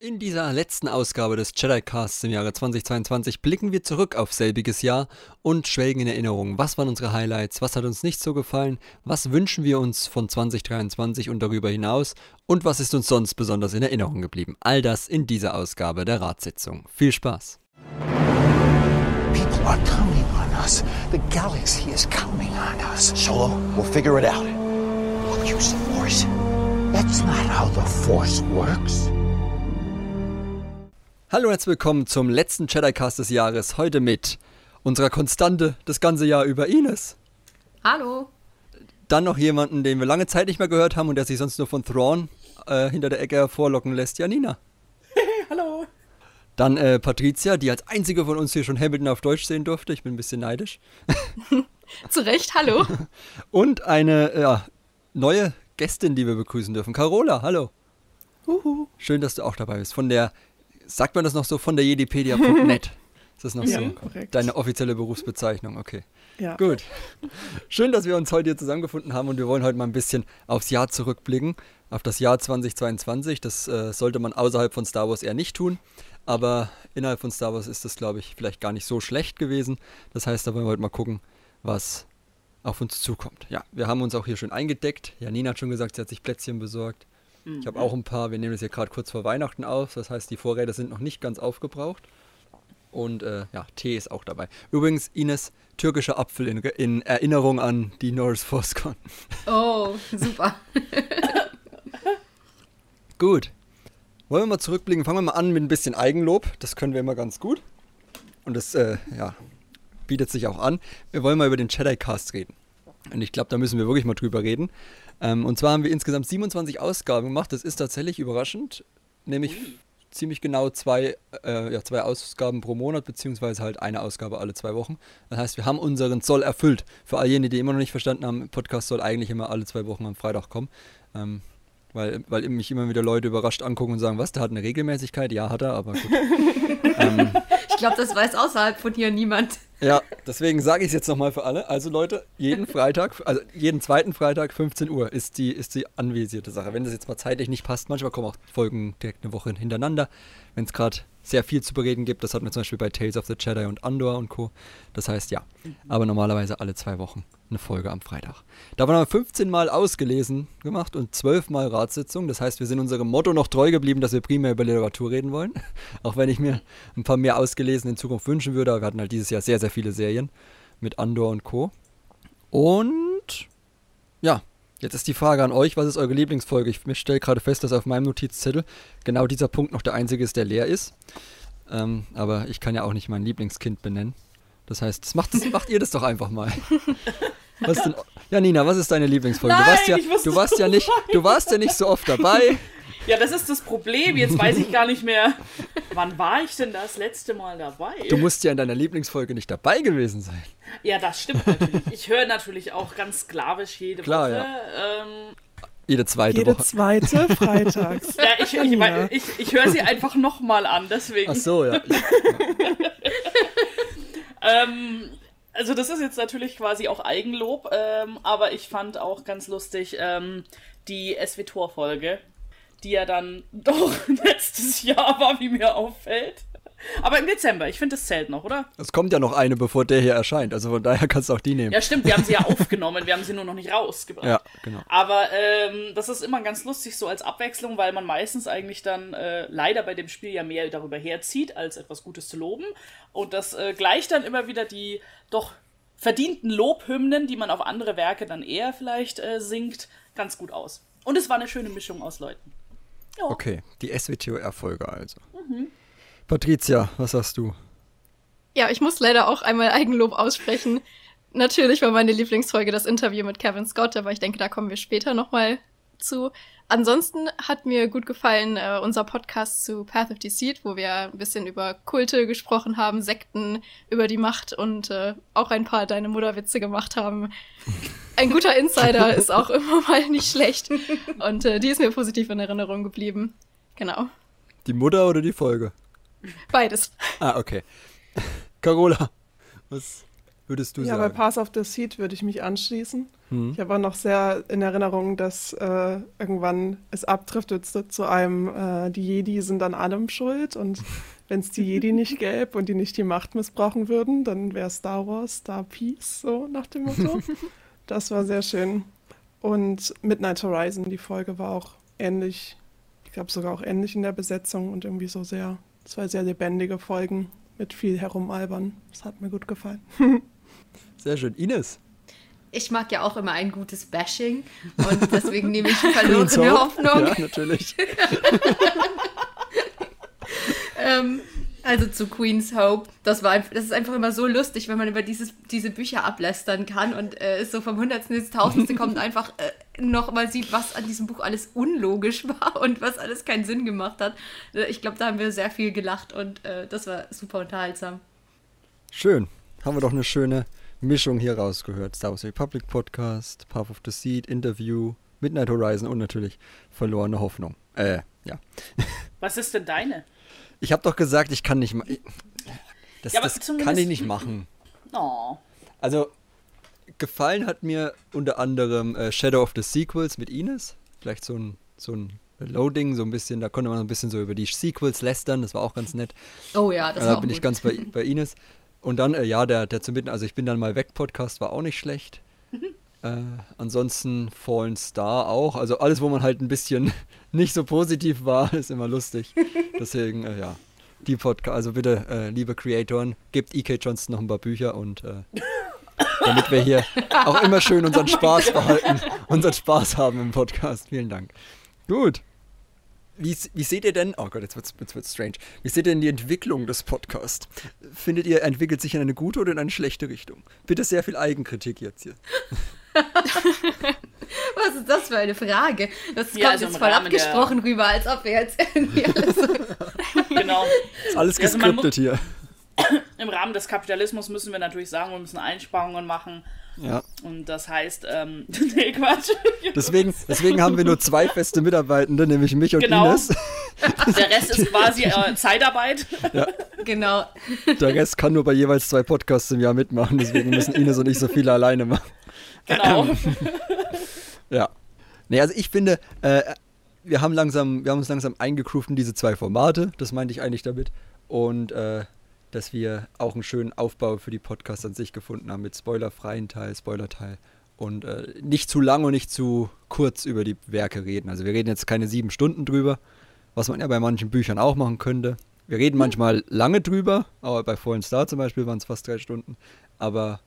In dieser letzten Ausgabe des Jedi Casts im Jahre 2022 blicken wir zurück auf selbiges Jahr und schwelgen in Erinnerungen. Was waren unsere Highlights? Was hat uns nicht so gefallen? Was wünschen wir uns von 2023 und darüber hinaus? Und was ist uns sonst besonders in Erinnerung geblieben? All das in dieser Ausgabe der Ratssitzung. Viel Spaß! People are counting on us. The galaxy is counting on us. Solo, we'll figure it out. We'll use the Force. That's not how the Force works. Hallo und herzlich willkommen zum letzten Jedi-Cast des Jahres. Heute mit unserer Konstante das ganze Jahr über Ines. Hallo. Dann noch jemanden, den wir lange Zeit nicht mehr gehört haben und der sich sonst nur von Thrawn äh, hinter der Ecke hervorlocken lässt. Janina. Hallo. Dann äh, Patricia, die als einzige von uns hier schon Hamilton auf Deutsch sehen durfte. Ich bin ein bisschen neidisch. Zu Recht, hallo. Und eine ja, neue Gästin, die wir begrüßen dürfen. Carola, hallo. Uhu. Schön, dass du auch dabei bist. Von der Sagt man das noch so von der jedipedia.net? Ist das noch Ja, so? korrekt. Deine offizielle Berufsbezeichnung, okay. Ja. Gut. Schön, dass wir uns heute hier zusammengefunden haben und wir wollen heute mal ein bisschen aufs Jahr zurückblicken, auf das Jahr 2022. Das äh, sollte man außerhalb von Star Wars eher nicht tun, aber innerhalb von Star Wars ist das, glaube ich, vielleicht gar nicht so schlecht gewesen. Das heißt, da wollen wir heute mal gucken, was auf uns zukommt. Ja, wir haben uns auch hier schön eingedeckt. Janina hat schon gesagt, sie hat sich Plätzchen besorgt. Ich habe auch ein paar. Wir nehmen das hier gerade kurz vor Weihnachten auf. Das heißt, die Vorräte sind noch nicht ganz aufgebraucht. Und äh, ja, Tee ist auch dabei. Übrigens, Ines, türkischer Apfel in, in Erinnerung an die Norris ForceCon. Oh, super. Gut. Wollen wir mal zurückblicken? Fangen wir mal an mit ein bisschen Eigenlob. Das können wir immer ganz gut. Und das, äh, ja, bietet sich auch an. Wir wollen mal über den Jedi-Cast reden. Und ich glaube, da müssen wir wirklich mal drüber reden. Ähm, und zwar haben wir insgesamt 27 Ausgaben gemacht. Das ist tatsächlich überraschend. Nämlich ziemlich genau zwei, äh, ja, zwei Ausgaben pro Monat, beziehungsweise halt eine Ausgabe alle zwei Wochen. Das heißt, wir haben unseren Zoll erfüllt. Für all jene, die immer noch nicht verstanden haben, Podcast soll eigentlich immer alle zwei Wochen am Freitag kommen. Ähm, weil, weil mich immer wieder Leute überrascht angucken und sagen, was, der hat eine Regelmäßigkeit? Ja, hat er, aber gut. ähm, Ich glaube, das weiß außerhalb von hier niemand. Ja, deswegen sage ich es jetzt nochmal für alle. Also Leute, jeden Freitag, also jeden zweiten Freitag, 15 Uhr, ist die, ist die anvisierte Sache. Wenn das jetzt mal zeitlich nicht passt, manchmal kommen auch Folgen direkt eine Woche hintereinander. Wenn es gerade sehr viel zu bereden gibt, das hatten wir zum Beispiel bei Tales of the Jedi und Andor und Co. Das heißt ja, aber normalerweise alle zwei Wochen eine Folge am Freitag. Davon haben wir 15 Mal ausgelesen gemacht und 12 Mal Ratssitzung. Das heißt, wir sind unserem Motto noch treu geblieben, dass wir primär über Literatur reden wollen. Auch wenn ich mir ein paar mehr ausgelesen in Zukunft wünschen würde. Aber wir hatten halt dieses Jahr sehr, sehr viele Serien mit Andor und Co. Und ja, jetzt ist die Frage an euch, was ist eure Lieblingsfolge? Ich stelle gerade fest, dass auf meinem Notizzettel genau dieser Punkt noch der einzige ist, der leer ist. Ähm, aber ich kann ja auch nicht mein Lieblingskind benennen. Das heißt, das macht, das macht ihr das doch einfach mal. Was denn, ja, Nina, was ist deine Lieblingsfolge? du Nein, warst ja, du warst ja nicht, du warst ja nicht so oft dabei. Ja, das ist das Problem. Jetzt weiß ich gar nicht mehr. Wann war ich denn das letzte Mal dabei? Du musst ja in deiner Lieblingsfolge nicht dabei gewesen sein. ja, das stimmt natürlich. Ich höre natürlich auch ganz sklavisch jede Klar, Woche. ja. Ähm, Jede zweite Jede Woche. zweite Freitags. ja, ich, ich, mein, ich, ich höre sie einfach nochmal an, deswegen. Ach so, ja. Ähm, also das ist jetzt natürlich quasi auch Eigenlob, ähm, aber ich fand auch ganz lustig ähm, die SW-Tor-Folge, die ja dann doch letztes Jahr war, wie mir auffällt. Aber im Dezember, ich finde, das zählt noch, oder? es kommt ja noch eine, bevor der hier erscheint. Also von daher kannst du auch die nehmen. Ja, stimmt, wir haben sie ja aufgenommen, wir haben sie nur noch nicht rausgebracht. Ja, genau. Aber ähm, das ist immer ganz lustig so als Abwechslung, weil man meistens eigentlich dann äh, leider bei dem Spiel ja mehr darüber herzieht, als etwas Gutes zu loben. Und das äh, gleicht dann immer wieder die doch verdienten Lobhymnen, die man auf andere Werke dann eher vielleicht äh, singt, ganz gut aus. Und es war eine schöne Mischung aus Leuten. Ja. Okay, die SWTOR-Folge also. Patricia, was sagst du? Ja, ich muss leider auch einmal Eigenlob aussprechen. Natürlich war meine Lieblingsfolge das Interview mit Kevin Scott, aber ich denke, da kommen wir später nochmal zu. Ansonsten hat mir gut gefallen äh, unser Podcast zu Path of Deceit, wo wir ein bisschen über Kulte gesprochen haben, Sekten, über die Macht und äh, auch ein paar Deine Mutterwitze gemacht haben. Ein guter Insider ist auch immer mal nicht schlecht. Und äh, die ist mir positiv in Erinnerung geblieben. Genau. Die Mutter oder die Folge? Beides. Ah, okay. Carola, was? würdest du ja, bei sagen? Pass of the Seed würde ich mich anschließen. Hm. Ich habe auch noch sehr in Erinnerung, dass äh, irgendwann es abdriftet zu, zu einem, äh, die Jedi sind an allem schuld und wenn es die Jedi nicht gäbe und die nicht die Macht missbrauchen würden, dann wäre Star Wars Star Peace, so nach dem Motto. das war sehr schön. Und Midnight Horizon, die Folge war auch ähnlich, ich glaube sogar auch ähnlich in der Besetzung und irgendwie so sehr, zwei sehr lebendige Folgen mit viel Herumalbern. Das hat mir gut gefallen. Sehr schön. Ines? Ich mag ja auch immer ein gutes Bashing und deswegen nehme ich verlorene? Hoffnung. Ja, natürlich. Ähm, also zu Queen's Hope. Das, war, das ist einfach immer so lustig, wenn man über dieses, diese Bücher ablästern kann und äh, es so vom Hundertsten ins Tausendste kommt und einfach äh, noch mal sieht, was an diesem Buch alles unlogisch war und was alles keinen Sinn gemacht hat. Äh, Ich glaube, da haben wir sehr viel gelacht und äh, das war super unterhaltsam. Schön. Haben wir doch eine schöne Mischung hier rausgehört. Star Wars Republic Podcast, Path of the Seed, Interview, Midnight Horizon und natürlich Verlorene Hoffnung. Äh, ja. Was ist denn deine? Ich habe doch gesagt, ich kann nicht Das, Ja, das kann ich nicht machen. Oh. Also, gefallen hat mir unter anderem äh, Shadow of the Sequels mit Ines. Vielleicht so ein, so ein Loading, so ein bisschen, da konnte man so ein bisschen so über die Sequels lästern, das war auch ganz nett. Oh ja, das Da war auch bin ich gut. ganz bei, bei Ines. Und dann, äh, ja, der, der zum Mitten, also ich bin dann mal weg Podcast war auch nicht schlecht. Äh, ansonsten Fallen Star auch. Also alles, wo man halt ein bisschen nicht so positiv war, ist immer lustig. Deswegen, äh, ja. Die Podcast, also bitte, äh, liebe Creatoren, gebt E.K. Johnston noch ein paar Bücher und äh, damit wir hier auch immer schön unseren Spaß behalten, unseren Spaß haben im Podcast. Vielen Dank. Gut. Wie, wie seht ihr denn, oh Gott, jetzt wird's, jetzt wird's strange. Wie seht ihr denn die Entwicklung des Podcasts? Findet ihr, entwickelt sich in eine gute oder in eine schlechte Richtung? Bitte sehr viel Eigenkritik jetzt hier. Was ist das für eine Frage? Das Ja, kommt also im jetzt voll Rahmen der- abgesprochen rüber, als ob wir jetzt irgendwie alles so Genau. Ist alles Ja, also geskriptet hier. Im Rahmen des Kapitalismus müssen wir natürlich sagen, wir müssen Einsparungen machen. Ja. Und das heißt, ähm, nee, Quatsch. Deswegen, deswegen haben wir nur zwei feste Mitarbeitende, nämlich mich und Genau. Ines. Der Rest ist quasi äh, Zeitarbeit. genau. Der Rest kann nur bei jeweils zwei Podcasts im Jahr mitmachen, deswegen müssen Ines und ich so viele alleine machen. Genau. Ja. Nee, also ich finde, äh, wir haben langsam, wir haben uns langsam eingegroovt in diese zwei Formate, das meinte ich eigentlich damit. Und äh, dass wir auch einen schönen Aufbau für die Podcasts an sich gefunden haben mit spoilerfreien Teil, Spoilerteil. Und äh, nicht zu lang und nicht zu kurz über die Werke reden. Also wir reden jetzt keine sieben Stunden drüber, was man ja bei manchen Büchern auch machen könnte. Wir reden manchmal lange drüber, aber bei Fallen Star zum Beispiel waren es fast drei Stunden. Aber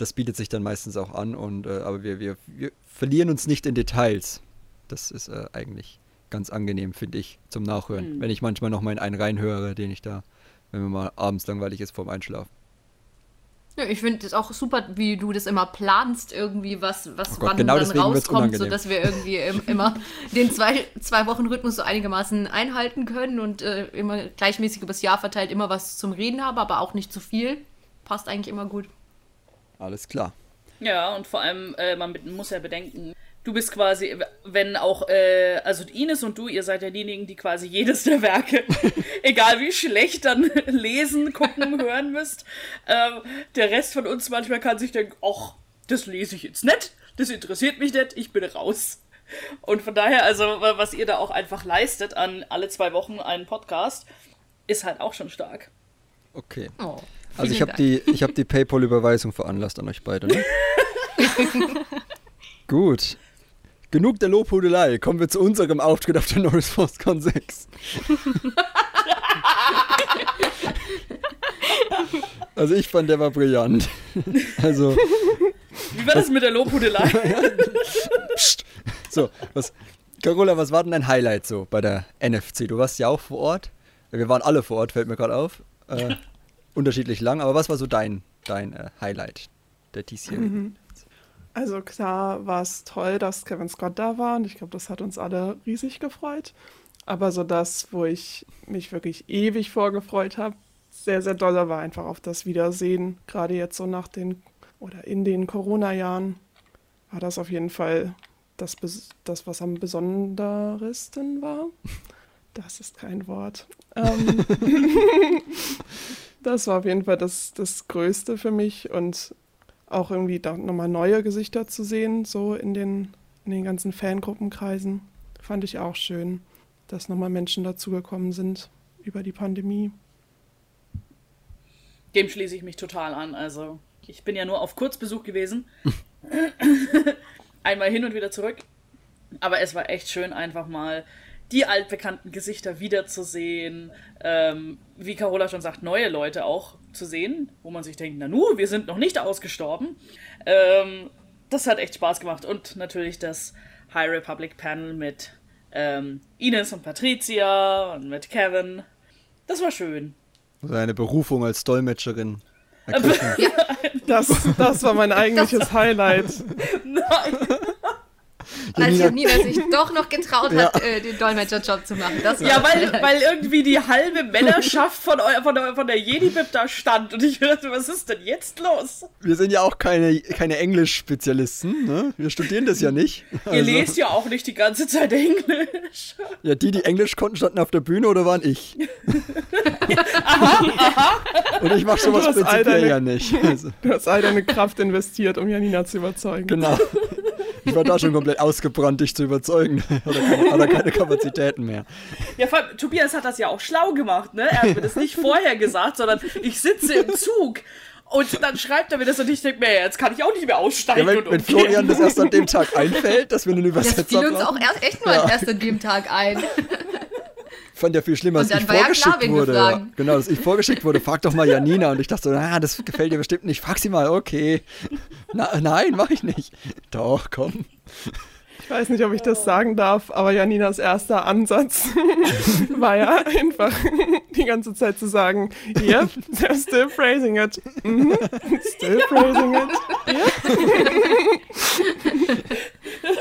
das bietet sich dann meistens auch an und äh, aber wir, wir, wir verlieren uns nicht in Details. Das ist äh, eigentlich ganz angenehm, finde ich, zum Nachhören. Mhm. Wenn ich manchmal noch mal in einen reinhöre, den ich da, wenn mir mal abends langweilig ist vorm Einschlafen. Ja, ich finde es auch super, wie du das immer planst, irgendwie, was, was Oh Gott, wann genau dann rauskommt, sodass wir irgendwie im, immer den zwei, zwei Wochen Rhythmus so einigermaßen einhalten können und äh, immer gleichmäßig übers Jahr verteilt immer was zum Reden haben, aber auch nicht zu viel. Passt eigentlich immer gut. Alles klar. Ja, und vor allem, äh, man muss ja bedenken, du bist quasi, wenn auch, äh, also Ines und du, ihr seid ja diejenigen, die quasi jedes der Werke, egal wie schlecht, dann lesen, gucken, hören müsst. Ähm, der Rest von uns manchmal kann sich denken, ach, das lese ich jetzt nicht, das interessiert mich nicht, ich bin raus. Und von daher, also, wa- was ihr da auch einfach leistet an alle zwei Wochen einen Podcast, ist halt auch schon stark. Okay. Oh, Also ich habe die, ich hab die PayPal-Überweisung veranlasst an euch beide, ne? Gut. Genug der Lobhudelei. Kommen wir zu unserem Auftritt auf der Norris ForceCon 6. also ich fand, der war brillant. Also, Wie war das mit der Lobhudelei? so, was, Carola, was war denn dein Highlight so bei der NFC? Du warst ja auch vor Ort. Wir waren alle vor Ort, fällt mir gerade auf. Äh, unterschiedlich lang, aber was war so dein, dein äh, Highlight der diesjährigen? Also klar war es toll, dass Kevin Scott da war und ich glaube, das hat uns alle riesig gefreut. Aber so das, wo ich mich wirklich ewig vorgefreut habe, sehr, sehr doll war einfach auf das Wiedersehen. Gerade jetzt so nach den oder in den Corona-Jahren war das auf jeden Fall das, das was am besondersten war. Das ist kein Wort. Ähm, Das war auf jeden Fall das, das Größte für mich und auch irgendwie da nochmal neue Gesichter zu sehen, so in den, in den ganzen Fangruppenkreisen, fand ich auch schön, dass nochmal Menschen dazugekommen sind über die Pandemie. Dem schließe ich mich total an. Also, ich bin ja nur auf Kurzbesuch gewesen. Einmal hin und wieder zurück. Aber es war echt schön, einfach mal die altbekannten Gesichter wiederzusehen. Ähm, wie Carola schon sagt, neue Leute auch zu sehen, wo man sich denkt, na nu, wir sind noch nicht ausgestorben. Ähm, das hat echt Spaß gemacht. Und natürlich das High Republic Panel mit ähm, Ines und Patricia und mit Kevin. Das war schön. Seine Berufung als Dolmetscherin. Das, das war mein eigentliches Highlight. Nein. Als Janina- sich doch noch getraut hat, äh, den Dolmetscherjob zu machen. Das Ja, weil, weil irgendwie die halbe Männerschaft von, eu von der, von der Jedi-Bib da stand. Und ich dachte, was ist denn jetzt los? Wir sind ja auch keine, keine Englisch-Spezialisten, ne? Wir studieren das ja nicht. Ihr Also, lest ja auch nicht die ganze Zeit Englisch. Ja, die, die Englisch konnten, standen auf der Bühne oder waren ich? Und ich mache sowas prinzipiell deine- ja nicht. Also, Du hast all deine Kraft investiert, um Janina zu überzeugen. genau. Ich war da schon komplett ausgebrannt, dich zu überzeugen. Oder keine, oder keine Kapazitäten mehr. Ja, vor allem, Tobias hat das ja auch schlau gemacht, ne? Er hat mir das nicht vorher gesagt, sondern ich sitze im Zug. Und dann schreibt er mir das und ich denke mir, jetzt kann ich auch nicht mehr aussteigen Ja, wenn, und wenn. Florian das erst an dem Tag einfällt, dass wir einen Das Übersetzer fiel uns auch erst, echt nur erst an dem Tag ein. Fand ja viel schlimmer, dann ich ja klar, vorgeschickt wurde. fragen. Genau, dass ich vorgeschickt wurde. Frag doch mal Janina. Und ich dachte so, ah, das gefällt dir bestimmt nicht. Frag sie mal, okay. Na, nein, mach ich nicht. Doch, komm. Ich weiß nicht, ob ich das sagen darf, aber Janinas erster Ansatz war ja einfach die ganze Zeit zu sagen, yep, they're still praising it. Mhm, still praising it.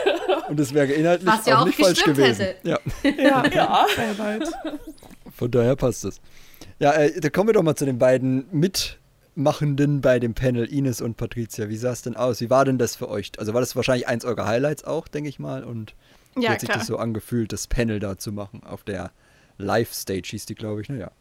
Und das wäre inhaltlich Was ja auch auch nicht falsch gewesen. hätte. Ja, Ja, Ja. Von daher passt es. Ja, äh, da kommen wir doch mal zu den beiden Mitmachenden bei dem Panel, Ines und Patricia. Wie sah es denn aus? Wie war denn das für euch? Also war das wahrscheinlich eins eurer Highlights auch, denke ich mal. Und wie Ja, hat sich klar. das so angefühlt, das Panel da zu machen? Auf der Live-Stage hieß die, glaube ich. Naja.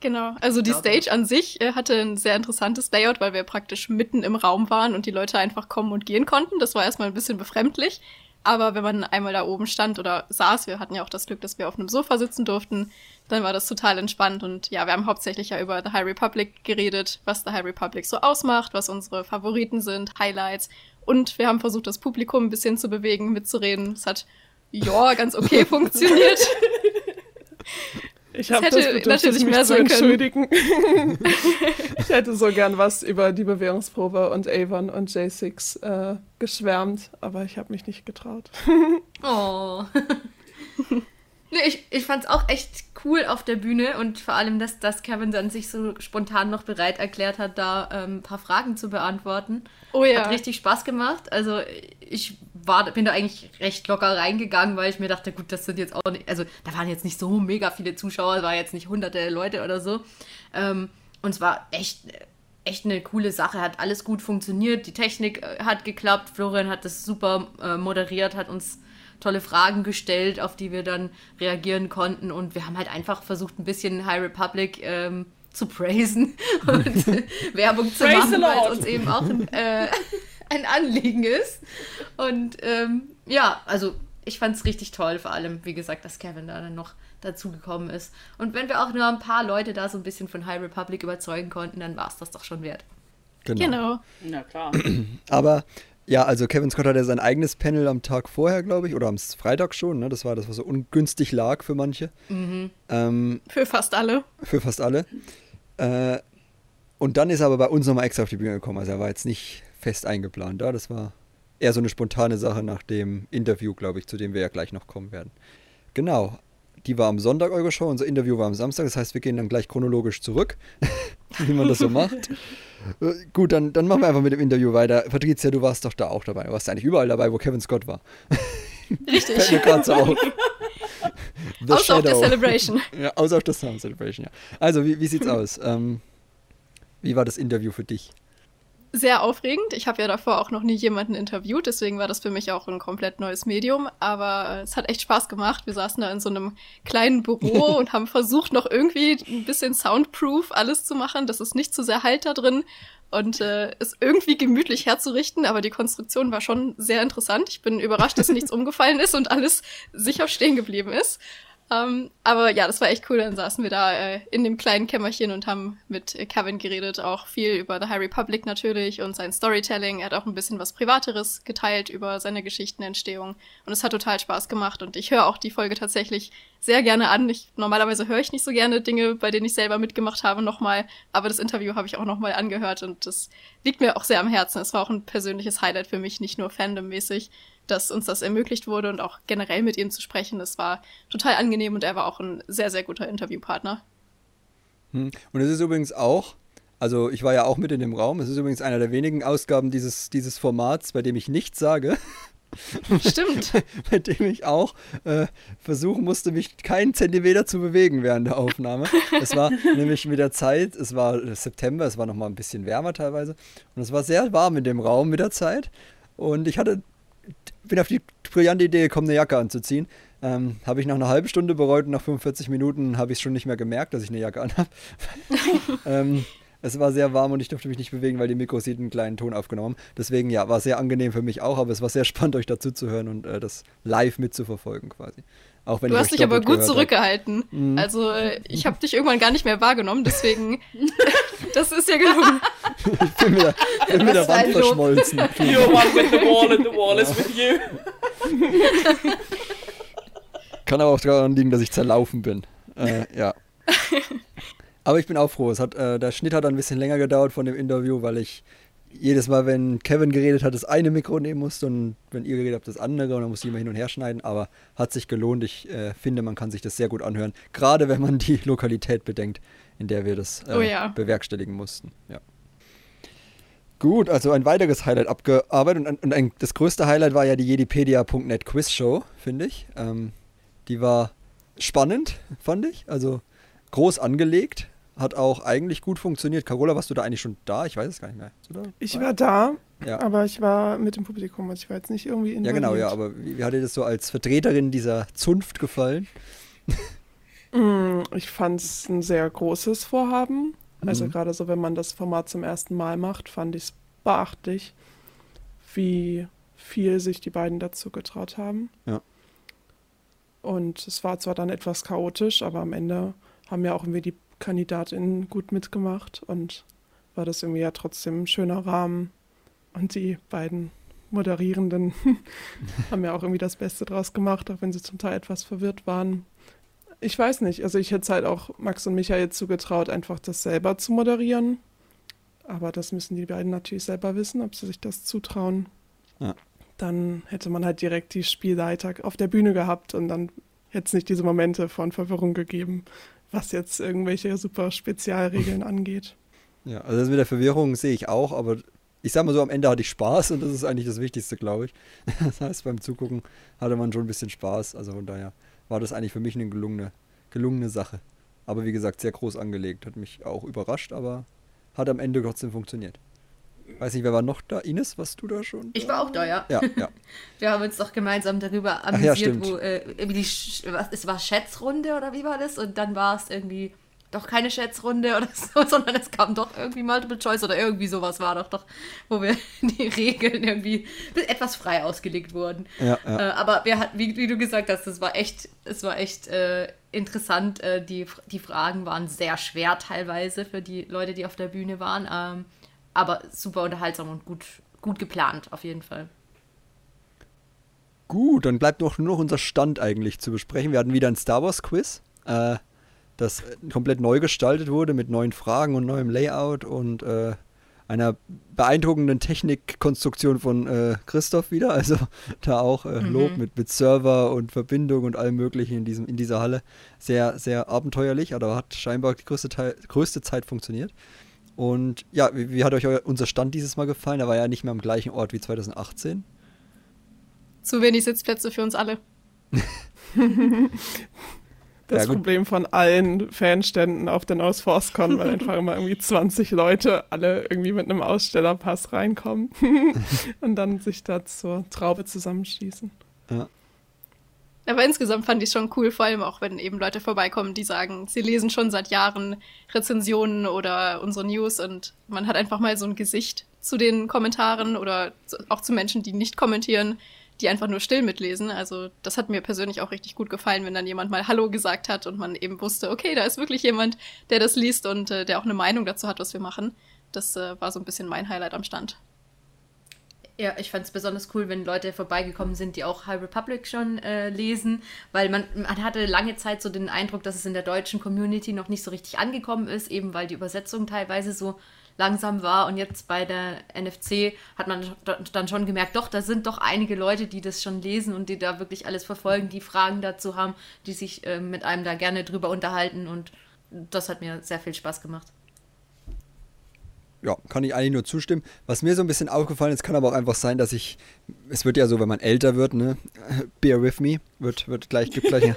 Genau, also die Stage an sich äh, hatte ein sehr interessantes Layout, weil wir praktisch mitten im Raum waren und die Leute einfach kommen und gehen konnten. Das war erstmal ein bisschen befremdlich. Aber wenn man einmal da oben stand oder saß, wir hatten ja auch das Glück, dass wir auf einem Sofa sitzen durften, dann war das total entspannt. Und ja, wir haben hauptsächlich ja über The High Republic geredet, was The High Republic so ausmacht, was unsere Favoriten sind, Highlights. Und wir haben versucht, das Publikum ein bisschen zu bewegen, mitzureden. Es hat, ja, ganz okay funktioniert. Ich habe hätte das Bedürfnis, natürlich mich mehr zu entschuldigen. ich hätte so gern was über die Bewährungsprobe und Avon und J6 äh, geschwärmt, aber ich habe mich nicht getraut. Oh. nee, ich ich fand es auch echt cool auf der Bühne und vor allem, dass, dass Kevin dann sich so spontan noch bereit erklärt hat, da ähm, ein paar Fragen zu beantworten. Oh ja. Hat richtig Spaß gemacht. Also ich war, bin da eigentlich recht locker reingegangen, weil ich mir dachte, gut, das sind jetzt auch nicht, also da waren jetzt nicht so mega viele Zuschauer, es war jetzt nicht hunderte Leute oder so. Ähm, und es war echt, echt eine coole Sache, hat alles gut funktioniert, die Technik äh, hat geklappt, Florian hat das super äh, moderiert, hat uns tolle Fragen gestellt, auf die wir dann reagieren konnten und wir haben halt einfach versucht, ein bisschen High Republic ähm, zu praisen und Werbung zu machen, weil es uns eben auch äh, ein Anliegen ist. Und ähm, ja, also ich fand es richtig toll, vor allem, wie gesagt, dass Kevin da dann noch dazugekommen ist. Und wenn wir auch nur ein paar Leute da so ein bisschen von High Republic überzeugen konnten, dann war es das doch schon wert. Genau. Na klar. Aber ja, also Kevin Scott hatte sein eigenes Panel am Tag vorher, glaube ich, oder am Freitag schon. Ne? Das war das, was so ungünstig lag für manche. Ähm, Für fast alle. für fast alle. Äh, und dann ist er aber bei uns nochmal extra auf die Bühne gekommen. Also er war jetzt nicht fest eingeplant da. Das war eher so eine spontane Sache nach dem Interview, glaube ich, zu dem wir ja gleich noch kommen werden. Genau. Die war am Sonntag eure Show, unser Interview war am Samstag. Das heißt, wir gehen dann gleich chronologisch zurück, wie man das so macht. Äh, Gut, dann, dann machen wir einfach mit dem Interview weiter. Patricia, du warst doch da auch dabei. Du warst eigentlich überall dabei, wo Kevin Scott war. Richtig. Fällt mir gerade so auf. The Außer auf der Shadow. Celebration. Ja, außer auf der Sound Celebration, ja. Also, wie, wie sieht's aus? Ähm, wie war das Interview für dich? Sehr aufregend. Ich habe ja davor auch noch nie jemanden interviewt, deswegen war das für mich auch ein komplett neues Medium. Aber äh, es hat echt Spaß gemacht. Wir saßen da in so einem kleinen Büro und haben versucht, noch irgendwie ein bisschen soundproof alles zu machen, dass es nicht zu sehr halt da drin und äh, es irgendwie gemütlich herzurichten. Aber die Konstruktion war schon sehr interessant. Ich bin überrascht, dass nichts umgefallen ist und alles sicher stehen geblieben ist. Um, ähm, aber ja, das war echt cool. Dann saßen wir da äh, in dem kleinen Kämmerchen und haben mit äh, Kevin geredet, auch viel über The High Republic natürlich und sein Storytelling. Er hat auch ein bisschen was Privateres geteilt über seine Geschichtenentstehung und es hat total Spaß gemacht und ich höre auch die Folge tatsächlich sehr gerne an. Ich, normalerweise höre ich nicht so gerne Dinge, bei denen ich selber mitgemacht habe, nochmal, aber das Interview habe ich auch nochmal angehört und das liegt mir auch sehr am Herzen. Es war auch ein persönliches Highlight für mich, nicht nur fandommäßig dass uns das ermöglicht wurde und auch generell mit ihm zu sprechen. Das war total angenehm und er war auch ein sehr, sehr guter Interviewpartner. Hm. Und es ist übrigens auch, also ich war ja auch mit in dem Raum, es ist übrigens einer der wenigen Ausgaben dieses, dieses Formats, bei dem ich nichts sage. Stimmt. bei dem ich auch äh, versuchen musste, mich keinen Zentimeter zu bewegen während der Aufnahme. es war nämlich mit der Zeit, es war September, es war noch mal ein bisschen wärmer teilweise und es war sehr warm in dem Raum mit der Zeit und ich hatte bin auf die brillante Idee gekommen, eine Jacke anzuziehen. Ähm, habe ich nach einer halben Stunde bereut und nach 45 Minuten habe ich es schon nicht mehr gemerkt, dass ich eine Jacke anhabe. ähm, es war sehr warm und ich durfte mich nicht bewegen, weil die Mikros jeden kleinen Ton aufgenommen haben. Deswegen, ja, war sehr angenehm für mich auch, aber es war sehr spannend, euch dazu zu hören und äh, das live mitzuverfolgen quasi. Auch wenn du hast dich aber gut zurückgehalten. Mhm. Also äh, ich habe dich irgendwann gar nicht mehr wahrgenommen, deswegen das ist ja gelungen. ich bin mit der, bin mit der Wand verschmolzen. You're one with the wall and the wall is with you. Kann aber auch daran liegen, dass ich zerlaufen bin. Äh, ja. Aber ich bin auch froh. Es hat, äh, der Schnitt hat ein bisschen länger gedauert von dem Interview, weil ich jedes Mal, wenn Kevin geredet hat, das eine Mikro nehmen musste und wenn ihr geredet habt, das andere und dann musste ich immer hin und her schneiden, aber hat sich gelohnt. Ich äh, finde, man kann sich das sehr gut anhören, gerade wenn man die Lokalität bedenkt, in der wir das äh, oh ja. bewerkstelligen mussten. Ja. Gut, also ein weiteres Highlight abgearbeitet und, und ein, das größte Highlight war ja die jedipedia.net Quiz Show, finde ich. Ähm, die war spannend, fand ich, also groß angelegt, hat auch eigentlich gut funktioniert. Carola, warst du da eigentlich schon da? Ich weiß es gar nicht mehr. Ich war da, ja. aber ich war mit dem Publikum, also ich war jetzt nicht irgendwie in Ja, genau, ja, aber wie, wie hat dir das so als Vertreterin dieser Zunft gefallen? Mm, ich fand es ein sehr großes Vorhaben. Also mhm. gerade so, wenn man das Format zum ersten Mal macht, fand ich es beachtlich, wie viel sich die beiden dazu getraut haben. Ja. Und es war zwar dann etwas chaotisch, aber am Ende haben ja auch irgendwie die KandidatInnen gut mitgemacht und war das irgendwie ja trotzdem ein schöner Rahmen. Und die beiden Moderierenden haben ja auch irgendwie das Beste draus gemacht, auch wenn sie zum Teil etwas verwirrt waren. Ich weiß nicht, also ich hätte es halt auch Max und Michael zugetraut, einfach das selber zu moderieren. Aber das müssen die beiden natürlich selber wissen, ob sie sich das zutrauen. Ja. Dann hätte man halt direkt die Spielleiter auf der Bühne gehabt und dann hätte es nicht diese Momente von Verwirrung gegeben was jetzt irgendwelche super Spezialregeln angeht. Ja, also das mit der Verwirrung sehe ich auch, aber ich sag mal so, am Ende hatte ich Spaß und das ist eigentlich das Wichtigste, glaube ich. Das heißt, beim Zugucken hatte man schon ein bisschen Spaß. Also von daher war das eigentlich für mich eine gelungene, gelungene Sache. Aber wie gesagt, sehr groß angelegt. Hat mich auch überrascht, aber hat am Ende trotzdem funktioniert. Weiß nicht, wer war noch da? Ines, warst du da schon? Ich war auch da, ja. Ja, ja. Wir haben uns doch gemeinsam darüber amüsiert, ja, wo äh, die, was, es war Schätzrunde oder wie war das? Und dann war es irgendwie doch keine Schätzrunde oder so, sondern es kam doch irgendwie Multiple Choice oder irgendwie sowas war doch doch, wo wir die Regeln irgendwie etwas frei ausgelegt wurden. Ja, ja. Äh, aber wir hatten, wie, wie, du gesagt hast, es war echt, es war echt äh, interessant. Äh, die, die Fragen waren sehr schwer teilweise für die Leute, die auf der Bühne waren. Ähm, aber super unterhaltsam und gut, gut geplant, auf jeden Fall. Gut, dann bleibt noch nur noch unser Stand eigentlich zu besprechen. Wir hatten wieder ein Star Wars Quiz, äh, das komplett neu gestaltet wurde mit neuen Fragen und neuem Layout und äh, einer beeindruckenden Technikkonstruktion von äh, Christoph wieder. Also da auch äh, Lob mhm. mit, mit Server und Verbindung und allem Möglichen in, diesem, in dieser Halle. Sehr, sehr abenteuerlich, aber hat scheinbar die größte, Teil, größte Zeit funktioniert. Und ja, wie, wie, hat euch unser Stand dieses Mal gefallen? Er war ja nicht mehr am gleichen Ort wie 2018. Zu wenig Sitzplätze für uns alle. das Ja. Problem von allen Fanständen auf der North ForceCon, weil einfach immer irgendwie 20 Leute alle irgendwie mit einem Ausstellerpass reinkommen und dann sich da zur Traube zusammenschließen. Aber insgesamt fand ich schon cool, vor allem auch, wenn eben Leute vorbeikommen, die sagen, sie lesen schon seit Jahren Rezensionen oder unsere News und man hat einfach mal so ein Gesicht zu den Kommentaren oder auch zu Menschen, die nicht kommentieren, die einfach nur still mitlesen. Also das hat mir persönlich auch richtig gut gefallen, wenn dann jemand mal Hallo gesagt hat und man eben wusste, okay, da ist wirklich jemand, der das liest und äh, der auch eine Meinung dazu hat, was wir machen. Das äh, war so ein bisschen mein Highlight am Stand. Ja, ich fand es besonders cool, wenn Leute vorbeigekommen sind, die auch High Republic schon äh, lesen, weil man, man hatte lange Zeit so den Eindruck, dass es in der deutschen Community noch nicht so richtig angekommen ist, eben weil die Übersetzung teilweise so langsam war und jetzt bei der NFC hat man dann schon gemerkt, doch, da sind doch einige Leute, die das schon lesen und die da wirklich alles verfolgen, die Fragen dazu haben, die sich äh, mit einem da gerne drüber unterhalten und das hat mir sehr viel Spaß gemacht. Ja, kann ich eigentlich nur zustimmen. Was mir so ein bisschen aufgefallen ist, kann aber auch einfach sein, dass ich, es wird ja so, wenn man älter wird, ne, bear with me, wird, wird gleich, gibt gleich,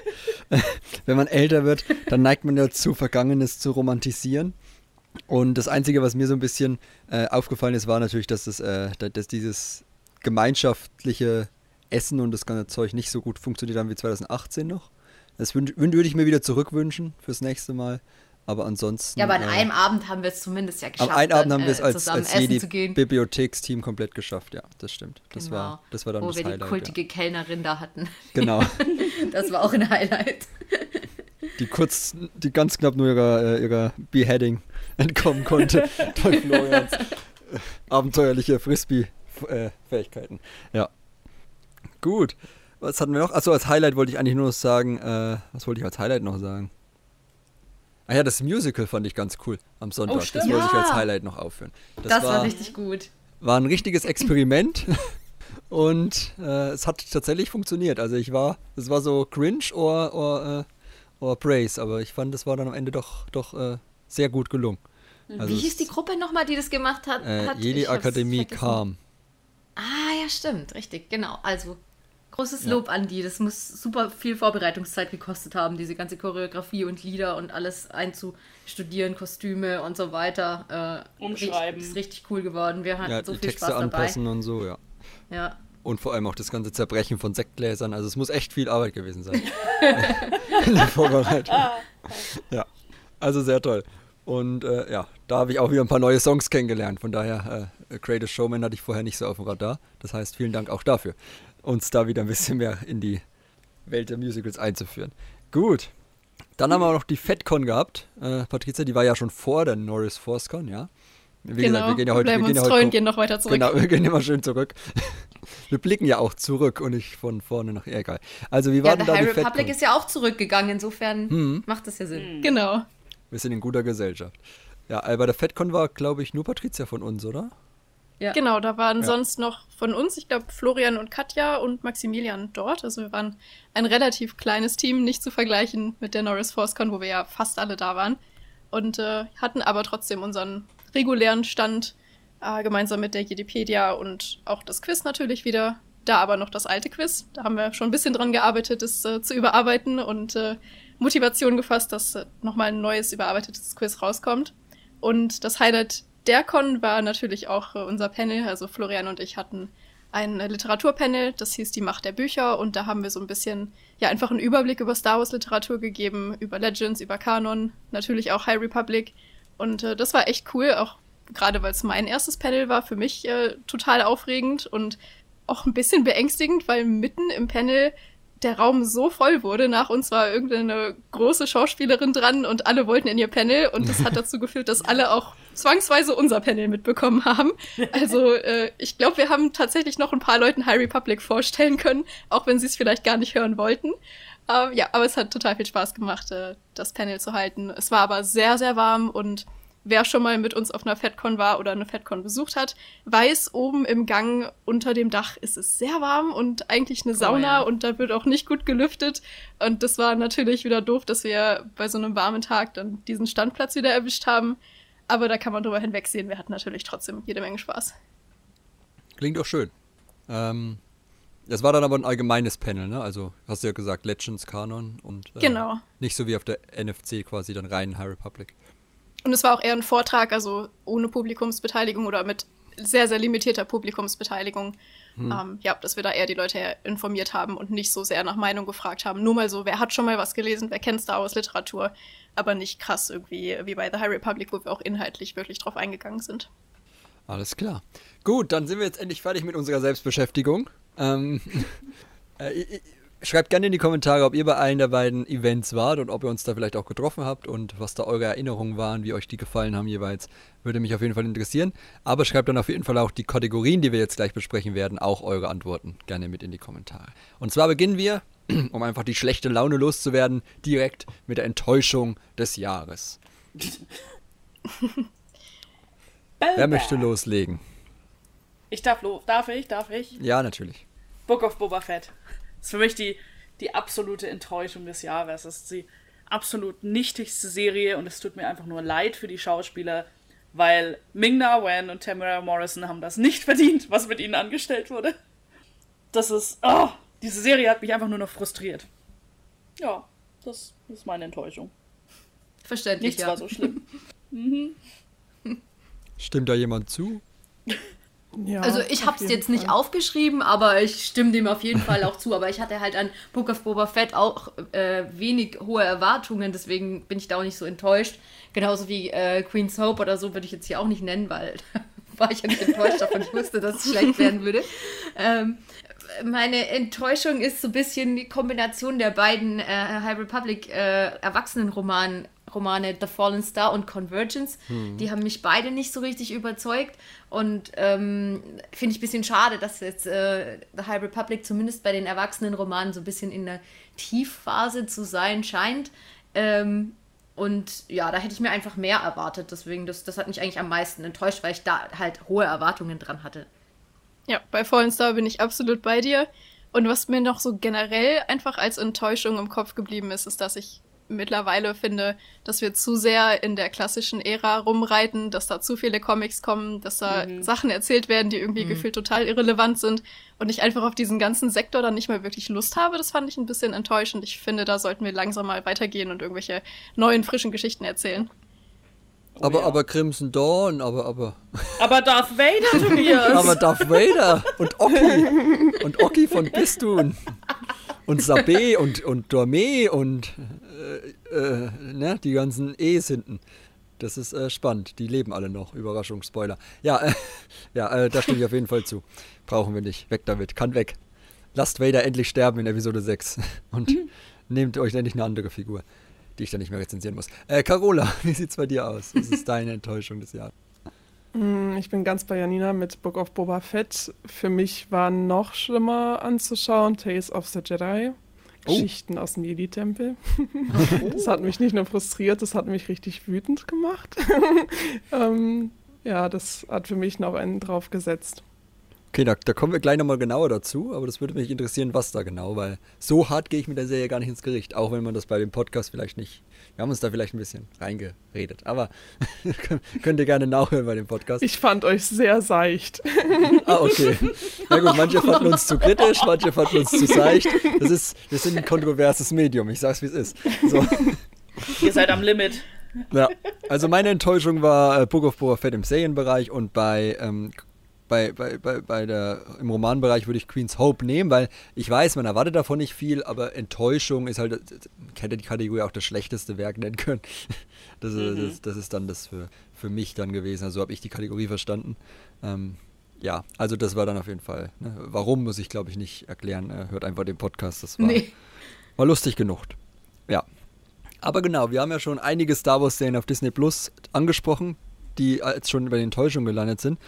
wenn man älter wird, dann neigt man dazu, Vergangenes zu romantisieren. Und das Einzige, was mir so ein bisschen äh, aufgefallen ist, war natürlich, dass, das, äh, dass dieses gemeinschaftliche Essen und das ganze Zeug nicht so gut funktioniert haben wie 2018 noch. Das würde ich mir wieder zurückwünschen fürs nächste Mal. Aber ansonsten. Ja, aber an äh, einem Abend haben wir es zumindest ja geschafft. am einen Abend dann, haben wir es äh, als, als. Bibliotheksteam komplett geschafft, ja, das stimmt. Das, Genau. war, das war dann Wo das wir die Highlight. kultige Kellnerin da hatten. Ja. Genau. Das war auch ein Highlight. Die kurz, die ganz knapp nur ihrer, äh, ihrer Beheading entkommen konnte durch Florians äh, abenteuerliche Frisbee-Fähigkeiten. Ja. Gut. Was hatten wir noch? Achso, als Highlight wollte ich eigentlich nur noch sagen, äh, was wollte ich als Highlight noch sagen? Ah ja, das Musical fand ich ganz cool am Sonntag. das stimmt. wollte ich als Ja. Highlight noch aufführen. Das, war, richtig gut. war ein richtiges Experiment und äh, es hat tatsächlich funktioniert. Also ich war, es war so cringe or, or, äh, or praise, aber ich fand, es war dann am Ende doch, doch äh, sehr gut gelungen. Also Wie hieß die Gruppe nochmal, die das gemacht hat? Äh, hat? Jedi Akademie kam. Ah, ja, stimmt, richtig, genau. Also, großes Ja. Lob an die. Das muss super viel Vorbereitungszeit gekostet haben, diese ganze Choreografie und Lieder und alles einzustudieren, Kostüme und so weiter. Äh, Umschreiben. Ist richtig cool geworden. Wir hatten Ja, so die viel Texte Spaß dabei. anpassen und so, ja. Ja. Und vor allem auch das ganze Zerbrechen von Sektgläsern. Also es muss echt viel Arbeit gewesen sein. In der Vorbereitung. Ja, also sehr toll. Und äh, ja, da habe ich auch wieder ein paar neue Songs kennengelernt. Von daher, äh, Greatest Showman hatte ich vorher nicht so auf dem Radar. Das heißt, vielen Dank auch dafür, uns da wieder ein bisschen mehr in die Welt der Musicals einzuführen. Gut. Dann haben wir auch noch die FedCon gehabt. Äh, Patricia, die war ja schon vor der Norris ForceCon, ja. Wie genau. wir gehen ja heute, bleiben wir gehen uns ja treu und gehen noch weiter zurück. Genau, wir gehen immer schön zurück. Wir blicken ja auch zurück und nicht von vorne nach egal. Also wie war Ja, denn der da High die Republic FedCon? ist ja auch zurückgegangen, insofern Hm. macht das ja Sinn. Genau. Wir sind in guter Gesellschaft. Ja, bei der FedCon war, glaube ich, nur Patricia von uns, oder? Ja. Genau, da waren Ja. sonst noch von uns, ich glaube, Florian und Katja und Maximilian dort. Also wir waren ein relativ kleines Team, nicht zu vergleichen mit der Norris ForceCon, wo wir ja fast alle da waren. Und äh, hatten aber trotzdem unseren regulären Stand äh, gemeinsam mit der Jedipedia und auch das Quiz natürlich wieder. Da aber noch das alte Quiz. Da haben wir schon ein bisschen dran gearbeitet, es äh, zu überarbeiten und äh, Motivation gefasst, dass äh, nochmal ein neues überarbeitetes Quiz rauskommt. Und das Highlight der Con war natürlich auch äh, unser Panel. Also Florian und ich hatten ein äh, Literaturpanel, das hieß Die Macht der Bücher. Und da haben wir so ein bisschen, ja, einfach einen Überblick über Star Wars Literatur gegeben, über Legends, über Kanon, natürlich auch High Republic. Und äh, das war echt cool, auch gerade weil es mein erstes Panel war, für mich äh, total aufregend und auch ein bisschen beängstigend, weil mitten im Panel der Raum so voll wurde. Nach uns war irgendeine große Schauspielerin dran und alle wollten in ihr Panel und das hat dazu geführt, dass alle auch zwangsweise unser Panel mitbekommen haben. Also äh, ich glaube, wir haben tatsächlich noch ein paar Leuten High Republic vorstellen können, auch wenn sie es vielleicht gar nicht hören wollten. Ähm, ja, aber es hat total viel Spaß gemacht, äh, das Panel zu halten. Es war aber sehr, sehr warm und wer schon mal mit uns auf einer FedCon war oder eine FedCon besucht hat, weiß, oben im Gang unter dem Dach ist es sehr warm und eigentlich eine Sauna ja. und da wird auch nicht gut gelüftet. Und das war natürlich wieder doof, dass wir bei so einem warmen Tag dann diesen Standplatz wieder erwischt haben. Aber da kann man drüber hinwegsehen. Wir hatten natürlich trotzdem jede Menge Spaß. Klingt doch schön. Ähm, Das war dann aber ein allgemeines Panel, ne? Also hast du ja gesagt, Legends, Kanon und äh, Genau. nicht so wie auf der NFC quasi dann rein High Republic. Und es war auch eher ein Vortrag, also ohne Publikumsbeteiligung oder mit sehr, sehr limitierter Publikumsbeteiligung. Ähm, ja, dass wir da eher die Leute informiert haben und nicht so sehr nach Meinung gefragt haben. Nur mal so, wer hat schon mal was gelesen, wer kennt Star Wars Literatur, aber nicht krass irgendwie wie bei The High Republic, wo wir auch inhaltlich wirklich drauf eingegangen sind. Alles klar. Gut, dann sind wir jetzt endlich fertig mit unserer Selbstbeschäftigung. Ähm, äh, schreibt gerne in die Kommentare, ob ihr bei einem der beiden Events wart und ob ihr uns da vielleicht auch getroffen habt und was da eure Erinnerungen waren, wie euch die gefallen haben jeweils. Würde mich auf jeden Fall interessieren. Aber schreibt dann auf jeden Fall auch die Kategorien, die wir jetzt gleich besprechen werden, auch eure Antworten gerne mit in die Kommentare. Und zwar beginnen wir, um einfach die schlechte Laune loszuwerden, direkt mit der Enttäuschung des Jahres. Wer möchte loslegen? Ich darf los. Darf ich? Darf ich? Ja, natürlich. Book of Boba Fett. Das ist für mich die, die absolute Enttäuschung des Jahres. Das ist die absolut nichtigste Serie und es tut mir einfach nur leid für die Schauspieler, weil Ming-Na Wen und Tamara Morrison haben das nicht verdient, was mit ihnen angestellt wurde. Das ist. Oh, diese Serie hat mich einfach nur noch frustriert. Ja, das ist meine Enttäuschung. Verständlich, Nichts ja. war so schlimm. Stimmt da jemand zu? Ja, Also ich habe es jetzt nicht Fall. aufgeschrieben, aber ich stimme dem auf jeden Fall auch zu. Aber ich hatte halt an Book of Boba Fett auch äh, wenig hohe Erwartungen, deswegen bin ich da auch nicht so enttäuscht. Genauso wie äh, Queen's Hope oder so würde ich jetzt hier auch nicht nennen, weil da war ich ja nicht enttäuscht davon. Ich wusste, dass es schlecht werden würde. Ähm, meine Enttäuschung ist so ein bisschen die Kombination der beiden äh, High Republic äh, Erwachsenenroman Romane The Fallen Star und Convergence. Die haben mich beide nicht so richtig überzeugt und ähm, finde ich ein bisschen schade, dass jetzt äh, The High Republic zumindest bei den Erwachsenenromanen so ein bisschen in der Tiefphase zu sein scheint. Ähm, und ja, da hätte ich mir einfach mehr erwartet. Deswegen, das, das hat mich eigentlich am meisten enttäuscht, weil ich da halt hohe Erwartungen dran hatte. Ja, bei Fallen Star bin ich absolut bei dir. Und was mir noch so generell einfach als Enttäuschung im Kopf geblieben ist, ist, dass ich mittlerweile finde, dass wir zu sehr in der klassischen Ära rumreiten, dass da zu viele Comics kommen, dass da Sachen erzählt werden, die irgendwie gefühlt total irrelevant sind und ich einfach auf diesen ganzen Sektor dann nicht mehr wirklich Lust habe. Das fand ich ein bisschen enttäuschend. Ich finde, da sollten wir langsam mal weitergehen und irgendwelche neuen, frischen Geschichten erzählen. aber, ja. aber Crimson Dawn, aber, aber. Aber Darth Vader, Tobias! Aber Darth Vader und Oki und Oki von Bistun und Sabé und, und Dorme und äh, äh, ne, die ganzen E's hinten. Das ist äh, spannend. Die leben alle noch. Überraschung, Spoiler. Ja, äh, ja äh, da stimme ich auf jeden Fall zu. Brauchen wir nicht. Weg damit. Kann weg. Lasst Vader endlich sterben in Episode 6. Und nehmt euch endlich eine andere Figur, die ich dann nicht mehr rezensieren muss. Äh, Carola, wie sieht's bei dir aus? Was ist deine Enttäuschung des Jahres? Mm, Ich bin ganz bei Janina mit Book of Boba Fett. Für mich war noch schlimmer anzuschauen Tales of the Jedi. Oh. Geschichten aus dem Jedi-Tempel. Das hat mich nicht nur frustriert, das hat mich richtig wütend gemacht. ähm, ja, das hat für mich noch einen draufgesetzt. Okay, da, da kommen wir gleich nochmal genauer dazu, aber das würde mich interessieren, was da genau, weil so hart gehe ich mit der Serie gar nicht ins Gericht, auch wenn man das bei dem Podcast vielleicht nicht. Wir haben uns da vielleicht ein bisschen reingeredet, aber könnt ihr gerne nachhören bei dem Podcast. Ich fand euch sehr seicht. ah, okay. Na gut, manche fanden uns zu kritisch, manche fanden uns zu seicht. Das ist, wir sind ein kontroverses Medium, ich sag's wie es ist. So. Ihr seid am Limit. Ja, also meine Enttäuschung war äh, Book of Boba Fett im Serienbereich und bei, ähm, bei, bei, bei, bei der, im Romanbereich würde ich Queen's Hope nehmen, weil ich weiß, man erwartet davon nicht viel, aber Enttäuschung ist halt, ich hätte die Kategorie auch das schlechteste Werk nennen können. Das, ist, das, das ist dann das für, für mich dann gewesen, also habe ich die Kategorie verstanden. Ähm, ja, also das war dann auf jeden Fall. Ne? Warum, muss ich glaube ich nicht erklären. Äh, hört einfach den Podcast, das war, Nee. war lustig genug. Ja. Aber genau, wir haben ja schon einige Star Wars-Serien auf Disney Plus angesprochen, die jetzt schon bei den Enttäuschungen gelandet sind.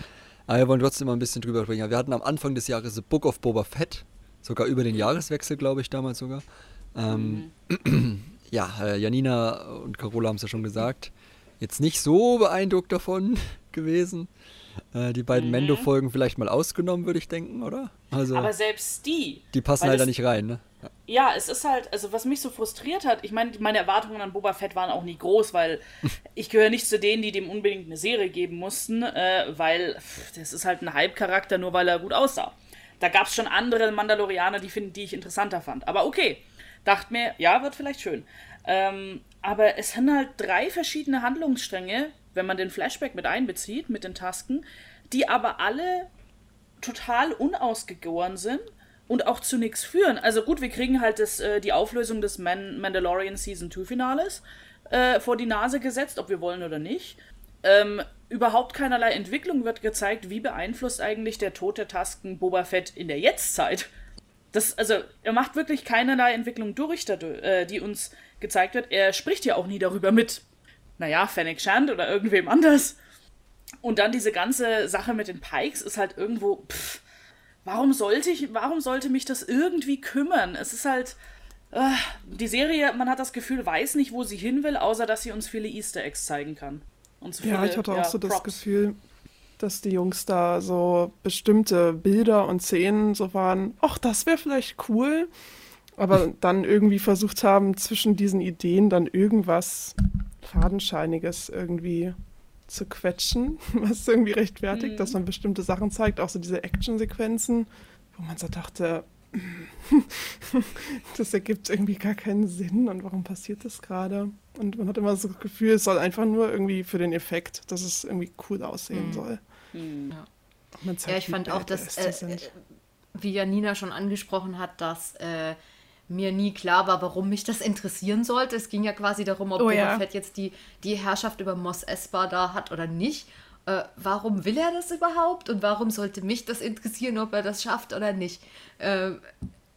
Aber wir wollen trotzdem mal ein bisschen drüber sprechen. Wir hatten am Anfang des Jahres The Book of Boba Fett, sogar über den Jahreswechsel, glaube ich, damals sogar. Ähm, ja, äh, Janina und Carola haben es ja schon gesagt. Jetzt nicht so beeindruckt davon gewesen. Äh, die beiden Mendo-Folgen vielleicht mal ausgenommen, würde ich denken, oder? Also, Aber selbst die. die passen halt da nicht rein, ne? Ja. Es ist halt, also was mich so frustriert hat, ich meine, meine Erwartungen an Boba Fett waren auch nie groß, weil ich gehöre nicht zu denen, die dem unbedingt eine Serie geben mussten, äh, weil pff, das ist halt ein Hype-Charakter, nur weil er gut aussah. Da gab es schon andere Mandalorianer, die, find, die ich interessanter fand. Aber okay, dachte mir, ja, wird vielleicht schön. Ähm, aber es sind halt drei verschiedene Handlungsstränge, wenn man den Flashback mit einbezieht, mit den Tasken, die aber alle total unausgegoren sind und auch zu nichts führen. Also gut, wir kriegen halt das, äh, die Auflösung des Man Mandalorian Season 2 Finales äh, vor die Nase gesetzt, ob wir wollen oder nicht. Ähm, überhaupt keinerlei Entwicklung wird gezeigt, wie beeinflusst eigentlich der Tod der Tasken Boba Fett in der Jetztzeit. Das, also, er macht wirklich keinerlei Entwicklung durch, äh, die uns gezeigt wird. Er spricht ja auch nie darüber mit, naja, Fennec Shand oder irgendwem anders. Und dann diese ganze Sache mit den Pikes ist halt irgendwo, pff, warum sollte ich, warum sollte mich das irgendwie kümmern? Es ist halt, äh, die Serie, man hat das Gefühl, weiß nicht, wo sie hin will, außer dass sie uns viele Easter Eggs zeigen kann. Und so Ja, viele, ich hatte auch ja, so das Props. Gefühl, dass die Jungs da so bestimmte Bilder und Szenen so waren, ach, das wäre vielleicht cool, aber dann irgendwie versucht haben, zwischen diesen Ideen dann irgendwas Fadenscheiniges irgendwie zu quetschen, was irgendwie rechtfertigt, dass man bestimmte Sachen zeigt, auch so diese Actionsequenzen, wo man so dachte, das ergibt irgendwie gar keinen Sinn und warum passiert das gerade? Und man hat immer so das Gefühl, es soll einfach nur irgendwie für den Effekt, dass es irgendwie cool aussehen soll. Ja. Man zeigt, Ja, ich fand auch, dass, badass die äh, wie Janina schon angesprochen hat, dass äh, mir nie klar war, warum mich das interessieren sollte. Es ging ja quasi darum, ob Oh Boba ja. Fett jetzt die, die Herrschaft über Mos Espa da hat oder nicht. Äh, warum will er das überhaupt und warum sollte mich das interessieren, ob er das schafft oder nicht? Äh,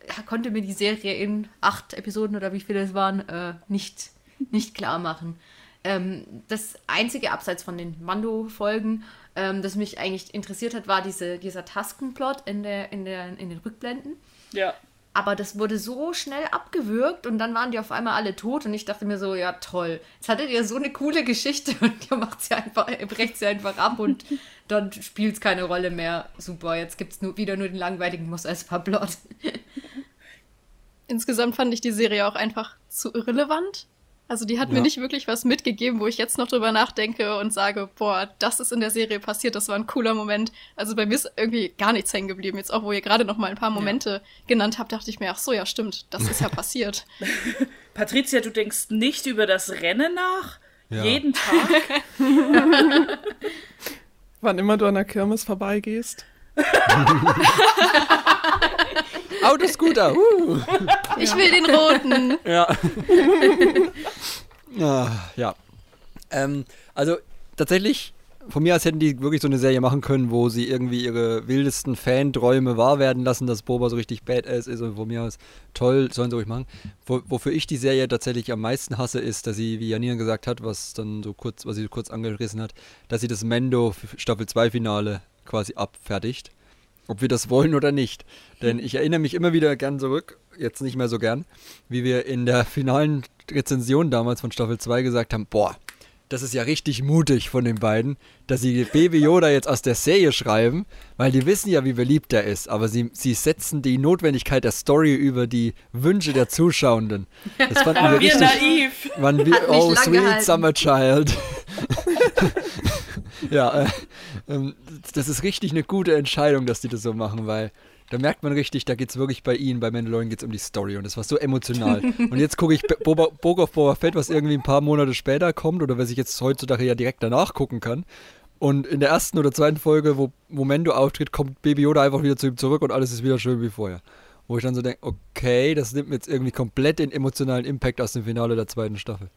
er konnte mir die Serie in acht Episoden oder wie viele es waren, äh, nicht, nicht klar machen. Ähm, das einzige abseits von den Mando-Folgen, ähm, das mich eigentlich interessiert hat, war diese, dieser Taskenplot in, der, in, der, in den Rückblenden. Ja. Aber das wurde so schnell abgewürgt und dann waren die auf einmal alle tot und ich dachte mir so, ja toll, jetzt hattet ihr so eine coole Geschichte und ihr macht sie einfach, ihr brecht sie einfach ab und dann spielt es keine Rolle mehr. Super, jetzt gibt es nur, wieder nur den langweiligen Mos Espa-Plot. Insgesamt fand ich die Serie auch einfach zu irrelevant. Also die hat mir Ja. nicht wirklich was mitgegeben, wo ich jetzt noch drüber nachdenke und sage, boah, das ist in der Serie passiert, das war ein cooler Moment. Also bei mir ist irgendwie gar nichts hängen geblieben. Jetzt auch, wo ihr gerade noch mal ein paar Momente genannt habt, dachte ich mir, ach so, ja stimmt, das ist ja passiert. Patricia, du denkst nicht über das Rennen nach? Ja. Jeden Tag? Wann immer du an der Kirmes vorbeigehst. Autoscooter, uh. Ich will den roten. Ja. ja, ja. Ähm, also tatsächlich, von mir aus hätten die wirklich so eine Serie machen können, wo sie irgendwie ihre wildesten Fanträume wahr werden lassen, dass Boba so richtig badass ist und von mir aus toll, sollen sie ruhig machen. Wo, wofür ich die Serie tatsächlich am meisten hasse, ist, dass sie, wie Janina gesagt hat, was dann so kurz, was sie so kurz angerissen hat, dass sie das Mendo Staffel 2 Finale quasi abfertigt. Ob wir das wollen oder nicht. Denn ich erinnere mich immer wieder gern zurück, jetzt nicht mehr so gern, wie wir in der finalen Rezension damals von Staffel 2 gesagt haben, boah, das ist ja richtig mutig von den beiden, dass sie Baby Yoda jetzt aus der Serie schreiben, weil die wissen ja, wie beliebt er ist, aber sie, sie setzen die Notwendigkeit der Story über die Wünsche der Zuschauenden. Das fanden wir Wir richtig, naiv. man, wie, Hat oh, sweet gehalten. summer child. ja, äh, ähm, das ist richtig eine gute Entscheidung, dass die das so machen, weil da merkt man richtig, da geht es wirklich bei ihnen, bei Mandalorian geht es um die Story und das war so emotional. und jetzt gucke ich Boba, Boba Boba Fett, was irgendwie ein paar Monate später kommt oder was ich jetzt heutzutage ja direkt danach gucken kann. Und in der ersten oder zweiten Folge, wo, Mendo auftritt, kommt Baby Yoda einfach wieder zu ihm zurück und alles ist wieder schön wie vorher. Wo ich dann so denke, okay, das nimmt mir jetzt irgendwie komplett den emotionalen Impact aus dem Finale der zweiten Staffel.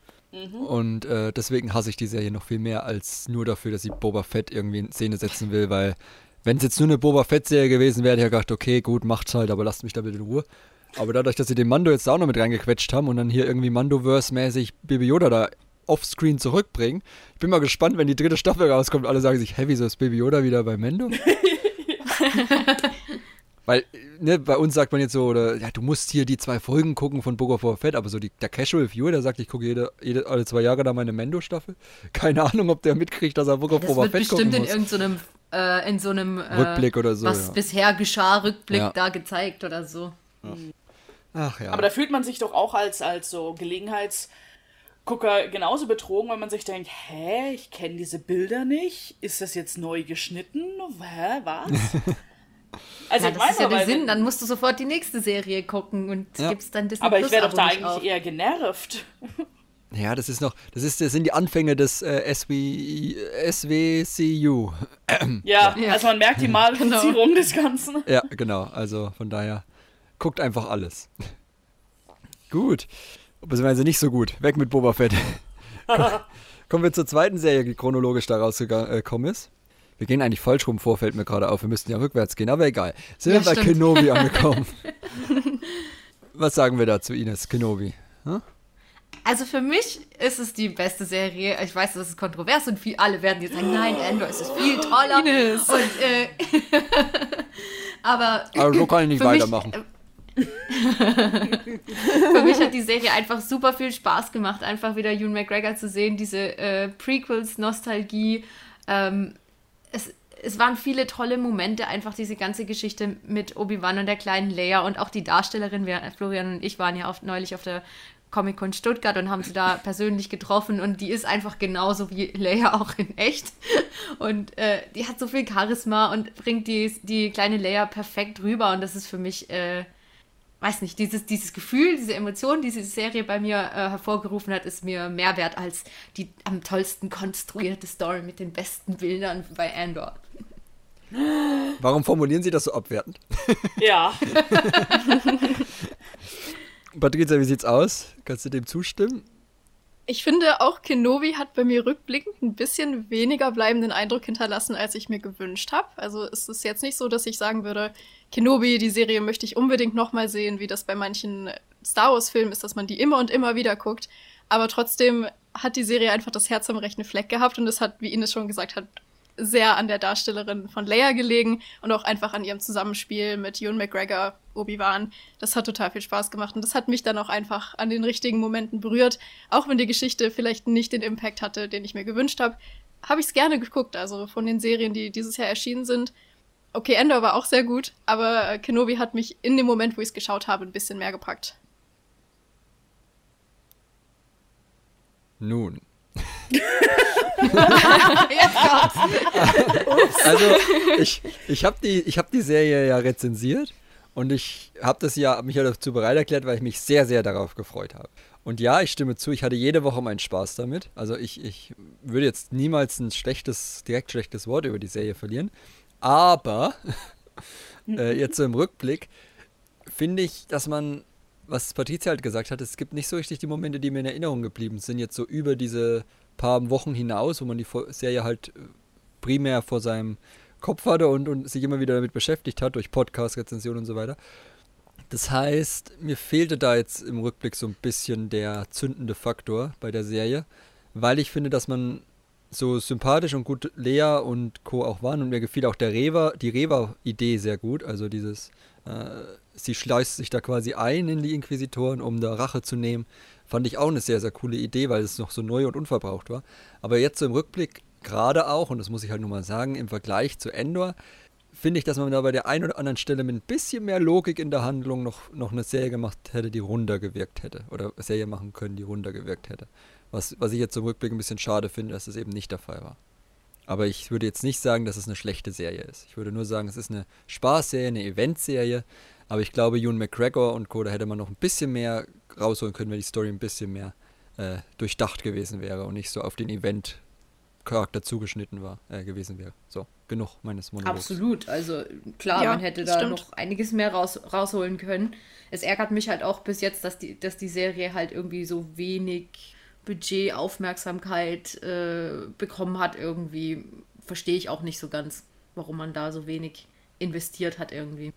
Und äh, deswegen hasse ich die Serie noch viel mehr als nur dafür, dass sie Boba Fett irgendwie in Szene setzen will, weil wenn es jetzt nur eine Boba Fett-Serie gewesen wäre, hätte ich ja gedacht, okay, gut, macht's halt, aber lasst mich da bitte in Ruhe. Aber dadurch, dass sie den Mando jetzt da auch noch mit reingequetscht haben und dann hier irgendwie Mandoverse-mäßig Baby Yoda da offscreen zurückbringen, ich bin mal gespannt, wenn die dritte Staffel rauskommt, alle sagen sich, hey, wieso ist Baby Yoda wieder bei Mando? Weil, ne, bei uns sagt man jetzt so, oder, ja, du musst hier die zwei Folgen gucken von Book of Boba Fett, aber so die, der Casual Viewer, der sagt, ich gucke jede, jede, alle zwei Jahre da meine Mendo-Staffel. Keine Ahnung, ob der mitkriegt, dass er Book of wird Fett gucken bestimmt in muss. irgendeinem äh, in so einem äh, Rückblick oder so, was ja. bisher geschah, Rückblick Ja. da gezeigt oder so. Ach ja. Aber da fühlt man sich doch auch als, als so Gelegenheitsgucker genauso betrogen, weil man sich denkt, hä, ich kenne diese Bilder nicht. Ist das jetzt neu geschnitten? Hä, was? Also Ja, ich das ist ja der Sinn. Dann musst du sofort die nächste Serie gucken und Ja. gibst dann Disney aber ich wäre doch da eigentlich auf. eher genervt. Ja, das ist noch, das ist, das sind die Anfänge des äh, SW, SWCU. Ja, Ja. also man merkt die Malifizierung des Ganzen. Ja, genau. Also von daher, guckt einfach alles. gut. Beziehungsweise nicht so gut. Weg mit Boba Fett. Komm- Kommen wir zur zweiten Serie, die chronologisch da rausgekommen ist. Wir gehen eigentlich falsch rum vor, fällt mir gerade auf. Wir müssten ja rückwärts gehen, aber egal. Sind Ja, wir bei stimmt. Kenobi angekommen. Was sagen wir dazu, Ines? Kenobi. Hm? Also für mich ist es die beste Serie. Ich weiß, das ist kontrovers und viel, alle werden jetzt sagen, nein, Andor ist viel toller. Ines. Und, äh, aber Aber so kann ich nicht für mich, weitermachen. äh, Für mich hat die Serie einfach super viel Spaß gemacht, einfach wieder Ewan McGregor zu sehen, diese äh, Prequels, Nostalgie. Ähm, es, es waren viele tolle Momente, einfach diese ganze Geschichte mit Obi-Wan und der kleinen Leia und auch die Darstellerin. Wir, Florian und ich waren ja auf, neulich auf der Comic-Con Stuttgart und haben sie da persönlich getroffen und die ist einfach genauso wie Leia auch in echt. Und äh, die hat so viel Charisma und bringt die, die kleine Leia perfekt rüber und das ist für mich, äh, weiß nicht, dieses, dieses Gefühl, diese Emotion, die diese Serie bei mir äh, hervorgerufen hat, ist mir mehr wert als die am tollsten konstruierte Story mit den besten Bildern bei Andor. Warum formulieren Sie das so abwertend? Ja, Patricia, wie sieht's aus? Kannst du dem zustimmen? Ich finde, auch Kenobi hat bei mir rückblickend ein bisschen weniger bleibenden Eindruck hinterlassen, als ich mir gewünscht habe. Also es ist jetzt nicht so, dass ich sagen würde, Kenobi, die Serie möchte ich unbedingt nochmal sehen, wie das bei manchen Star Wars-Filmen ist, dass man die immer und immer wieder guckt. Aber trotzdem hat die Serie einfach das Herz am rechten Fleck gehabt und es hat, wie Ines schon gesagt hat, sehr an der Darstellerin von Leia gelegen und auch einfach an ihrem Zusammenspiel mit Ewan McGregor, Obi-Wan. Das hat total viel Spaß gemacht und das hat mich dann auch einfach an den richtigen Momenten berührt. Auch wenn die Geschichte vielleicht nicht den Impact hatte, den ich mir gewünscht habe, habe ich es gerne geguckt. Also von den Serien, die dieses Jahr erschienen sind. Okay, Endor war auch sehr gut, aber Kenobi hat mich in dem Moment, wo ich es geschaut habe, ein bisschen mehr gepackt. Nun. Also, ich, ich habe die, ich hab die Serie ja rezensiert und ich habe das ja mich ja dazu bereit erklärt, weil ich mich sehr, sehr darauf gefreut habe. Und ja, ich stimme zu, ich hatte jede Woche meinen Spaß damit. Also ich, ich würde jetzt niemals ein schlechtes, direkt schlechtes Wort über die Serie verlieren. Aber äh, jetzt so im Rückblick finde ich, dass man, was Patricia halt gesagt hat, es gibt nicht so richtig die Momente, die mir in Erinnerung geblieben sind, jetzt so über diese paar Wochen hinaus, wo man die Serie halt äh, primär vor seinem Kopf hatte und, und sich immer wieder damit beschäftigt hat, durch Podcast, Rezensionen und so weiter. Das heißt, mir fehlte da jetzt im Rückblick so ein bisschen der zündende Faktor bei der Serie, weil ich finde, dass man so sympathisch und gut Lea und Co. auch waren und mir gefiel auch der Reva, die Reva-Idee sehr gut, also dieses, äh, sie schleißt sich da quasi ein in die Inquisitoren, um da Rache zu nehmen, fand ich auch eine sehr, sehr coole Idee, weil es noch so neu und unverbraucht war. Aber jetzt so im Rückblick, gerade auch, und das muss ich halt nur mal sagen, im Vergleich zu Endor, finde ich, dass man da bei der einen oder anderen Stelle mit ein bisschen mehr Logik in der Handlung noch, noch eine Serie gemacht hätte, die runder gewirkt hätte. Oder Serie machen können, die runder gewirkt hätte. Was, was ich jetzt im Rückblick ein bisschen schade finde, dass das eben nicht der Fall war. Aber ich würde jetzt nicht sagen, dass es eine schlechte Serie ist. Ich würde nur sagen, es ist eine Spaßserie, eine Eventserie. Aber ich glaube, Ewan McGregor und Co., da hätte man noch ein bisschen mehr rausholen können, wenn die Story ein bisschen mehr äh, durchdacht gewesen wäre und nicht so auf den Event-Charakter zugeschnitten war, äh, gewesen wäre. So, genug meines Monologs. Absolut. Also klar, Ja, man hätte da stimmt. noch einiges mehr raus, rausholen können. Es ärgert mich halt auch bis jetzt, dass die, dass die Serie halt irgendwie so wenig Budget, Aufmerksamkeit äh, bekommen hat. Irgendwie verstehe ich auch nicht so ganz, warum man da so wenig investiert hat irgendwie.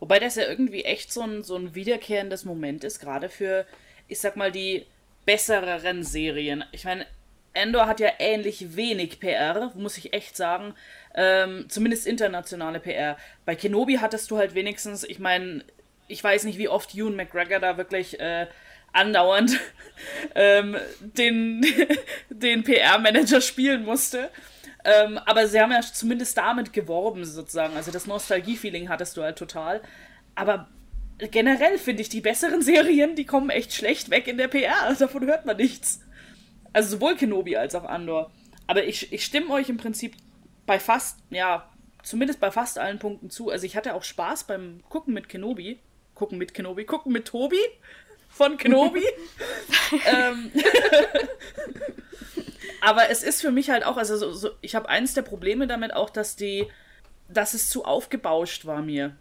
Wobei das ja irgendwie echt so ein, so ein wiederkehrendes Moment ist, gerade für, ich sag mal, die besseren Serien. Ich meine, Endor hat ja ähnlich wenig PR, muss ich echt sagen. Ähm, zumindest internationale PR. Bei Kenobi hattest du halt wenigstens, ich meine, ich weiß nicht, wie oft Ewan McGregor da wirklich äh, andauernd ähm, den, den PR-Manager spielen musste. Ähm, aber sie haben ja zumindest damit geworben, sozusagen. Also das Nostalgie-Feeling hattest du halt total. Aber generell finde ich die besseren Serien, die kommen echt schlecht weg in der PR. Davon hört man nichts. Also sowohl Kenobi als auch Andor. Aber ich, ich stimme euch im Prinzip bei fast, ja, zumindest bei fast allen Punkten zu. Also ich hatte auch Spaß beim Gucken mit Kenobi. Gucken mit Kenobi, gucken mit Tobi von Kenobi. ähm, aber es ist für mich halt auch, also so, so, ich habe eins der Probleme damit auch, dass die, dass es zu aufgebauscht war mir.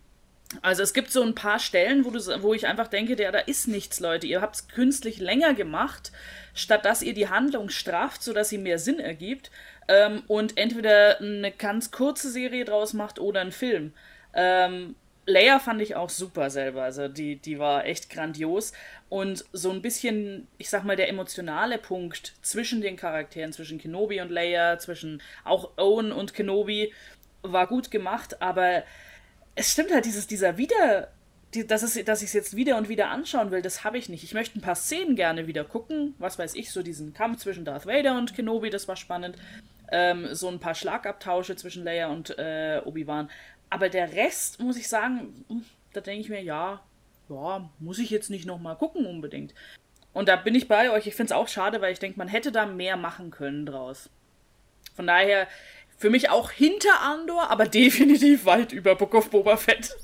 Also es gibt so ein paar Stellen, wo, du, wo ich einfach denke, der, da ist nichts, Leute. Ihr habt es künstlich länger gemacht, statt dass ihr die Handlung straft, sodass sie mehr Sinn ergibt. Ähm, und entweder eine ganz kurze Serie draus macht oder einen Film. Ähm, Leia fand ich auch super selber. Also die, die war echt grandios. Und so ein bisschen, ich sag mal, der emotionale Punkt zwischen den Charakteren, zwischen Kenobi und Leia, zwischen auch Owen und Kenobi, war gut gemacht, aber es stimmt halt, dieses, dieser Wieder, die, dass, es, dass ich es jetzt wieder und wieder anschauen will, das habe ich nicht. Ich möchte ein paar Szenen gerne wieder gucken. Was weiß ich, so diesen Kampf zwischen Darth Vader und Kenobi, das war spannend. Ähm, so ein paar Schlagabtausche zwischen Leia und äh, Obi-Wan. Aber der Rest, muss ich sagen, hm, da denke ich mir, ja, ja, muss ich jetzt nicht nochmal gucken unbedingt. Und da bin ich bei euch. Ich finde es auch schade, weil ich denke, man hätte da mehr machen können draus. Von daher, für mich auch hinter Andor, aber definitiv weit über Book of Boba Fett.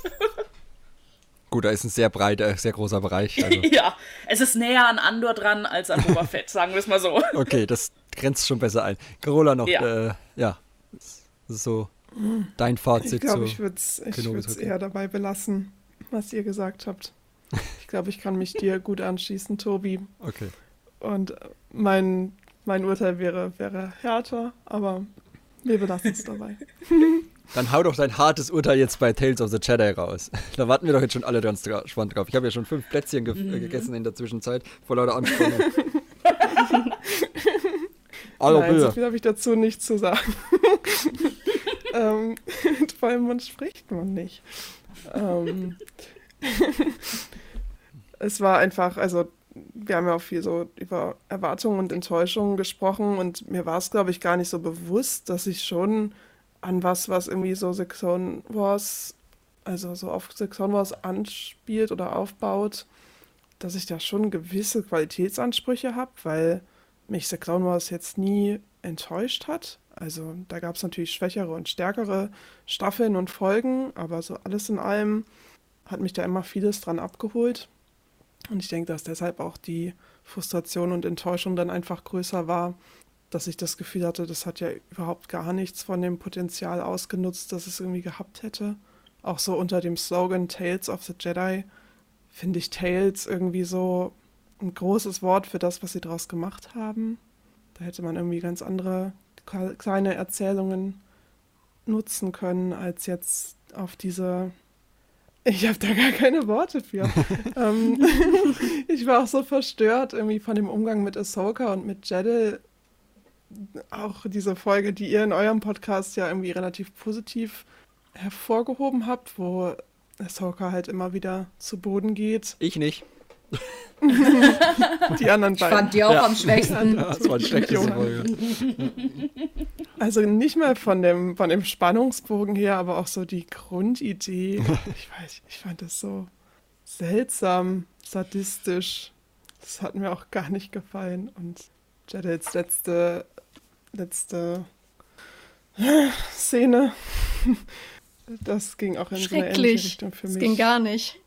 Gut, da ist ein sehr breiter, sehr großer Bereich. Also. ja, es ist näher an Andor dran als an Boba Fett, sagen wir es mal so. Okay, das grenzt schon besser ein. Carola noch, ja, äh, ja so dein Fazit. Ich glaube, ich würde es eher dabei belassen, was ihr gesagt habt. Ich glaube, ich kann mich dir gut anschließen, Tobi. Okay. Und mein, mein Urteil wäre, wäre härter, aber wir belassen es dabei. Dann hau doch dein hartes Urteil jetzt bei Tales of the Jedi raus. Da warten wir doch jetzt schon alle ganz gespannt drauf. Ich habe ja schon fünf Plätzchen ge mhm. gegessen in der Zwischenzeit, vor lauter Anspannung. also Nein, so viel habe ich dazu nicht zu sagen. Ähm, mit vollem Mund spricht man nicht. Ähm, es war einfach, also wir haben ja auch viel so über Erwartungen und Enttäuschungen gesprochen und mir war es, glaube ich, gar nicht so bewusst, dass ich schon an was, was irgendwie so Section Wars, also so auf Section Wars anspielt oder aufbaut, dass ich da schon gewisse Qualitätsansprüche habe, weil mich Section Wars jetzt nie enttäuscht hat. Also da gab es natürlich schwächere und stärkere Staffeln und Folgen, aber so alles in allem hat mich da immer vieles dran abgeholt. Und ich denke, dass deshalb auch die Frustration und Enttäuschung dann einfach größer war, dass ich das Gefühl hatte, das hat ja überhaupt gar nichts von dem Potenzial ausgenutzt, das es irgendwie gehabt hätte. Auch so unter dem Slogan Tales of the Jedi finde ich Tales irgendwie so ein großes Wort für das, was sie daraus gemacht haben. Da hätte man irgendwie ganz andere kleine Erzählungen nutzen können, als jetzt auf diese ich habe da gar keine Worte für. ähm, ich war auch so verstört irgendwie von dem Umgang mit Ahsoka und mit Jeddel. Auch diese Folge, die ihr in eurem Podcast ja irgendwie relativ positiv hervorgehoben habt, wo Ahsoka halt immer wieder zu Boden geht. Ich nicht. die anderen beiden. Ich fand die auch ja. am schwächsten. das war die schlechteste Folge. Also nicht mal von dem, von dem Spannungsbogen her, aber auch so die Grundidee. Ich weiß, ich fand das so seltsam, sadistisch. Das hat mir auch gar nicht gefallen. Und Jedels letzte, letzte Szene, das ging auch in so eine ähnliche Richtung für mich. Das ging gar nicht.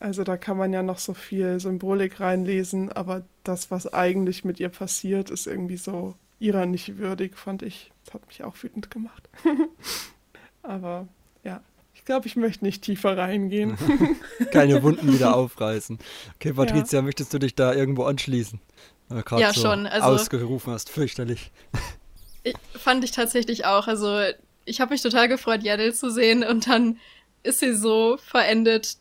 Also da kann man ja noch so viel Symbolik reinlesen, aber das, was eigentlich mit ihr passiert, ist irgendwie so ihrer nicht würdig, fand ich. Das hat mich auch wütend gemacht. aber ja, ich glaube, ich möchte nicht tiefer reingehen. Keine Wunden wieder aufreißen. Okay, Patricia, ja. möchtest du dich da irgendwo anschließen? ja, so schon. Also, ausgerufen hast, fürchterlich. Ich, fand ich tatsächlich auch. Also ich habe mich total gefreut, Yaddle zu sehen und dann ist sie so verendet,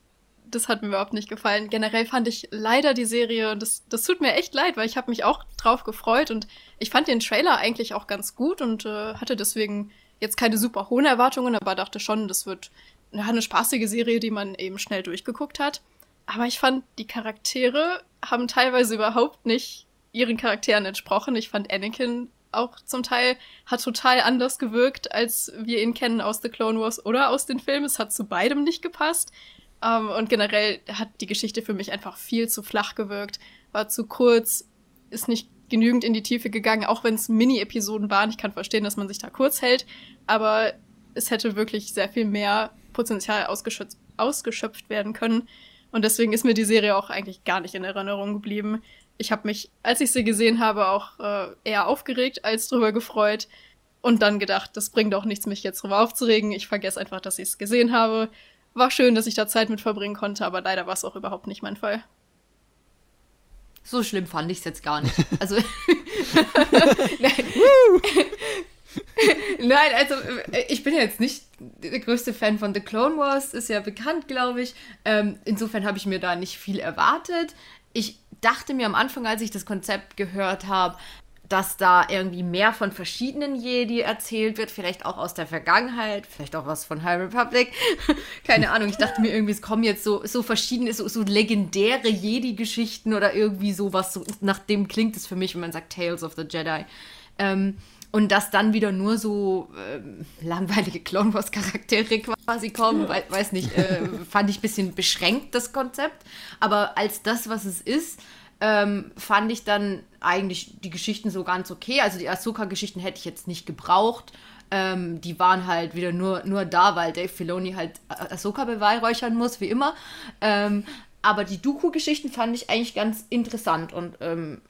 das hat mir überhaupt nicht gefallen. Generell fand ich leider die Serie, und das, das tut mir echt leid, weil ich habe mich auch drauf gefreut und ich fand den Trailer eigentlich auch ganz gut und äh, hatte deswegen jetzt keine super hohen Erwartungen, aber dachte schon, das wird eine spaßige Serie, die man eben schnell durchgeguckt hat. Aber ich fand, die Charaktere haben teilweise überhaupt nicht ihren Charakteren entsprochen. Ich fand Anakin auch zum Teil hat total anders gewirkt, als wir ihn kennen aus The Clone Wars oder aus den Filmen. Es hat zu beidem nicht gepasst. Um, ähm, und generell hat die Geschichte für mich einfach viel zu flach gewirkt, war zu kurz, ist nicht genügend in die Tiefe gegangen, auch wenn es Mini-Episoden waren. Ich kann verstehen, dass man sich da kurz hält, aber es hätte wirklich sehr viel mehr Potenzial ausgeschöpft, ausgeschöpft werden können. Und deswegen ist mir die Serie auch eigentlich gar nicht in Erinnerung geblieben. Ich habe mich, als ich sie gesehen habe, auch äh, eher aufgeregt als drüber gefreut und dann gedacht, das bringt auch nichts, mich jetzt drüber aufzuregen. Ich vergesse einfach, dass ich es gesehen habe. War schön, dass ich da Zeit mit verbringen konnte, aber leider war es auch überhaupt nicht mein Fall. So schlimm fand ich es jetzt gar nicht. Also. Nein. Also ich bin ja jetzt nicht der größte Fan von The Clone Wars, ist ja bekannt, glaube ich. Ähm, insofern habe ich mir da nicht viel erwartet. Ich dachte mir am Anfang, als ich das Konzept gehört habe, dass da irgendwie mehr von verschiedenen Jedi erzählt wird, vielleicht auch aus der Vergangenheit, vielleicht auch was von High Republic. Keine Ahnung, ich dachte mir irgendwie, es kommen jetzt so, so verschiedene, so, so legendäre Jedi-Geschichten oder irgendwie sowas, so, nach dem klingt es für mich, wenn man sagt Tales of the Jedi. Ähm, und dass dann wieder nur so ähm, langweilige Clone Wars Charaktere quasi kommen, we weiß nicht, äh, fand ich ein bisschen beschränkt, das Konzept. Aber als das, was es ist, ähm, fand ich dann eigentlich die Geschichten so ganz okay. Also die Ahsoka-Geschichten hätte ich jetzt nicht gebraucht. Ähm, die waren halt wieder nur, nur da, weil Dave Filoni halt Ahsoka beweihräuchern muss, wie immer. Ähm, aber die Dooku-Geschichten fand ich eigentlich ganz interessant und ähm,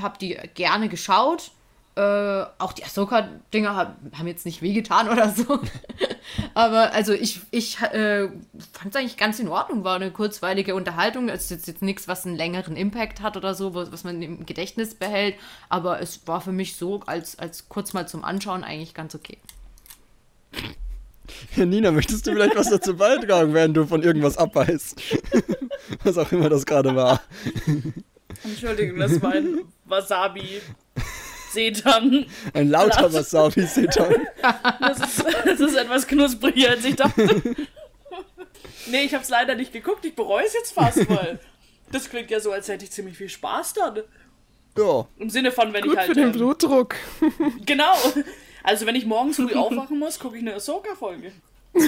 habe die gerne geschaut. Äh, auch die Ahsoka-Dinger haben jetzt nicht wehgetan oder so. Aber also ich, ich äh, fand es eigentlich ganz in Ordnung. War eine kurzweilige Unterhaltung. Es ist jetzt, jetzt nichts, was einen längeren Impact hat oder so, was, was man im Gedächtnis behält. Aber es war für mich so als, als kurz mal zum Anschauen eigentlich ganz okay. Ja, Nina, möchtest du vielleicht was dazu beitragen, während du von irgendwas abbeißt? was auch immer das gerade war. Entschuldigung, das war ein Wasabi. Seetang. Ein lauter Wasabi-Seetang. Das ist, das ist etwas knuspriger, als ich dachte. Nee, ich hab's leider nicht geguckt. Ich bereue es jetzt fast mal. Das klingt ja so, als hätte ich ziemlich viel Spaß dann. Ja. Im Sinne von, wenn Gut ich halt. für den ähm, Blutdruck. Genau. Also, wenn ich morgens früh aufwachen muss, gucke ich eine Ahsoka-Folge.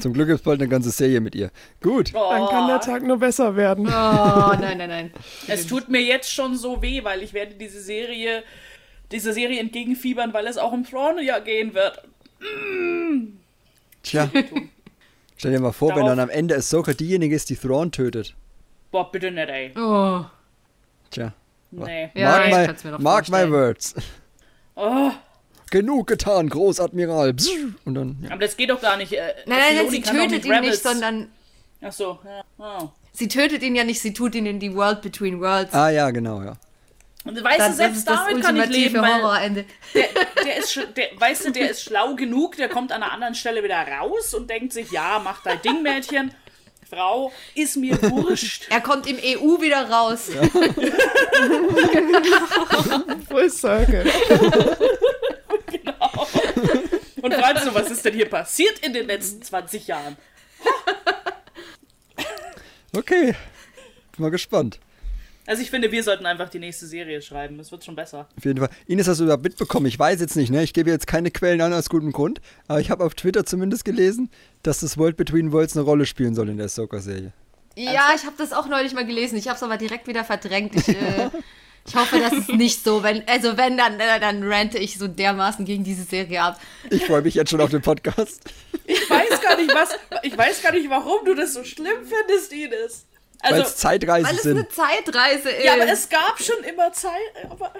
Zum Glück ist bald eine ganze Serie mit ihr. Gut. Dann kann der Tag nur besser werden. Oh, nein, nein, nein. Es tut mir jetzt schon so weh, weil ich werde diese Serie, dieser Serie entgegenfiebern, weil es auch um Throne ja gehen wird. Tja. Stell dir mal vor, wenn Darauf- dann am Ende Ahsoka diejenige ist, die Thrawn tötet. Boah, bitte nicht, ey. Oh. Tja. Nee. Ja, mark ich my, mark my words. Oh, Genug getan, Großadmiral. Und dann, ja. aber das geht doch gar nicht. Äh, Nein, nein, nein, sie tötet ihn nicht, Rebels- sondern Ach so. Ja. Oh. sie tötet ihn ja nicht, sie tut ihn in die World Between Worlds. Ah ja, genau, ja. Und weißt du, das, das selbst damit kann ich ultimative leben, weil Horrorende. der, der ist, der, weißt du, der ist schlau genug, der kommt an einer anderen Stelle wieder raus und denkt sich, ja, mach dein Ding, Mädchen. Frau, ist mir wurscht. Er kommt im EU wieder raus. Full Circle. Und fragst du, was ist denn hier passiert in den letzten 20 Jahren? Okay. Bin mal gespannt. Also ich finde, wir sollten einfach die nächste Serie schreiben. Das wird schon besser. Auf jeden Fall. Ines, hast du überhaupt mitbekommen? Ich weiß jetzt nicht, ne? Ich gebe jetzt keine Quellen an aus gutem Grund. Aber ich habe auf Twitter zumindest gelesen, dass das World Between Worlds eine Rolle spielen soll in der Ahsoka-Serie. Ja, ich habe das auch neulich mal gelesen. Ich habe es aber direkt wieder verdrängt. Ich, äh, ich hoffe, das ist nicht so. Wenn, also wenn, dann, äh, dann rante ich so dermaßen gegen diese Serie ab. Ich freue mich jetzt schon auf den Podcast. Ich weiß gar nicht, was. Ich weiß gar nicht, warum du das so schlimm findest, Ines. Weil Also, es Zeitreisen Weil es sind. eine Zeitreise ist. ja, aber es gab schon immer Zeit. Aber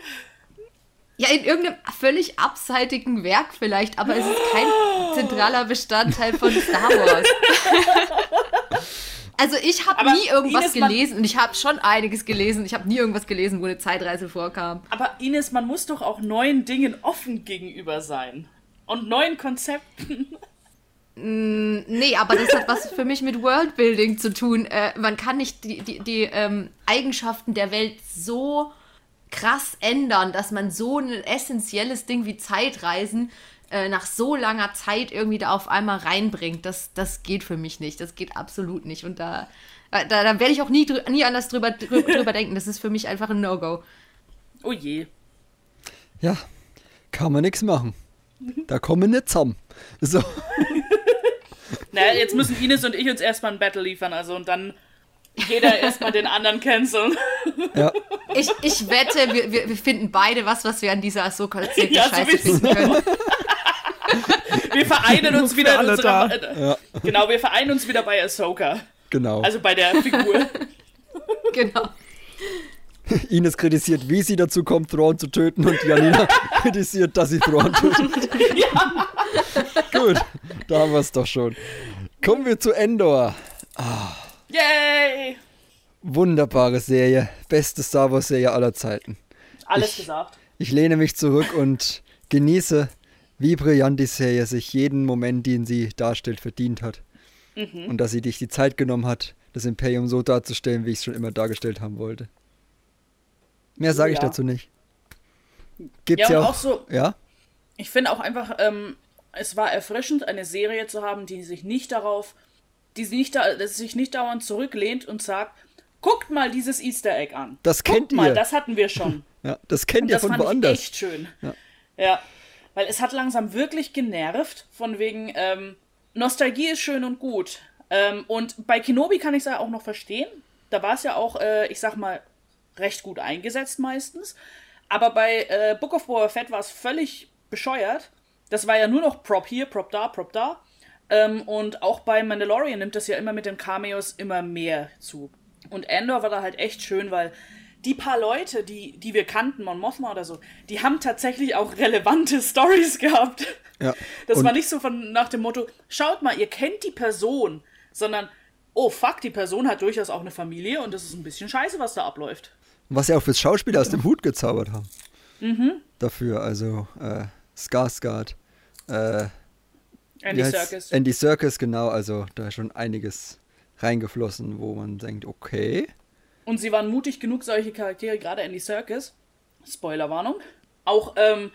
Ja, in irgendeinem völlig abseitigen Werk vielleicht, aber es ist kein zentraler Bestandteil von Star Wars. Also ich habe nie irgendwas Ines, gelesen und ich habe schon einiges gelesen. Ich habe nie irgendwas gelesen, wo eine Zeitreise vorkam. Aber Ines, man muss doch auch neuen Dingen offen gegenüber sein. Und neuen Konzepten. Nee, aber das hat was für mich mit Worldbuilding zu tun. Äh, man kann nicht die, die, die ähm, Eigenschaften der Welt so krass ändern, dass man so ein essentielles Ding wie Zeitreisen äh, nach so langer Zeit irgendwie da auf einmal reinbringt. Das, das geht für mich nicht. Das geht absolut nicht. Und da, da, da werde ich auch nie, nie anders drüber, drü- drüber denken. Das ist für mich einfach ein No-Go. Oh je. Ja, kann man nichts machen. Da kommen nicht zusammen. So. Naja, jetzt müssen Ines und ich uns erstmal ein Battle liefern, also und dann jeder erstmal den anderen canceln. Ja, Ich, ich wette, wir, wir, wir finden beide was, was wir an dieser Ahsoka-Erzählung Ja, scheiße sowieso. finden können. Wir vereinen uns wieder in unserer, äh, Genau, wir vereinen uns wieder bei Ahsoka. genau. Also bei der Figur. Genau. Ines kritisiert, wie sie dazu kommt, Thrawn zu töten und Janina kritisiert, dass sie Thrawn tötet. Gut, da haben wir es doch schon. Kommen wir zu Endor. Yay! Wunderbare Serie. Beste Star Wars Serie aller Zeiten. Alles Ich- gesagt. Ich lehne mich zurück und genieße, wie brillant die Serie sich jeden Moment, den sie darstellt, verdient hat. Und dass sie dich die Zeit genommen hat, das Imperium so darzustellen, wie ich es schon immer dargestellt haben wollte. Mehr sage ich Ja. dazu nicht. Gibt's Ja, ja, auch, auch so- Ja? Ich finde auch einfach, ähm, es war erfrischend, eine Serie zu haben, die sich nicht darauf, die sich nicht, da, sich nicht dauernd zurücklehnt und sagt, guckt mal dieses Easter Egg an. Das Guckt kennt mal, ihr. das hatten wir schon. Ja, das kennt Und ihr das von fand woanders. ich echt schön. Ja. Ja. Weil es hat langsam wirklich genervt, von wegen, ähm, Nostalgie ist schön und gut. Ähm, und bei Kenobi kann ich es ja auch noch verstehen. Da war es ja auch, äh, ich sag mal, recht gut eingesetzt meistens. Aber bei äh, Book of Boba Fett war es völlig bescheuert. Das war ja nur noch Prop hier, Prop da, Prop da. Ähm, und auch bei Mandalorian nimmt das ja immer mit den Cameos immer mehr zu. Und Andor war da halt echt schön, weil die paar Leute, die, die wir kannten, Mon Mothma oder so, die haben tatsächlich auch relevante Stories gehabt. Ja. Das Und- war nicht so von nach dem Motto, schaut mal, ihr kennt die Person, sondern, oh fuck, die Person hat durchaus auch eine Familie und das ist ein bisschen scheiße, was da abläuft. Was sie auch fürs Schauspiel aus dem Hut gezaubert haben. Dafür, also äh, Skarsgård, äh, Andy? Serkis. Andy Serkis, genau, also da ist schon einiges reingeflossen, wo man denkt, okay. Und sie waren mutig genug, solche Charaktere, gerade Andy Serkis, Spoilerwarnung, auch ähm,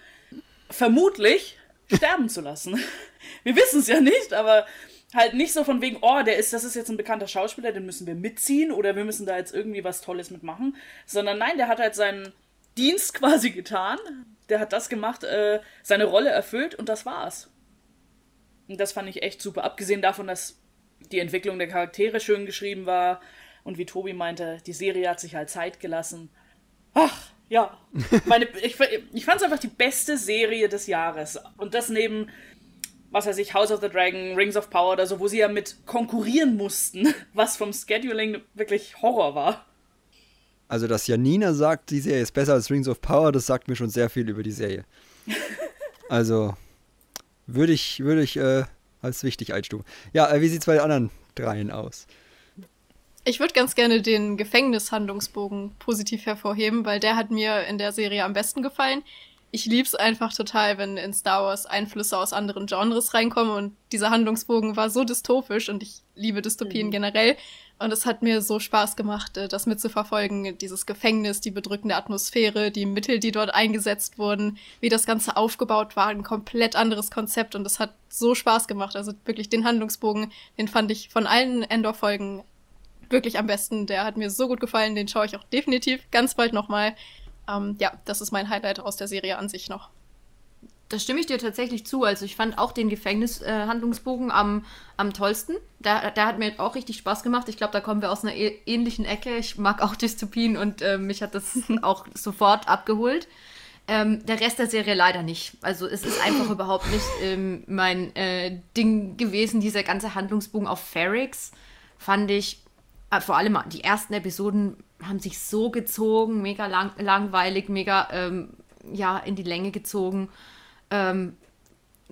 vermutlich sterben zu lassen. Wir wissen es ja nicht, aber halt nicht so von wegen, oh, der ist, das ist jetzt ein bekannter Schauspieler, den müssen wir mitziehen oder wir müssen da jetzt irgendwie was Tolles mitmachen, sondern nein, der hat halt seinen Dienst quasi getan, der hat das gemacht, äh, seine Rolle erfüllt und das war's. Und das fand ich echt super, abgesehen davon, dass die Entwicklung der Charaktere schön geschrieben war und wie Tobi meinte, die Serie hat sich halt Zeit gelassen. Ach, ja. Meine, ich ich fand es einfach die beste Serie des Jahres. Und das neben, was weiß ich, House of the Dragon, Rings of Power oder so, wo sie ja mit konkurrieren mussten, was vom Scheduling wirklich Horror war. Also, dass Janina sagt, die Serie ist besser als Rings of Power, das sagt mir schon sehr viel über die Serie. Also, würde ich, würde ich äh, als wichtig einstufen. Ja, äh, wie sieht es bei den anderen dreien aus? Ich würde ganz gerne den Gefängnishandlungsbogen positiv hervorheben, weil der hat mir in der Serie am besten gefallen. Ich lieb's einfach total, wenn in Star Wars Einflüsse aus anderen Genres reinkommen und dieser Handlungsbogen war so dystopisch und ich liebe Dystopien generell. Und es hat mir so Spaß gemacht, äh, das mitzuverfolgen, dieses Gefängnis, die bedrückende Atmosphäre, die Mittel, die dort eingesetzt wurden, wie das Ganze aufgebaut war, ein komplett anderes Konzept und es hat so Spaß gemacht. Also wirklich den Handlungsbogen, den fand ich von allen Endor-Folgen wirklich am besten. Der hat mir so gut gefallen, den schaue ich auch definitiv ganz bald nochmal. Ähm, ja, das ist mein Highlight aus der Serie an sich noch. Da stimme ich dir tatsächlich zu. Also ich fand auch den Gefängnishandlungsbogen am, am tollsten. Der, der hat mir auch richtig Spaß gemacht. Ich glaube, da kommen wir aus einer ä- ähnlichen Ecke. Ich mag auch Dystopien und äh, mich hat das auch sofort abgeholt. Ähm, der Rest der Serie leider nicht. Also es ist einfach überhaupt nicht ähm, mein äh, Ding gewesen. Dieser ganze Handlungsbogen auf Ferrix fand ich, äh, vor allem die ersten Episoden haben sich so gezogen, mega lang, langweilig, mega ähm, ja, in die Länge gezogen. Ähm,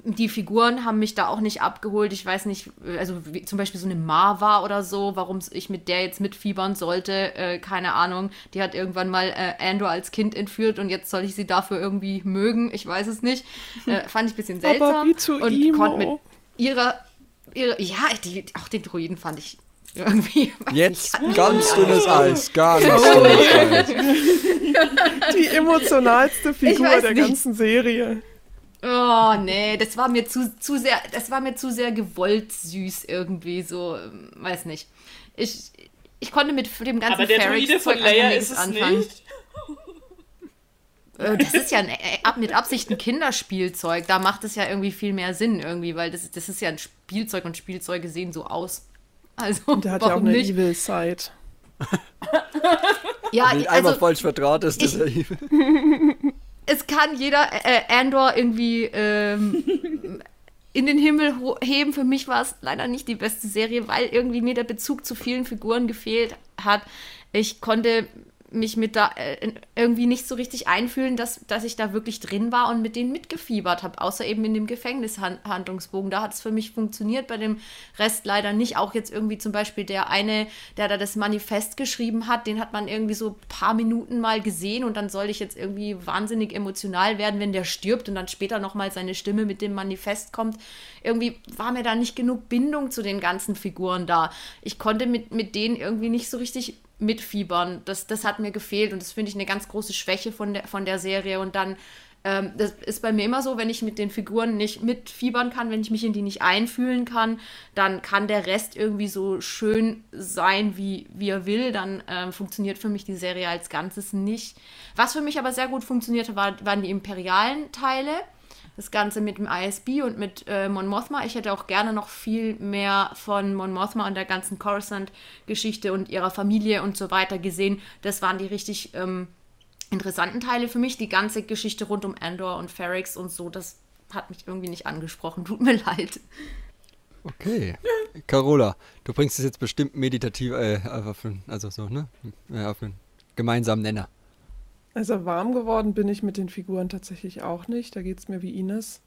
die Figuren haben mich da auch nicht abgeholt. Ich weiß nicht, also wie, zum Beispiel so eine Marva oder so, warum ich mit der jetzt mitfiebern sollte, äh, keine Ahnung. Die hat irgendwann mal äh, Andor als Kind entführt und jetzt soll ich sie dafür irgendwie mögen. Ich weiß es nicht. Äh, fand ich ein bisschen seltsam. Aber wie zu und Imo. konnte mit ihrer, ihre, ja, die, auch den Druiden fand ich irgendwie. Jetzt nicht, ganz dünnes Eis, ganz dünnes Eis. Die emotionalste Figur weiß der nicht. ganzen Serie. Oh, nee, das war mir zu, zu sehr, das war mir zu sehr gewollt süß irgendwie, so, ähm, weiß nicht. Ich, ich konnte mit dem ganzen Aber der Druide von Ferrix-Zeug Leia einfach ist nichts es anfangen. nicht. Äh, Das ist ja ein, äh, ab, mit Absicht ein Kinderspielzeug. Da macht es ja irgendwie viel mehr Sinn irgendwie, weil das, das ist ja ein Spielzeug und Spielzeuge sehen so aus. Also, Der hat ja auch eine nicht? Evil Side. Ja, Wenn ihn einmal also, falsch verdrahtest, ist er evil. es kann jeder äh, Andor irgendwie ähm, in den Himmel heben. Für mich war es leider nicht die beste Serie, weil irgendwie mir der Bezug zu vielen Figuren gefehlt hat. Ich konnte mich mit da äh, irgendwie nicht so richtig einfühlen, dass, dass ich da wirklich drin war und mit denen mitgefiebert habe, außer eben in dem Gefängnishandlungsbogen. Da hat es für mich funktioniert, bei dem Rest leider nicht. Auch jetzt irgendwie zum Beispiel der eine, der da das Manifest geschrieben hat, den hat man irgendwie so ein paar Minuten mal gesehen und dann soll ich jetzt irgendwie wahnsinnig emotional werden, wenn der stirbt und dann später nochmal seine Stimme mit dem Manifest kommt. Irgendwie war mir da nicht genug Bindung zu den ganzen Figuren da. Ich konnte mit, mit denen irgendwie nicht so richtig mitfiebern. Das, das hat mir gefehlt und das finde ich eine ganz große Schwäche von der, von der Serie. Und dann, ähm, das ist bei mir immer so, wenn ich mit den Figuren nicht mitfiebern kann, wenn ich mich in die nicht einfühlen kann, dann kann der Rest irgendwie so schön sein, wie, wie er will. Dann ähm, funktioniert für mich die Serie als Ganzes nicht. Was für mich aber sehr gut funktionierte, war, waren die imperialen Teile das Ganze mit dem ISB und mit äh, Mon Mothma. Ich hätte auch gerne noch viel mehr von Mon Mothma und der ganzen Coruscant-Geschichte und ihrer Familie und so weiter gesehen. Das waren die richtig ähm, interessanten Teile für mich. Die ganze Geschichte rund um Andor und Ferrix und so, das hat mich irgendwie nicht angesprochen. Tut mir leid. Okay. Carola, du bringst es jetzt bestimmt meditativ, äh, auf einen, also so, ne? Ja, auf einen gemeinsamen Nenner. Also warm geworden bin ich mit den Figuren tatsächlich auch nicht. Da geht es mir wie Ines.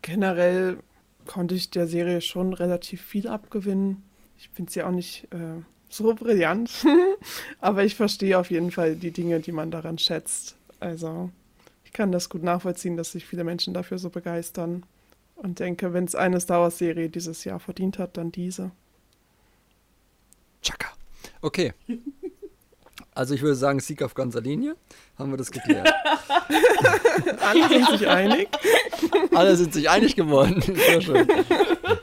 Generell konnte ich der Serie schon relativ viel abgewinnen. Ich finde sie auch nicht äh, so brillant, aber ich verstehe auf jeden Fall die Dinge, die man daran schätzt. Also ich kann das gut nachvollziehen, dass sich viele Menschen dafür so begeistern und denke, wenn es eine Star Wars-Serie dieses Jahr verdient hat, dann diese. Chaka. Okay. Also ich würde sagen, Sieg auf ganzer Linie. Haben wir das geklärt. Alle sind sich einig. Alle sind sich einig geworden. Sehr schön.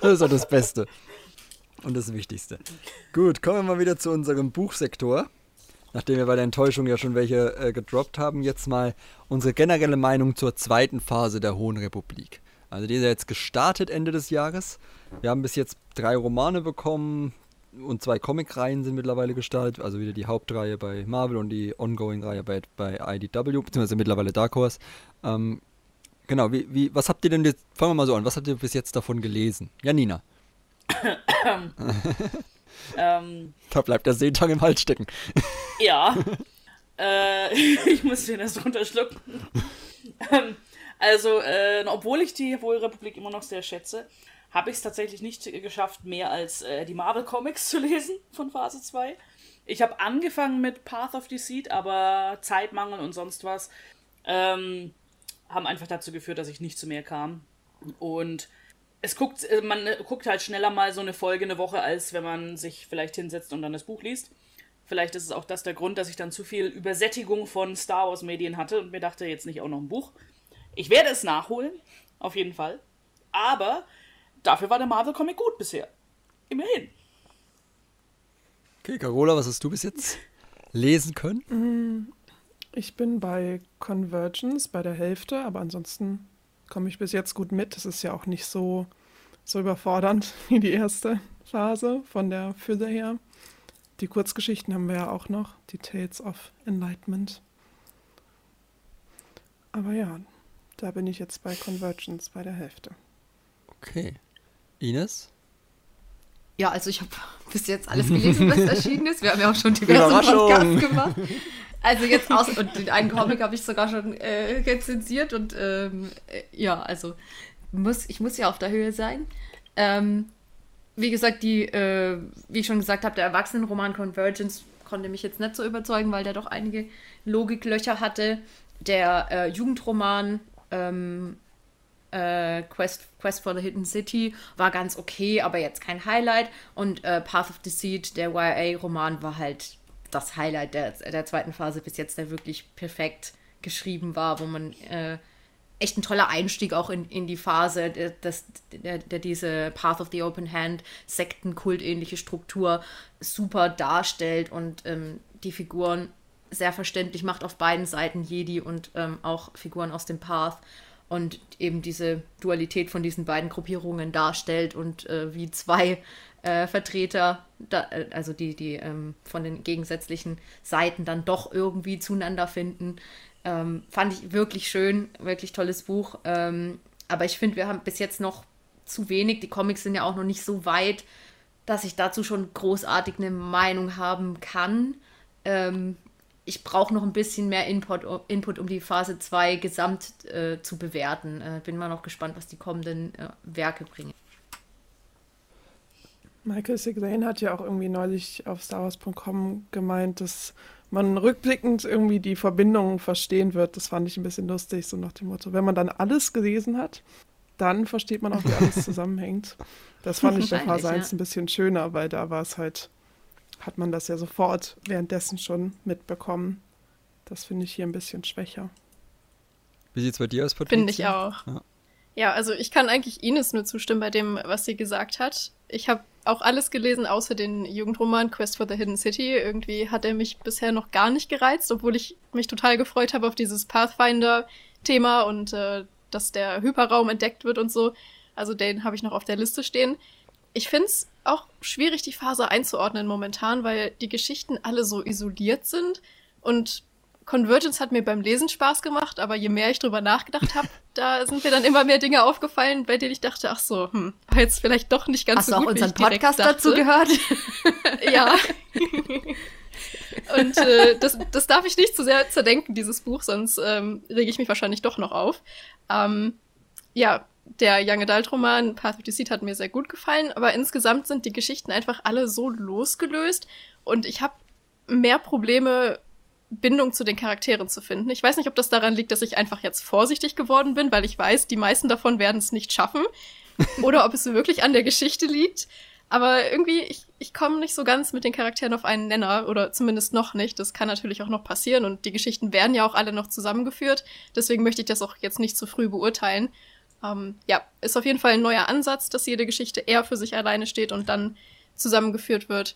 Das ist doch das Beste. Und das Wichtigste. Gut, kommen wir mal wieder zu unserem Buchsektor. Nachdem wir bei der Enttäuschung ja schon welche äh, gedroppt haben, jetzt mal unsere generelle Meinung zur zweiten Phase der Hohen Republik. Also die ist ja jetzt gestartet Ende des Jahres. Wir haben bis jetzt drei Romane bekommen und zwei Comicreihen sind mittlerweile gestartet. Also wieder die Hauptreihe bei Marvel und die Ongoing-Reihe bei, bei IDW, beziehungsweise mittlerweile Dark Horse. Ähm, genau, wie, wie, was habt ihr denn jetzt, fangen wir mal so an, was habt ihr bis jetzt davon gelesen? Janina, Ähm, da bleibt der Seetang im Hals stecken. ja. äh, ich muss den erst runterschlucken. Ähm, also, äh, obwohl ich die Hohe Republik immer noch sehr schätze, habe ich es tatsächlich nicht geschafft, mehr als äh, die Marvel Comics zu lesen von Phase 2. Ich habe angefangen mit Path of Deceit, aber Zeitmangel und sonst was ähm, haben einfach dazu geführt, dass ich nicht zu mehr kam. Und es guckt, äh, man äh, guckt halt schneller mal so eine Folge eine Woche, als wenn man sich vielleicht hinsetzt und dann das Buch liest. Vielleicht ist es auch das der Grund, dass ich dann zu viel Übersättigung von Star Wars Medien hatte und mir dachte, jetzt nicht auch noch ein Buch. Ich werde es nachholen, auf jeden Fall. Aber dafür war der Marvel Comic gut bisher. Immerhin. Okay, Carola, was hast du bis jetzt lesen können? Ich bin bei Convergence bei der Hälfte, aber ansonsten komme ich bis jetzt gut mit. Es ist ja auch nicht so, so überfordernd wie die erste Phase von der Fülle her. Die Kurzgeschichten haben wir ja auch noch, die Tales of Enlightenment. Aber ja, da bin ich jetzt bei Convergence bei der Hälfte. Okay. Ines? Ja, also ich habe bis jetzt alles gelesen, was erschienen ist. Wir haben ja auch schon diverse. Podcasts gemacht. Also jetzt aus und den einen Comic habe ich sogar schon äh, rezensiert und ähm, äh, ja, also muss, ich muss ja auf der Höhe sein. Ähm, wie gesagt, die, äh, wie ich schon gesagt habe, der Erwachsenenroman Convergence konnte mich jetzt nicht so überzeugen, weil der doch einige Logiklöcher hatte. Der äh, Jugendroman ähm, äh, Quest, Quest for the Hidden City war ganz okay, aber jetzt kein Highlight. Und äh, Path of Deceit, der YA-Roman, war halt das Highlight der, der zweiten Phase bis jetzt, der wirklich perfekt geschrieben war, wo man äh, echt ein toller Einstieg auch in, in die Phase, der, das, der, der diese Path of the Open Hand, Sektenkult-ähnliche Struktur super darstellt und ähm, die Figuren sehr verständlich macht auf beiden Seiten, Jedi und ähm, auch Figuren aus dem Path und eben diese Dualität von diesen beiden Gruppierungen darstellt und äh, wie zwei äh, Vertreter, da, äh, also die, die ähm, von den gegensätzlichen Seiten dann doch irgendwie zueinander finden. Ähm, fand ich wirklich schön, wirklich tolles Buch. Ähm, aber ich finde, wir haben bis jetzt noch zu wenig. Die Comics sind ja auch noch nicht so weit, dass ich dazu schon großartig eine Meinung haben kann. Ähm, ich brauche noch ein bisschen mehr Input, Input um die Phase 2 gesamt äh, zu bewerten. Äh, bin mal noch gespannt, was die kommenden äh, Werke bringen. Michael Siglain hat ja auch irgendwie neulich auf StarWars.com gemeint, dass man rückblickend irgendwie die Verbindungen verstehen wird. Das fand ich ein bisschen lustig, so nach dem Motto, wenn man dann alles gelesen hat, dann versteht man auch, wie alles zusammenhängt. Das fand ich bei Phase 1 ja. ein bisschen schöner, weil da war es halt, hat man das ja sofort währenddessen schon mitbekommen. Das finde ich hier ein bisschen schwächer. Wie sieht es bei dir aus, Patricia? Finde ich auch. Ja. ja, also ich kann eigentlich Ines nur zustimmen bei dem, was sie gesagt hat. Ich habe auch alles gelesen, außer den Jugendroman Quest for the Hidden City. Irgendwie hat er mich bisher noch gar nicht gereizt, obwohl ich mich total gefreut habe auf dieses Pathfinder-Thema und äh, dass der Hyperraum entdeckt wird und so. Also den habe ich noch auf der Liste stehen. Ich finde es auch schwierig, die Phase einzuordnen momentan, weil die Geschichten alle so isoliert sind und Convergence hat mir beim Lesen Spaß gemacht, aber je mehr ich drüber nachgedacht habe, da sind mir dann immer mehr Dinge aufgefallen, bei denen ich dachte, ach so, hm, war jetzt vielleicht doch nicht ganz Hast so gut. Hast du auch unseren Podcast dazu gehört? ja. Und äh, das, das darf ich nicht zu sehr zerdenken, dieses Buch, sonst ähm, rege ich mich wahrscheinlich doch noch auf. Ähm, ja, der Young Adult Roman Path of Deceit hat mir sehr gut gefallen, aber insgesamt sind die Geschichten einfach alle so losgelöst und ich habe mehr Probleme Bindung zu den Charakteren zu finden. Ich weiß nicht, ob das daran liegt, dass ich einfach jetzt vorsichtig geworden bin, weil ich weiß, die meisten davon werden es nicht schaffen. Oder ob es wirklich an der Geschichte liegt. Aber irgendwie, ich, ich komme nicht so ganz mit den Charakteren auf einen Nenner, oder zumindest noch nicht. Das kann natürlich auch noch passieren und die Geschichten werden ja auch alle noch zusammengeführt. Deswegen möchte ich das auch jetzt nicht zu früh beurteilen. Ähm, ja, ist auf jeden Fall ein neuer Ansatz, dass jede Geschichte eher für sich alleine steht und dann zusammengeführt wird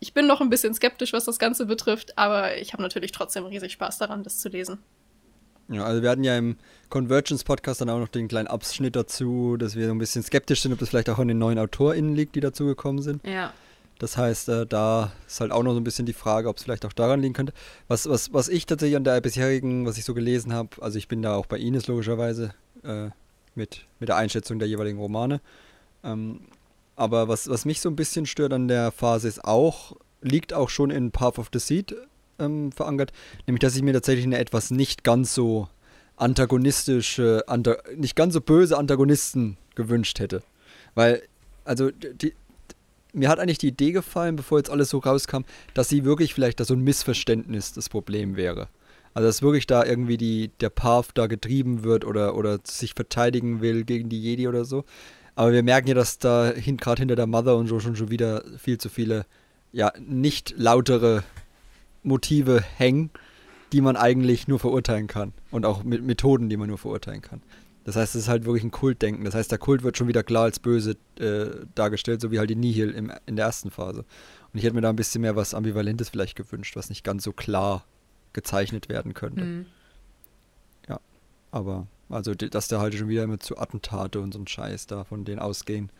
ich bin noch ein bisschen skeptisch, was das Ganze betrifft, aber ich habe natürlich trotzdem riesig Spaß daran, das zu lesen. Ja, also wir hatten ja im Convergence-Podcast dann auch noch den kleinen Abschnitt dazu, dass wir so ein bisschen skeptisch sind, ob das vielleicht auch an den neuen AutorInnen liegt, die dazugekommen sind. Ja. Das heißt, äh, da ist halt auch noch so ein bisschen die Frage, ob es vielleicht auch daran liegen könnte. Was, was, was ich tatsächlich an der bisherigen, was ich so gelesen habe, also ich bin da auch bei Ines logischerweise äh, mit, mit der Einschätzung der jeweiligen Romane. Ähm, aber was, was mich so ein bisschen stört an der Phase ist auch, liegt auch schon in Path of the Seed ähm, verankert, nämlich dass ich mir tatsächlich eine etwas nicht ganz so antagonistische, anta nicht ganz so böse Antagonisten gewünscht hätte. Weil, also, die, mir hat eigentlich die Idee gefallen, bevor jetzt alles so rauskam, dass sie wirklich vielleicht da so ein Missverständnis das Problem wäre. Also dass wirklich da irgendwie die, der Path da getrieben wird oder, oder sich verteidigen will gegen die Jedi oder so. Aber wir merken ja, dass da hin, gerade hinter der Mother und so schon, schon wieder viel zu viele, ja, nicht lautere Motive hängen, die man eigentlich nur verurteilen kann. Und auch mit Methoden, die man nur verurteilen kann. Das heißt, es ist halt wirklich ein Kultdenken. Das heißt, der Kult wird schon wieder klar als böse äh, dargestellt, so wie halt die Nihil im, in der ersten Phase. Und ich hätte mir da ein bisschen mehr was Ambivalentes vielleicht gewünscht, was nicht ganz so klar gezeichnet werden könnte. Mhm. Ja, aber also, dass da halt schon wieder immer zu Attentate und so ein Scheiß da von denen ausgehen,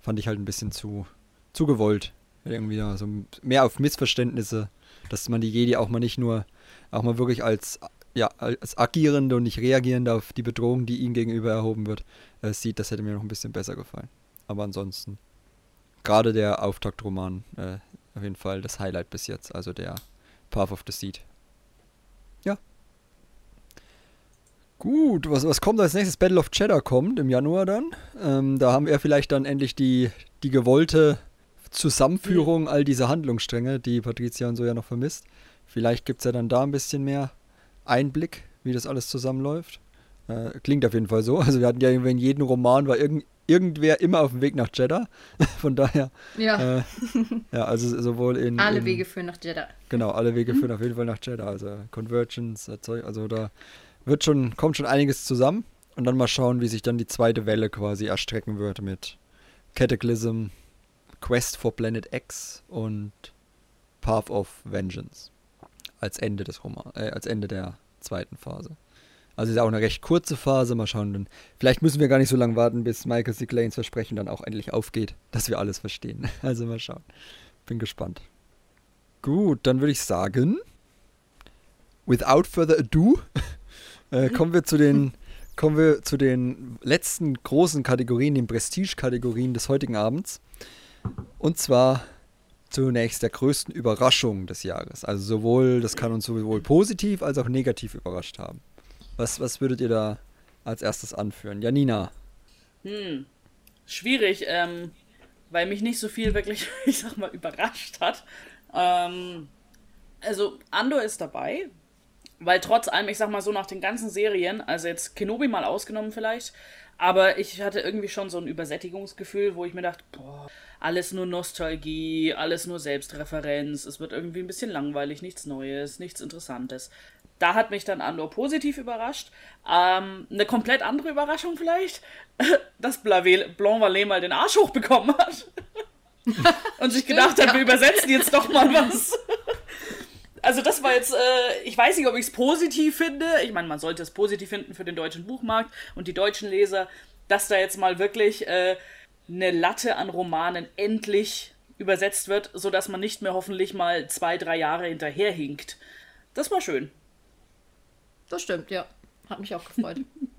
fand ich halt ein bisschen zu, zu gewollt. Irgendwie so also mehr auf Missverständnisse, dass man die Jedi auch mal nicht nur, auch mal wirklich als, ja, als agierende und nicht reagierende auf die Bedrohung, die ihnen gegenüber erhoben wird, äh, sieht. Das hätte mir noch ein bisschen besser gefallen. Aber ansonsten, gerade der Auftaktroman, äh, auf jeden Fall das Highlight bis jetzt, also der Path of the Seed. Gut, was, was kommt als nächstes? Battle of Cheddar kommt im Januar dann. Ähm, da haben wir vielleicht dann endlich die, die gewollte Zusammenführung all dieser Handlungsstränge, die Patricia und so ja noch vermisst. Vielleicht gibt es ja dann da ein bisschen mehr Einblick, wie das alles zusammenläuft. Äh, klingt auf jeden Fall so. Also wir hatten ja in jedem Roman war irgend, irgendwer immer auf dem Weg nach Jeddah. Von daher. Ja. Äh, ja, also sowohl in. Alle in, Wege führen nach Jeddah. Genau, alle Wege führen auf jeden Fall nach Jeddah. Also Convergence, also da wird schon, kommt schon einiges zusammen. Und dann mal schauen, wie sich dann die zweite Welle quasi erstrecken wird mit Cataclysm, Quest for Planet X und Path of Vengeance als Ende des Romans, äh, als Ende der zweiten Phase. Also ist auch eine recht kurze Phase. Mal schauen, dann, vielleicht müssen wir gar nicht so lange warten, bis Michael C. Clanes Versprechen dann auch endlich aufgeht, dass wir alles verstehen. Also mal schauen. Bin gespannt. Gut, dann würde ich sagen, without further ado, äh, kommen wir zu den kommen wir zu den letzten großen Kategorien, den Prestige-Kategorien des heutigen Abends. Und zwar zunächst der größten Überraschung des Jahres. Also sowohl, das kann uns sowohl positiv als auch negativ überrascht haben. Was, was würdet ihr da als erstes anführen? Janina. Hm, schwierig, ähm, weil mich nicht so viel wirklich, ich sag mal, überrascht hat. Ähm, also Andor ist dabei, weil trotz allem, ich sag mal so nach den ganzen Serien, also jetzt Kenobi mal ausgenommen vielleicht, aber ich hatte irgendwie schon so ein Übersättigungsgefühl, wo ich mir dachte, boah, alles nur Nostalgie, alles nur Selbstreferenz, es wird irgendwie ein bisschen langweilig, nichts Neues, nichts Interessantes. Da hat mich dann Andor positiv überrascht. Ähm, eine komplett andere Überraschung vielleicht, dass Blanc Valet mal den Arsch hochbekommen hat. Und sich gedacht hat, wir übersetzen jetzt doch mal was. Also das war jetzt, äh, ich weiß nicht, ob ich es positiv finde. Ich meine, man sollte es positiv finden für den deutschen Buchmarkt und die deutschen Leser, dass da jetzt mal wirklich äh, eine Latte an Romanen endlich übersetzt wird, sodass man nicht mehr hoffentlich mal zwei, drei Jahre hinterherhinkt. Das war schön. Das stimmt, ja. Hat mich auch gefreut.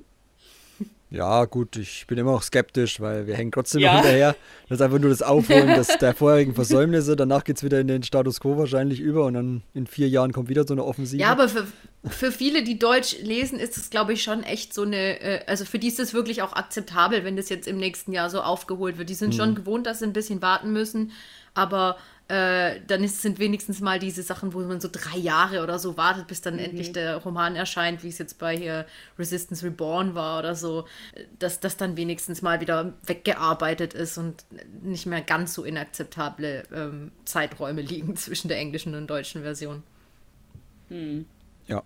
Ja, gut, ich bin immer noch skeptisch, weil wir hängen trotzdem ja. noch hinterher. Das ist einfach nur das Aufholen des, der vorherigen Versäumnisse. Danach geht es wieder in den Status quo wahrscheinlich über und dann in vier Jahren kommt wieder so eine Offensive. Ja, aber für, für viele, die Deutsch lesen, ist es, glaube ich, schon echt so eine, äh, also für die ist es wirklich auch akzeptabel, wenn das jetzt im nächsten Jahr so aufgeholt wird. Die sind hm. schon gewohnt, dass sie ein bisschen warten müssen, aber äh, dann ist, sind wenigstens mal diese Sachen, wo man so drei Jahre oder so wartet, bis dann mhm. endlich der Roman erscheint, wie es jetzt bei hier Resistance Reborn war oder so, dass das dann wenigstens mal wieder weggearbeitet ist und nicht mehr ganz so inakzeptable ähm, Zeiträume liegen zwischen der englischen und deutschen Version. Mhm. Ja,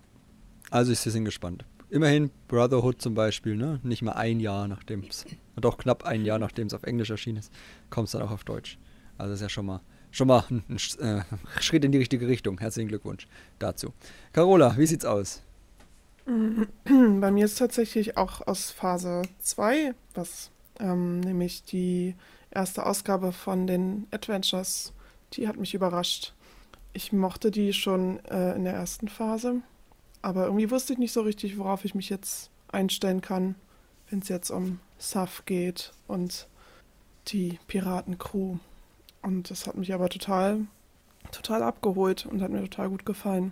also ich bin gespannt. Immerhin Brotherhood zum Beispiel, ne? Nicht mal ein Jahr nachdem es, doch knapp ein Jahr nachdem es auf Englisch erschienen ist, kommt es dann auch auf Deutsch. Also ist ja schon mal schon mal ein, äh, Schritt in die richtige Richtung. Herzlichen Glückwunsch dazu. Carola, wie sieht's aus? Bei mir ist tatsächlich auch aus Phase 2 was, ähm, nämlich die erste Ausgabe von den Adventures. Die hat mich überrascht. Ich mochte die schon äh, in der ersten Phase, aber irgendwie wusste ich nicht so richtig, worauf ich mich jetzt einstellen kann, wenn es jetzt um Saf geht und die Piratencrew. Und das hat mich aber total, total abgeholt und hat mir total gut gefallen.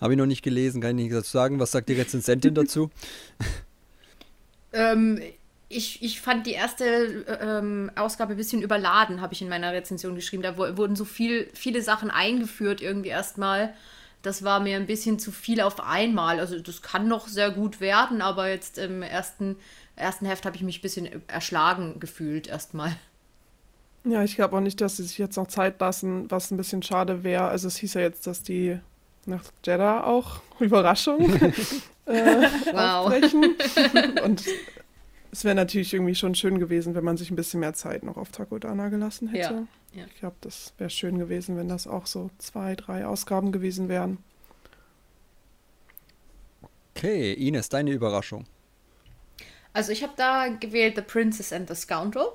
Habe ich noch nicht gelesen, kann ich nicht dazu sagen. Was sagt die Rezensentin dazu? ähm, ich, ich fand die erste ähm, Ausgabe ein bisschen überladen, habe ich in meiner Rezension geschrieben. Da wurden so viel, viele Sachen eingeführt irgendwie erstmal. Das war mir ein bisschen zu viel auf einmal. Also das kann noch sehr gut werden, aber jetzt im ersten, ersten Heft habe ich mich ein bisschen erschlagen gefühlt erstmal. Ja, ich glaube auch nicht, dass sie sich jetzt noch Zeit lassen, was ein bisschen schade wäre. Also es hieß ja jetzt, dass die nach Jeddah auch, Überraschung, äh, aufbrechen. Und es wäre natürlich irgendwie schon schön gewesen, wenn man sich ein bisschen mehr Zeit noch auf Takodana gelassen hätte. Ja, ja. Ich glaube, das wäre schön gewesen, wenn das auch so zwei, drei Ausgaben gewesen wären. Okay, Ines, deine Überraschung. Also ich habe da gewählt The Princess and the Scoundrel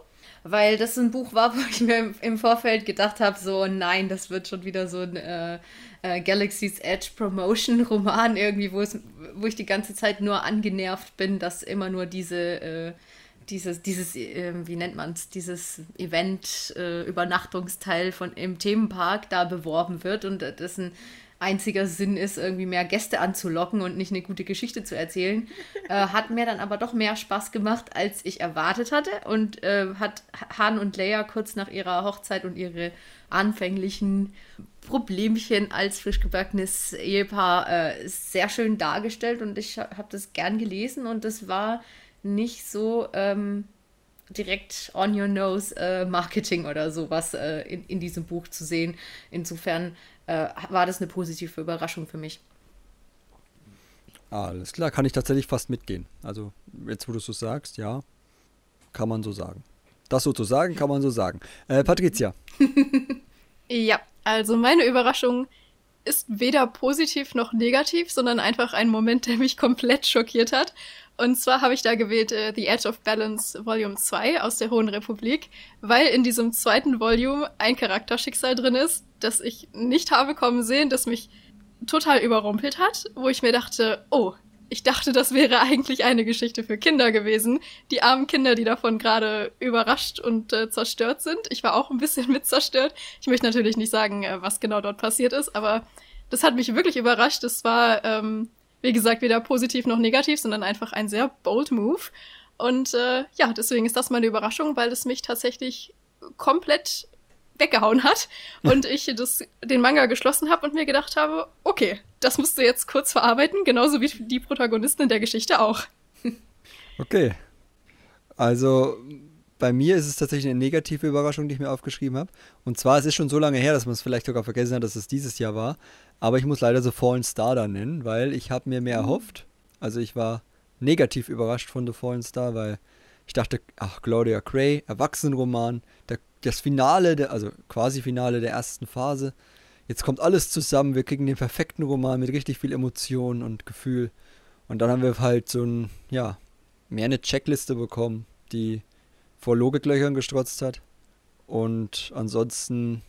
weil das ein Buch war, wo ich mir im Vorfeld gedacht habe, so nein, das wird schon wieder so ein äh, äh, Galaxy's Edge Promotion Roman irgendwie, wo, es, wo ich die ganze Zeit nur angenervt bin, dass immer nur diese äh, dieses, dieses äh, wie nennt man es, dieses Event-Übernachtungsteil äh, im Themenpark da beworben wird. Und äh, das ein einziger Sinn ist, irgendwie mehr Gäste anzulocken und nicht eine gute Geschichte zu erzählen. Äh, hat mir dann aber doch mehr Spaß gemacht, als ich erwartet hatte und äh, hat Han und Leia kurz nach ihrer Hochzeit und ihre anfänglichen Problemchen als frisch gebackenes Ehepaar äh, sehr schön dargestellt und ich habe das gern gelesen und das war nicht so ähm, direkt on your nose äh, Marketing oder sowas äh, in, in diesem Buch zu sehen. Insofern äh, war das eine positive Überraschung für mich. Alles klar, kann ich tatsächlich fast mitgehen. Also jetzt, wo du es so sagst, ja, kann man so sagen. Das so zu sagen, kann man so sagen. Äh, Patricia. ja, also meine Überraschung ist weder positiv noch negativ, sondern einfach ein Moment, der mich komplett schockiert hat. Und zwar habe ich da gewählt äh, The Edge of Balance Volume 2 aus der Hohen Republik, weil in diesem zweiten Volume ein Charakterschicksal drin ist, das ich nicht habe kommen sehen, das mich total überrumpelt hat, wo ich mir dachte, oh, ich dachte, das wäre eigentlich eine Geschichte für Kinder gewesen. Die armen Kinder, die davon gerade überrascht und äh, zerstört sind. Ich war auch ein bisschen mit zerstört. Ich möchte natürlich nicht sagen, äh, was genau dort passiert ist, aber das hat mich wirklich überrascht. Es war, ähm, wie gesagt, weder positiv noch negativ, sondern einfach ein sehr bold Move. Und äh, ja, deswegen ist das meine Überraschung, weil es mich tatsächlich komplett weggehauen hat und ich das, den Manga geschlossen habe und mir gedacht habe, okay, das musst du jetzt kurz verarbeiten, genauso wie die Protagonisten in der Geschichte auch. Okay. Also bei mir ist es tatsächlich eine negative Überraschung, die ich mir aufgeschrieben habe. Und zwar, es ist schon so lange her, dass man es vielleicht sogar vergessen hat, dass es dieses Jahr war. Aber ich muss leider so Fallen Star da nennen, weil ich habe mir mehr erhofft. Also ich war negativ überrascht von The Fallen Star, weil ich dachte, ach, Claudia Gray, Erwachsenenroman, der das Finale, der, also quasi Finale der ersten Phase. Jetzt kommt alles zusammen, wir kriegen den perfekten Roman mit richtig viel Emotion und Gefühl. Und dann haben wir halt so ein, ja, mehr eine Checkliste bekommen, die vor Logiklöchern gestrotzt hat. Und ansonsten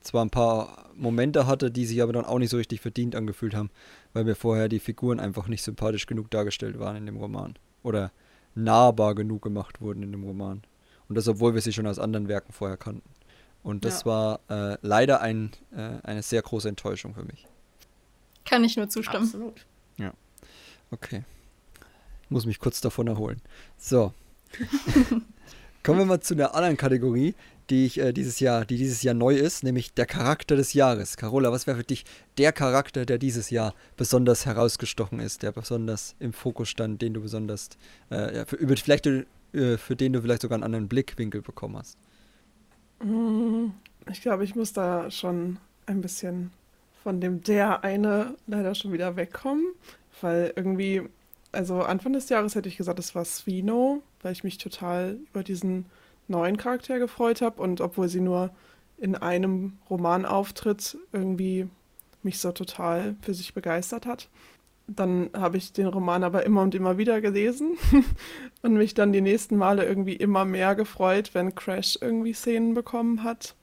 zwar ein paar Momente hatte, die sich aber dann auch nicht so richtig verdient angefühlt haben, weil mir vorher die Figuren einfach nicht sympathisch genug dargestellt waren in dem Roman. Oder nahbar genug gemacht wurden in dem Roman. Und das, obwohl wir sie schon aus anderen Werken vorher kannten. Und das ja. war äh, leider ein, äh, eine sehr große Enttäuschung für mich. Kann ich nur zustimmen. Absolut. Ja. Okay. Ich muss mich kurz davon erholen. So. Kommen wir mal zu einer anderen Kategorie, die ich äh, dieses Jahr, die dieses Jahr neu ist, nämlich der Charakter des Jahres. Carola, was wäre für dich der Charakter, der dieses Jahr besonders herausgestochen ist, der besonders im Fokus stand, den du besonders, äh, ja, für, über, vielleicht äh, für den du vielleicht sogar einen anderen Blickwinkel bekommen hast? Mm, ich glaube, ich muss da schon ein bisschen von dem der eine leider schon wieder wegkommen, weil irgendwie, also Anfang des Jahres hätte ich gesagt, es war Svino, weil ich mich total über diesen neuen Charakter gefreut habe und obwohl sie nur in einem Roman auftritt, irgendwie mich so total für sich begeistert hat. Dann habe ich den Roman aber immer und immer wieder gelesen und mich dann die nächsten Male irgendwie immer mehr gefreut, wenn Crash irgendwie Szenen bekommen hat.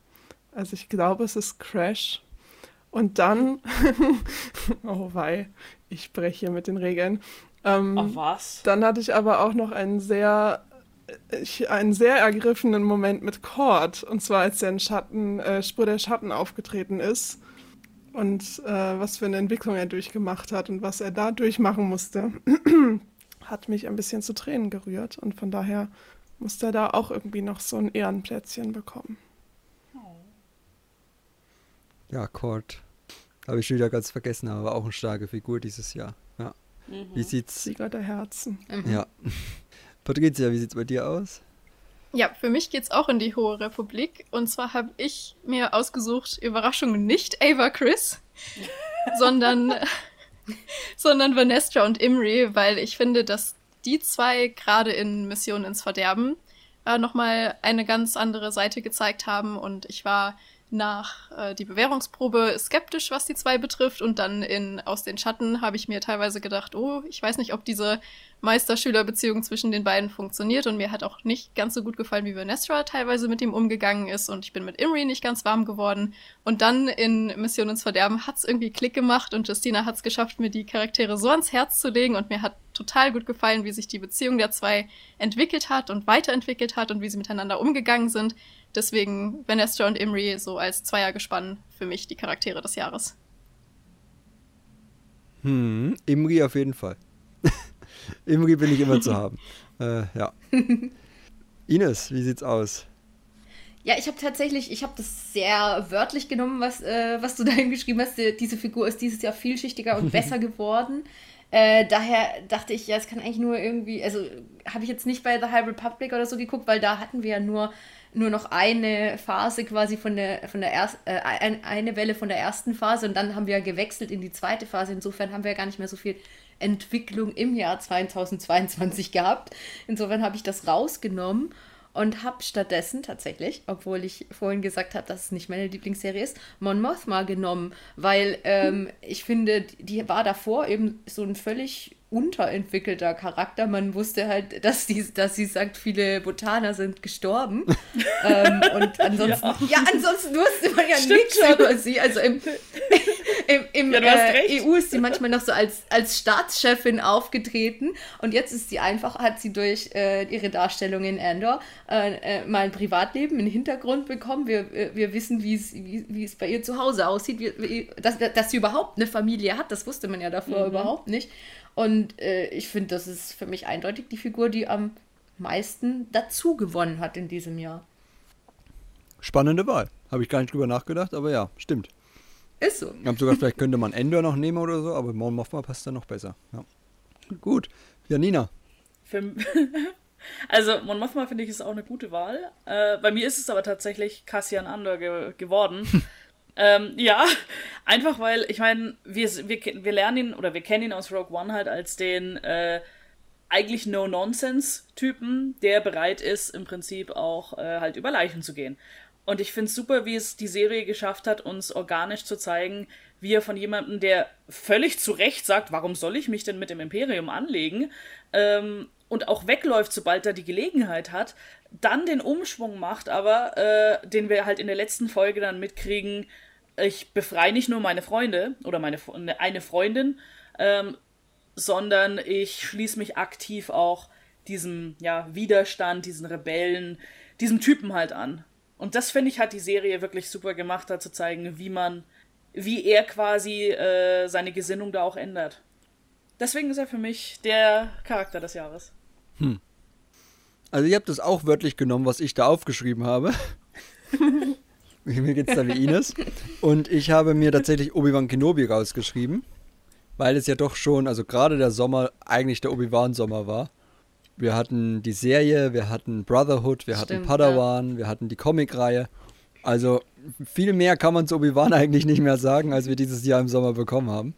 Also ich glaube, es ist Crash. Und dann, oh wei, ich breche mit den Regeln. Ähm, Ach was? Dann hatte ich aber auch noch einen sehr, einen sehr ergriffenen Moment mit Cord. Und zwar als der in Schatten, äh, Spur der Schatten aufgetreten ist und äh, was für eine Entwicklung er durchgemacht hat und was er da durchmachen musste, hat mich ein bisschen zu Tränen gerührt und von daher musste er da auch irgendwie noch so ein Ehrenplätzchen bekommen. Ja, Cord. Habe ich schon wieder ganz vergessen, aber auch eine starke Figur dieses Jahr. Ja. Mhm. Wie sieht's? Sieger der Herzen. Mhm. Ja. Patricia, wie sieht's bei dir aus? Ja, für mich geht's auch in die Hohe Republik. Und zwar habe ich mir ausgesucht, Überraschung, nicht Ava Chris, sondern, sondern Vanessa und Imri, weil ich finde, dass die zwei gerade in Mission ins Verderben äh, nochmal eine ganz andere Seite gezeigt haben. Und ich war nach äh, die Bewährungsprobe skeptisch, was die zwei betrifft. Und dann in Aus den Schatten habe ich mir teilweise gedacht, oh, ich weiß nicht, ob diese Meister-Schüler-Beziehung zwischen den beiden funktioniert. Und mir hat auch nicht ganz so gut gefallen, wie Venestra teilweise mit ihm umgegangen ist. Und ich bin mit Imri nicht ganz warm geworden. Und dann in Mission ins Verderben hat's irgendwie Klick gemacht und Justina hat's geschafft, mir die Charaktere so ans Herz zu legen. Und mir hat total gut gefallen, wie sich die Beziehung der zwei entwickelt hat und weiterentwickelt hat und wie sie miteinander umgegangen sind. Deswegen Vanessa und Imri so als Zweiergespann für mich die Charaktere des Jahres. Hm, Imri auf jeden Fall. Imri bin ich immer zu haben. Äh, ja. Ines, wie sieht's aus? Ja, ich habe tatsächlich, ich habe das sehr wörtlich genommen, was, äh, was du da hingeschrieben hast. Diese Figur ist dieses Jahr vielschichtiger und besser geworden. Äh, daher dachte ich, ja, es kann eigentlich nur irgendwie, also habe ich jetzt nicht bei The High Republic oder so geguckt, weil da hatten wir ja nur nur noch eine Phase quasi von der, von der ersten, äh, eine Welle von der ersten Phase und dann haben wir gewechselt in die zweite Phase. Insofern haben wir gar nicht mehr so viel Entwicklung im Jahr 2022 gehabt. Insofern habe ich das rausgenommen. Und habe stattdessen tatsächlich, obwohl ich vorhin gesagt habe, dass es nicht meine Lieblingsserie ist, Mon Mothma genommen, weil ähm, ich finde, die war davor eben so ein völlig unterentwickelter Charakter. Man wusste halt, dass, die, dass sie sagt, viele Botaner sind gestorben. ähm, und ansonsten, ja. ja. ansonsten wusste man ja nichts über sie. Also im, im, im ja, äh, EU ist sie manchmal noch so als, als Staatschefin aufgetreten und jetzt ist sie einfach, hat sie durch äh, ihre Darstellung in Andor äh, äh mal ein Privatleben, einen Hintergrund bekommen. Wir, äh, wir wissen, wie es, wie, wie es bei ihr zu Hause aussieht, wie, wie, dass, dass sie überhaupt eine Familie hat. Das wusste man ja davor mhm. überhaupt nicht. Und äh, ich finde, das ist für mich eindeutig die Figur, die am meisten dazu gewonnen hat in diesem Jahr. Spannende Wahl. Habe ich gar nicht drüber nachgedacht, aber ja, stimmt. Ist so. Ich habe sogar, vielleicht könnte man Endor noch nehmen oder so, aber Mon Mothma passt da noch besser. Ja. Gut. Janina. Für, also, Mon Mothma finde ich ist auch eine gute Wahl. Äh, bei mir ist es aber tatsächlich Cassian Andor ge geworden. Ähm, ja, einfach weil, ich meine, wir, wir, wir lernen ihn oder wir kennen ihn aus Rogue One halt als den äh, eigentlich No-Nonsense-Typen, der bereit ist, im Prinzip auch äh, halt über Leichen zu gehen. Und ich finde es super, wie es die Serie geschafft hat, uns organisch zu zeigen, wie er von jemandem, der völlig zu Recht sagt, warum soll ich mich denn mit dem Imperium anlegen, ähm, und auch wegläuft, sobald er die Gelegenheit hat, dann den Umschwung macht, aber äh, den wir halt in der letzten Folge dann mitkriegen, ich befreie nicht nur meine Freunde oder meine eine Freundin, ähm, sondern ich schließe mich aktiv auch diesem ja, Widerstand, diesen Rebellen, diesem Typen halt an. Und das finde ich hat die Serie wirklich super gemacht, da zu zeigen, wie man, wie er quasi äh, seine Gesinnung da auch ändert. Deswegen ist er für mich der Charakter des Jahres. Hm. Also ihr habt das auch wörtlich genommen, was ich da aufgeschrieben habe. Mir geht es da wie Ines. Und ich habe mir tatsächlich Obi-Wan Kenobi rausgeschrieben, weil es ja doch schon, also gerade der Sommer eigentlich der Obi-Wan-Sommer war. Wir hatten die Serie, wir hatten Brotherhood, wir Stimmt, hatten Padawan, ja. wir hatten die Comic-Reihe. Also viel mehr kann man zu Obi-Wan eigentlich nicht mehr sagen, als wir dieses Jahr im Sommer bekommen haben.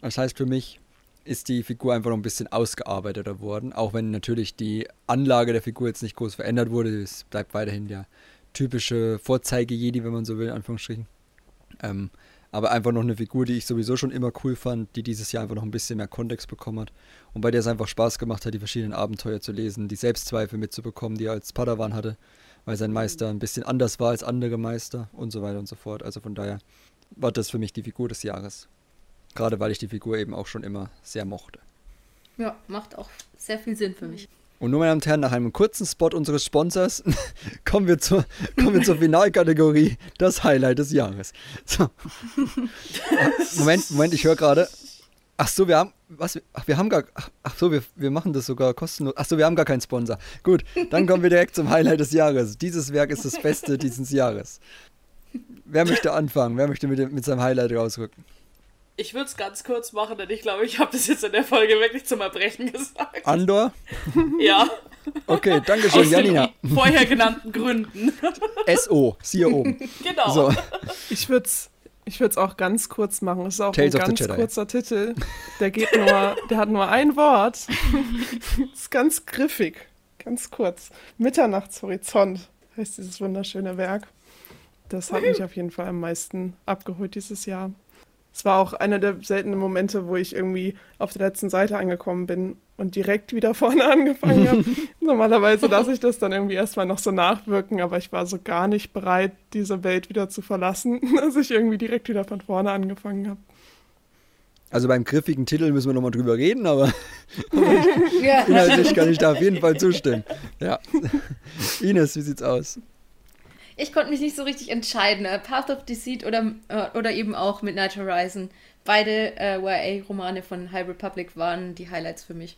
Das heißt für mich ist die Figur einfach noch ein bisschen ausgearbeiteter worden, auch wenn natürlich die Anlage der Figur jetzt nicht groß verändert wurde. Es bleibt weiterhin der typische Vorzeige-Jedi, wenn man so will, in Anführungsstrichen. Ähm, aber einfach noch eine Figur, die ich sowieso schon immer cool fand, die dieses Jahr einfach noch ein bisschen mehr Kontext bekommen hat und bei der es einfach Spaß gemacht hat, die verschiedenen Abenteuer zu lesen, die Selbstzweifel mitzubekommen, die er als Padawan hatte, weil sein Meister ein bisschen anders war als andere Meister und so weiter und so fort. Also von daher war das für mich die Figur des Jahres. Gerade weil ich die Figur eben auch schon immer sehr mochte. Ja, macht auch sehr viel Sinn für mich. Und nun, meine Damen und Herren, nach einem kurzen Spot unseres Sponsors kommen, wir zur, kommen wir zur Finalkategorie, das Highlight des Jahres. So. Moment, Moment, ich höre gerade. Ach so, wir haben, was, ach, wir haben gar, ach, ach so, wir, wir machen das sogar kostenlos. Ach so, wir haben gar keinen Sponsor. Gut, dann kommen wir direkt zum Highlight des Jahres. Dieses Werk ist das Beste dieses Jahres. Wer möchte anfangen? Wer möchte mit, mit seinem Highlight rausrücken? Ich würde es ganz kurz machen, denn ich glaube, ich habe das jetzt in der Folge wirklich zum Erbrechen gesagt. Andor? Ja. Okay, danke schön, Janina. vorher genannten Gründen. SO, siehe oben. Genau. So. Ich würde es ich würde auch ganz kurz machen. Es ist auch Tales ein ganz kurzer Titel. Der geht nur, der hat nur ein Wort. ist ganz griffig. Ganz kurz. Mitternachtshorizont heißt dieses wunderschöne Werk. Das hat mich auf jeden Fall am meisten abgeholt dieses Jahr. Es war auch einer der seltenen Momente, wo ich irgendwie auf der letzten Seite angekommen bin und direkt wieder vorne angefangen habe. Normalerweise lasse ich das dann irgendwie erstmal noch so nachwirken, aber ich war so gar nicht bereit, diese Welt wieder zu verlassen, dass ich irgendwie direkt wieder von vorne angefangen habe. Also beim griffigen Titel müssen wir nochmal drüber reden, aber inhaltlich kann ich da auf jeden Fall zustimmen. Ja. Ines, wie sieht's aus? Ich konnte mich nicht so richtig entscheiden. Äh, Path of Deceit oder, äh, oder eben auch Midnight Horizon. Beide äh, YA-Romane von High Republic waren die Highlights für mich.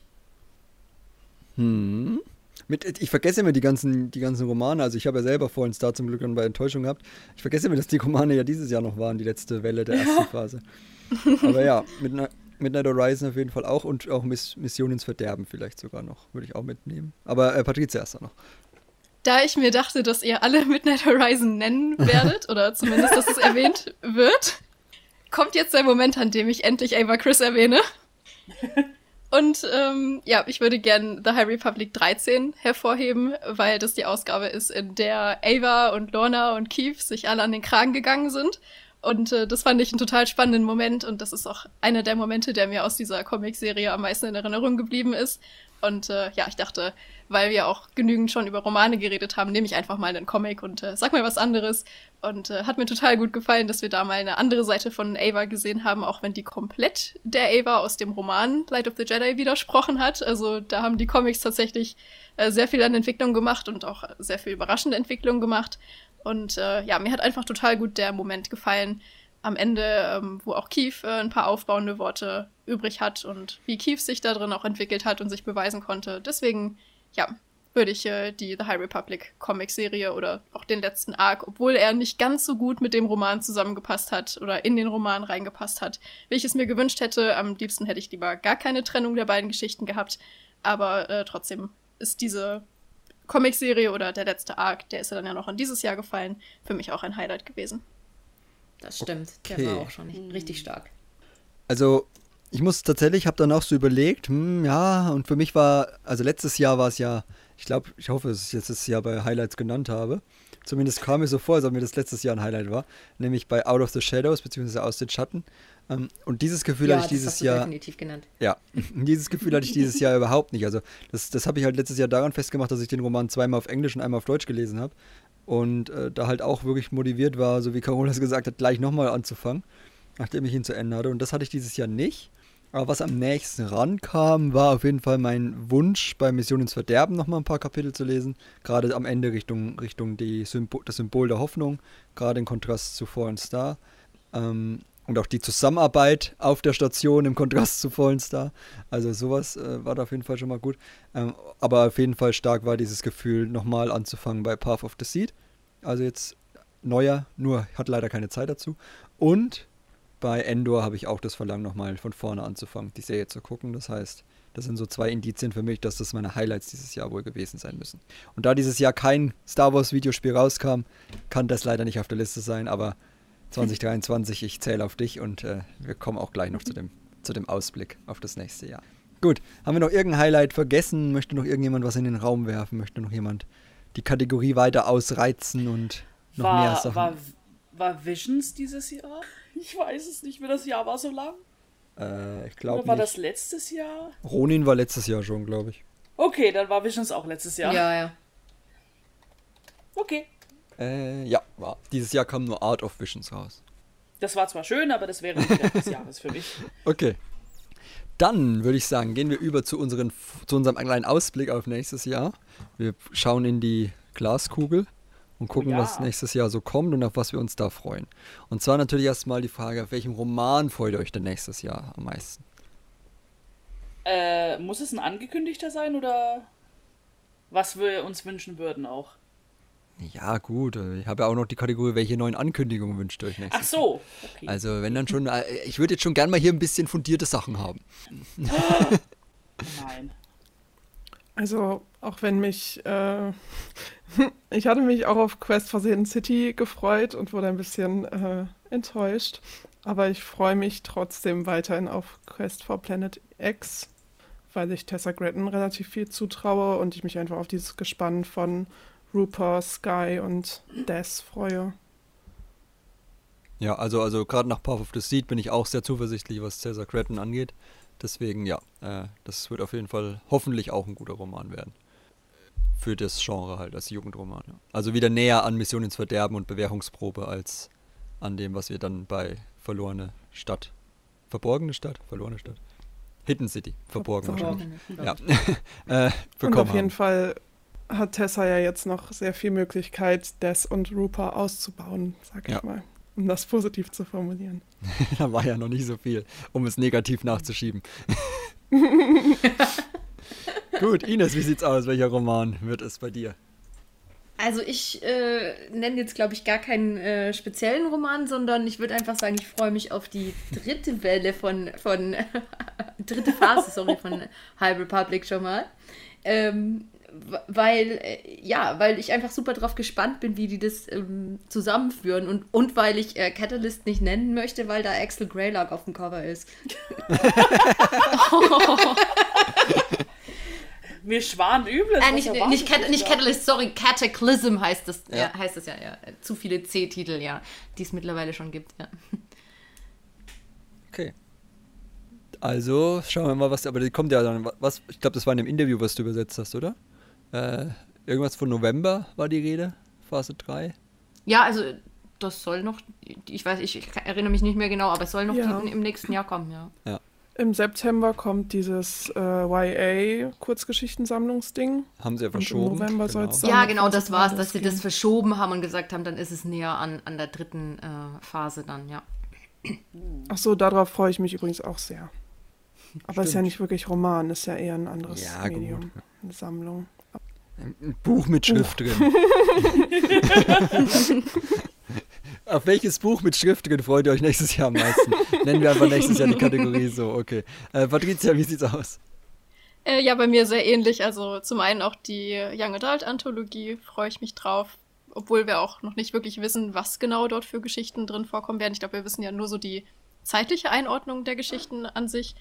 Hm. Mit, ich vergesse immer die ganzen, die ganzen Romane. Also ich habe ja selber vorhin Star zum Glück dann bei Enttäuschung gehabt. Ich vergesse immer, dass die Romane ja dieses Jahr noch waren, die letzte Welle der ersten Phase. Aber ja, Midnight, Midnight Horizon auf jeden Fall auch und auch Miss, Mission ins Verderben vielleicht sogar noch. Würde ich auch mitnehmen. Aber äh, Patrizia erst noch da ich mir dachte, dass ihr alle Midnight Horizon nennen werdet, oder zumindest, dass es erwähnt wird, kommt jetzt der Moment, an dem ich endlich Ava Chris erwähne. Und ähm, ja, ich würde gern The High Republic 13 hervorheben, weil das die Ausgabe ist, in der Ava und Lorna und Keith sich alle an den Kragen gegangen sind. Und äh, das fand ich einen total spannenden Moment und das ist auch einer der Momente, der mir aus dieser Comicserie am meisten in Erinnerung geblieben ist. Und äh, ja, ich dachte, weil wir auch genügend schon über Romane geredet haben, nehme ich einfach mal einen Comic und äh, sag mal was anderes. Und äh, hat mir total gut gefallen, dass wir da mal eine andere Seite von Ava gesehen haben, auch wenn die komplett der Ava aus dem Roman Light of the Jedi widersprochen hat. Also da haben die Comics tatsächlich äh, sehr viel an Entwicklung gemacht und auch sehr viel überraschende Entwicklung gemacht. Und äh, ja, mir hat einfach total gut der Moment gefallen, am Ende, ähm, wo auch Keith äh, ein paar aufbauende Worte übrig hat und wie Keith sich da drin auch entwickelt hat und sich beweisen konnte. Deswegen, ja, würde ich äh, die The High Republic Comic-Serie oder auch den letzten Arc, obwohl er nicht ganz so gut mit dem Roman zusammengepasst hat oder in den Roman reingepasst hat, wie ich es mir gewünscht hätte. Am liebsten hätte ich lieber gar keine Trennung der beiden Geschichten gehabt. Aber äh, trotzdem ist diese Comic-Serie oder der letzte Arc, der ist ja dann ja noch in dieses Jahr gefallen, für mich auch ein Highlight gewesen. Das stimmt. Okay. Der war auch schon richtig stark. Also, ich muss tatsächlich, habe dann auch so überlegt, hm, ja, und für mich war, also letztes Jahr war es ja, ich glaube, ich hoffe, dass ich jetzt das Jahr bei Highlights genannt habe. Zumindest kam mir so vor, als ob mir das letztes Jahr ein Highlight war, nämlich bei Out of the Shadows, beziehungsweise aus den Schatten. Ähm, und dieses Gefühl ja, hatte ich dieses Jahr. definitiv genannt. Ja, dieses Gefühl hatte ich dieses Jahr überhaupt nicht. Also das, das habe ich halt letztes Jahr daran festgemacht, dass ich den Roman zweimal auf Englisch und einmal auf Deutsch gelesen habe. Und äh, da halt auch wirklich motiviert war, so wie Carola es gesagt hat, gleich nochmal anzufangen, nachdem ich ihn zu Ende hatte. Und das hatte ich dieses Jahr nicht. Aber was am nächsten rankam, war auf jeden Fall mein Wunsch, bei Mission ins Verderben nochmal ein paar Kapitel zu lesen. Gerade am Ende Richtung, Richtung die Symbol, das Symbol der Hoffnung, gerade im Kontrast zu Fallen Star. Ähm, und auch die Zusammenarbeit auf der Station im Kontrast zu Fallen Star. Also sowas äh, war da auf jeden Fall schon mal gut. Ähm, aber auf jeden Fall stark war dieses Gefühl, nochmal anzufangen bei Path of the Seed. Also jetzt neuer, nur hat leider keine Zeit dazu. Und bei Endor habe ich auch das Verlangen, nochmal von vorne anzufangen, die Serie zu gucken. Das heißt, das sind so zwei Indizien für mich, dass das meine Highlights dieses Jahr wohl gewesen sein müssen. Und da dieses Jahr kein Star Wars Videospiel rauskam, kann das leider nicht auf der Liste sein, aber 2023, ich zähle auf dich und äh, wir kommen auch gleich noch zu dem, zu dem Ausblick auf das nächste Jahr. Gut, haben wir noch irgendein Highlight vergessen? Möchte noch irgendjemand was in den Raum werfen? Möchte noch jemand die Kategorie weiter ausreizen und noch war, mehr Sachen? War, war Visions dieses Jahr? Ich weiß es nicht mehr, das Jahr war so lang. äh, ich Oder glaube war nicht. das letztes Jahr? Ronin war letztes Jahr schon, glaube ich. Okay, dann war Visions auch letztes Jahr. Ja, ja. Okay. Äh, ja, war. Dieses Jahr kam nur Art of Visions raus. Das war zwar schön, aber das wäre nicht des Jahres für mich. Okay. Dann würde ich sagen, gehen wir über zu, unseren, zu unserem kleinen Ausblick auf nächstes Jahr. Wir schauen in die Glaskugel und gucken, ja. was nächstes Jahr so kommt und auf was wir uns da freuen. Und zwar natürlich erstmal die Frage, auf welchem Roman freut ihr euch denn nächstes Jahr am meisten? Äh, muss es ein angekündigter sein oder was wir uns wünschen würden auch? Ja, gut, äh, ich habe ja auch noch die Kategorie, welche neuen Ankündigungen wünscht ihr euch nächstes Ach so. Okay. Also, wenn dann schon, äh, ich würde jetzt schon gern mal hier ein bisschen fundierte Sachen haben. Nein. Also, auch wenn mich, äh, ich hatte mich auch auf Quest for Hidden City gefreut und wurde ein bisschen äh, enttäuscht. Aber ich freue mich trotzdem weiterhin auf Quest for Planet X, weil ich Tessa Gretton relativ viel zutraue und ich mich einfach auf dieses Gespann von Rupert, Sky und Des freue. Ja, also, also gerade nach Path of the Seed bin ich auch sehr zuversichtlich, was Cesar Cretton angeht. Deswegen, ja, äh, das wird auf jeden Fall hoffentlich auch ein guter Roman werden. Für das Genre halt, als Jugendroman. Ja. Also wieder näher an Mission ins Verderben und Bewährungsprobe als an dem, was wir dann bei Verlorene Stadt, Verborgene Stadt, Verlorene Stadt, Hidden City, verborgen wahrscheinlich. Verborgene, Ja, äh, Und bekommen auf jeden haben. Fall hat Tessa ja jetzt noch sehr viel Möglichkeit, Des und Rupert auszubauen, sag ich Ja. mal. Um das positiv zu formulieren. da war ja noch nicht so viel, um es negativ nachzuschieben. Gut, Ines, wie sieht's aus? Welcher Roman wird es bei dir? Also ich äh, nenne jetzt, glaube ich, gar keinen äh, speziellen Roman, sondern ich würde einfach sagen, ich freue mich auf die dritte Welle von, von dritte Phase, sorry, von High Republic schon mal. Ähm, weil, äh, ja, weil ich einfach super drauf gespannt bin, wie die das ähm, zusammenführen und, und weil ich äh, Catalyst nicht nennen möchte, weil da Axel Greylock auf dem Cover ist. mir schwanübel. Äh, nicht, nicht, Cat, nicht Catalyst, sorry, Cataclysm heißt das. Ja. ja heißt das ja, ja. Zu viele C-Titel, ja, die es mittlerweile schon gibt, ja. Okay. Also, schauen wir mal, was. Aber die kommt ja dann. Was, ich glaube, das war in dem Interview, was du übersetzt hast, oder? Äh, irgendwas von November war die Rede, Phase 3. Ja, also das soll noch, ich weiß, ich erinnere mich nicht mehr genau, aber es soll noch ja. die, im nächsten Jahr kommen, ja. Ja. Im September kommt dieses äh, YA-Kurzgeschichtensammlungsding. Haben sie ja verschoben. Im November genau. soll Ja, genau, das war es, dass sie das verschoben haben und gesagt haben, dann ist es näher an, an der dritten äh, Phase dann, ja. Ach so, darauf freue ich mich übrigens auch sehr. Aber es ist ja nicht wirklich Roman, ist ja eher ein anderes ja, Medium, gut. eine Sammlung. Ein Buch mit Schrift Buch. drin. Auf welches Buch mit Schrift drin freut ihr euch nächstes Jahr am meisten? Nennen wir einfach nächstes Jahr die Kategorie so, okay. Äh, Patricia, wie sieht's aus? Äh, ja, bei mir sehr ähnlich. Also zum einen auch die Young Adult Anthologie, freue ich mich drauf. Obwohl wir auch noch nicht wirklich wissen, was genau dort für Geschichten drin vorkommen werden. Ich glaube, wir wissen ja nur so die zeitliche Einordnung der Geschichten an sich.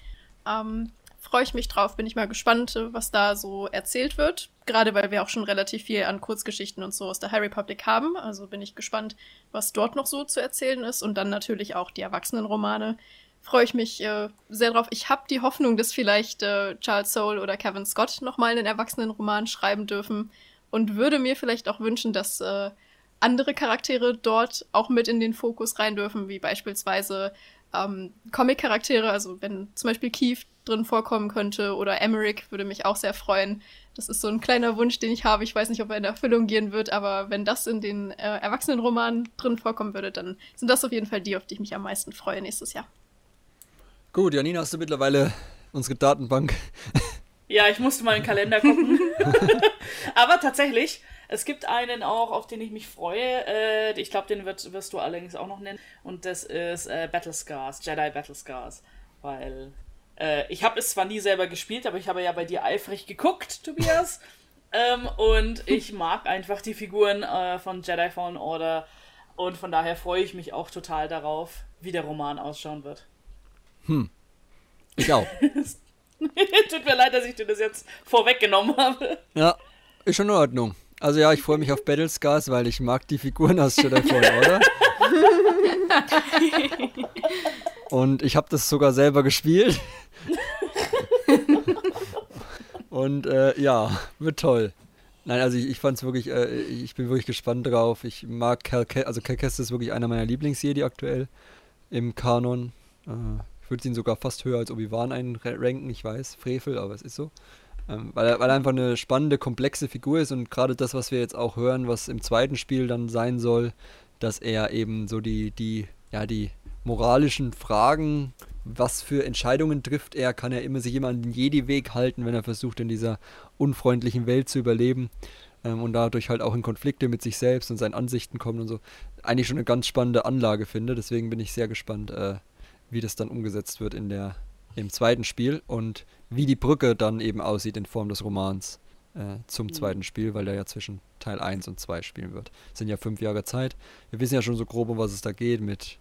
Ähm, freue ich mich drauf, bin ich mal gespannt, was da so erzählt wird. Gerade weil wir auch schon relativ viel an Kurzgeschichten und so aus der High Republic haben. Also bin ich gespannt, was dort noch so zu erzählen ist. Und dann natürlich auch die Erwachsenenromane. Freue ich mich äh, sehr drauf. Ich habe die Hoffnung, dass vielleicht äh, Charles Soule oder Kevin Scott nochmal einen Erwachsenenroman schreiben dürfen. Und würde mir vielleicht auch wünschen, dass äh, andere Charaktere dort auch mit in den Fokus rein dürfen, wie beispielsweise ähm, Comic-Charaktere, also wenn zum Beispiel Keith drin vorkommen könnte oder Emmerich würde mich auch sehr freuen. Das ist so ein kleiner Wunsch, den ich habe. Ich weiß nicht, ob er in Erfüllung gehen wird, aber wenn das in den äh, Erwachsenenromanen drin vorkommen würde, dann sind das auf jeden Fall die, auf die ich mich am meisten freue nächstes Jahr. Gut, Janina, hast du mittlerweile unsere Datenbank? Ja, ich musste mal in den Kalender gucken. aber tatsächlich, es gibt einen auch, auf den ich mich freue. Äh, ich glaube, den wird, wirst du allerdings auch noch nennen. Und das ist äh, Battle Scars, Jedi Battle Scars. Weil äh, ich habe es zwar nie selber gespielt, aber ich habe ja bei dir eifrig geguckt, Tobias. ähm, und ich mag einfach die Figuren äh, von Jedi Fallen Order. Und von daher freue ich mich auch total darauf, wie der Roman ausschauen wird. Hm. Ich auch. Tut mir leid, dass ich dir das jetzt vorweggenommen habe. Ja, ist schon in Ordnung. Also ja, ich freue mich auf Battle Scars, weil ich mag die Figuren aus Jedi Fallen Order. Und ich habe das sogar selber gespielt. Und äh, ja, wird toll. Nein, also ich, ich fand es wirklich, äh, ich bin wirklich gespannt drauf. Ich mag Cal also Cal Kestis ist wirklich einer meiner Lieblingsjedi aktuell im Kanon. Äh, ich würde ihn sogar fast höher als Obi-Wan einranken, ich weiß, Frevel, aber es ist so. Ähm, weil, er, weil er einfach eine spannende, komplexe Figur ist und gerade das, was wir jetzt auch hören, was im zweiten Spiel dann sein soll, dass er eben so die, die, ja, die moralischen Fragen, was für Entscheidungen trifft er, kann er immer sich immer an den Jedi-Weg halten, wenn er versucht, in dieser unfreundlichen Welt zu überleben ähm, und dadurch halt auch in Konflikte mit sich selbst und seinen Ansichten kommt und so. Eigentlich schon eine ganz spannende Anlage finde, deswegen bin ich sehr gespannt, äh, wie das dann umgesetzt wird in der, im zweiten Spiel und wie die Brücke dann eben aussieht in Form des Romans äh, zum mhm. zweiten Spiel, weil der ja zwischen Teil 1 und 2 spielen wird. Es sind ja fünf Jahre Zeit. Wir wissen ja schon so grob, um was es da geht mit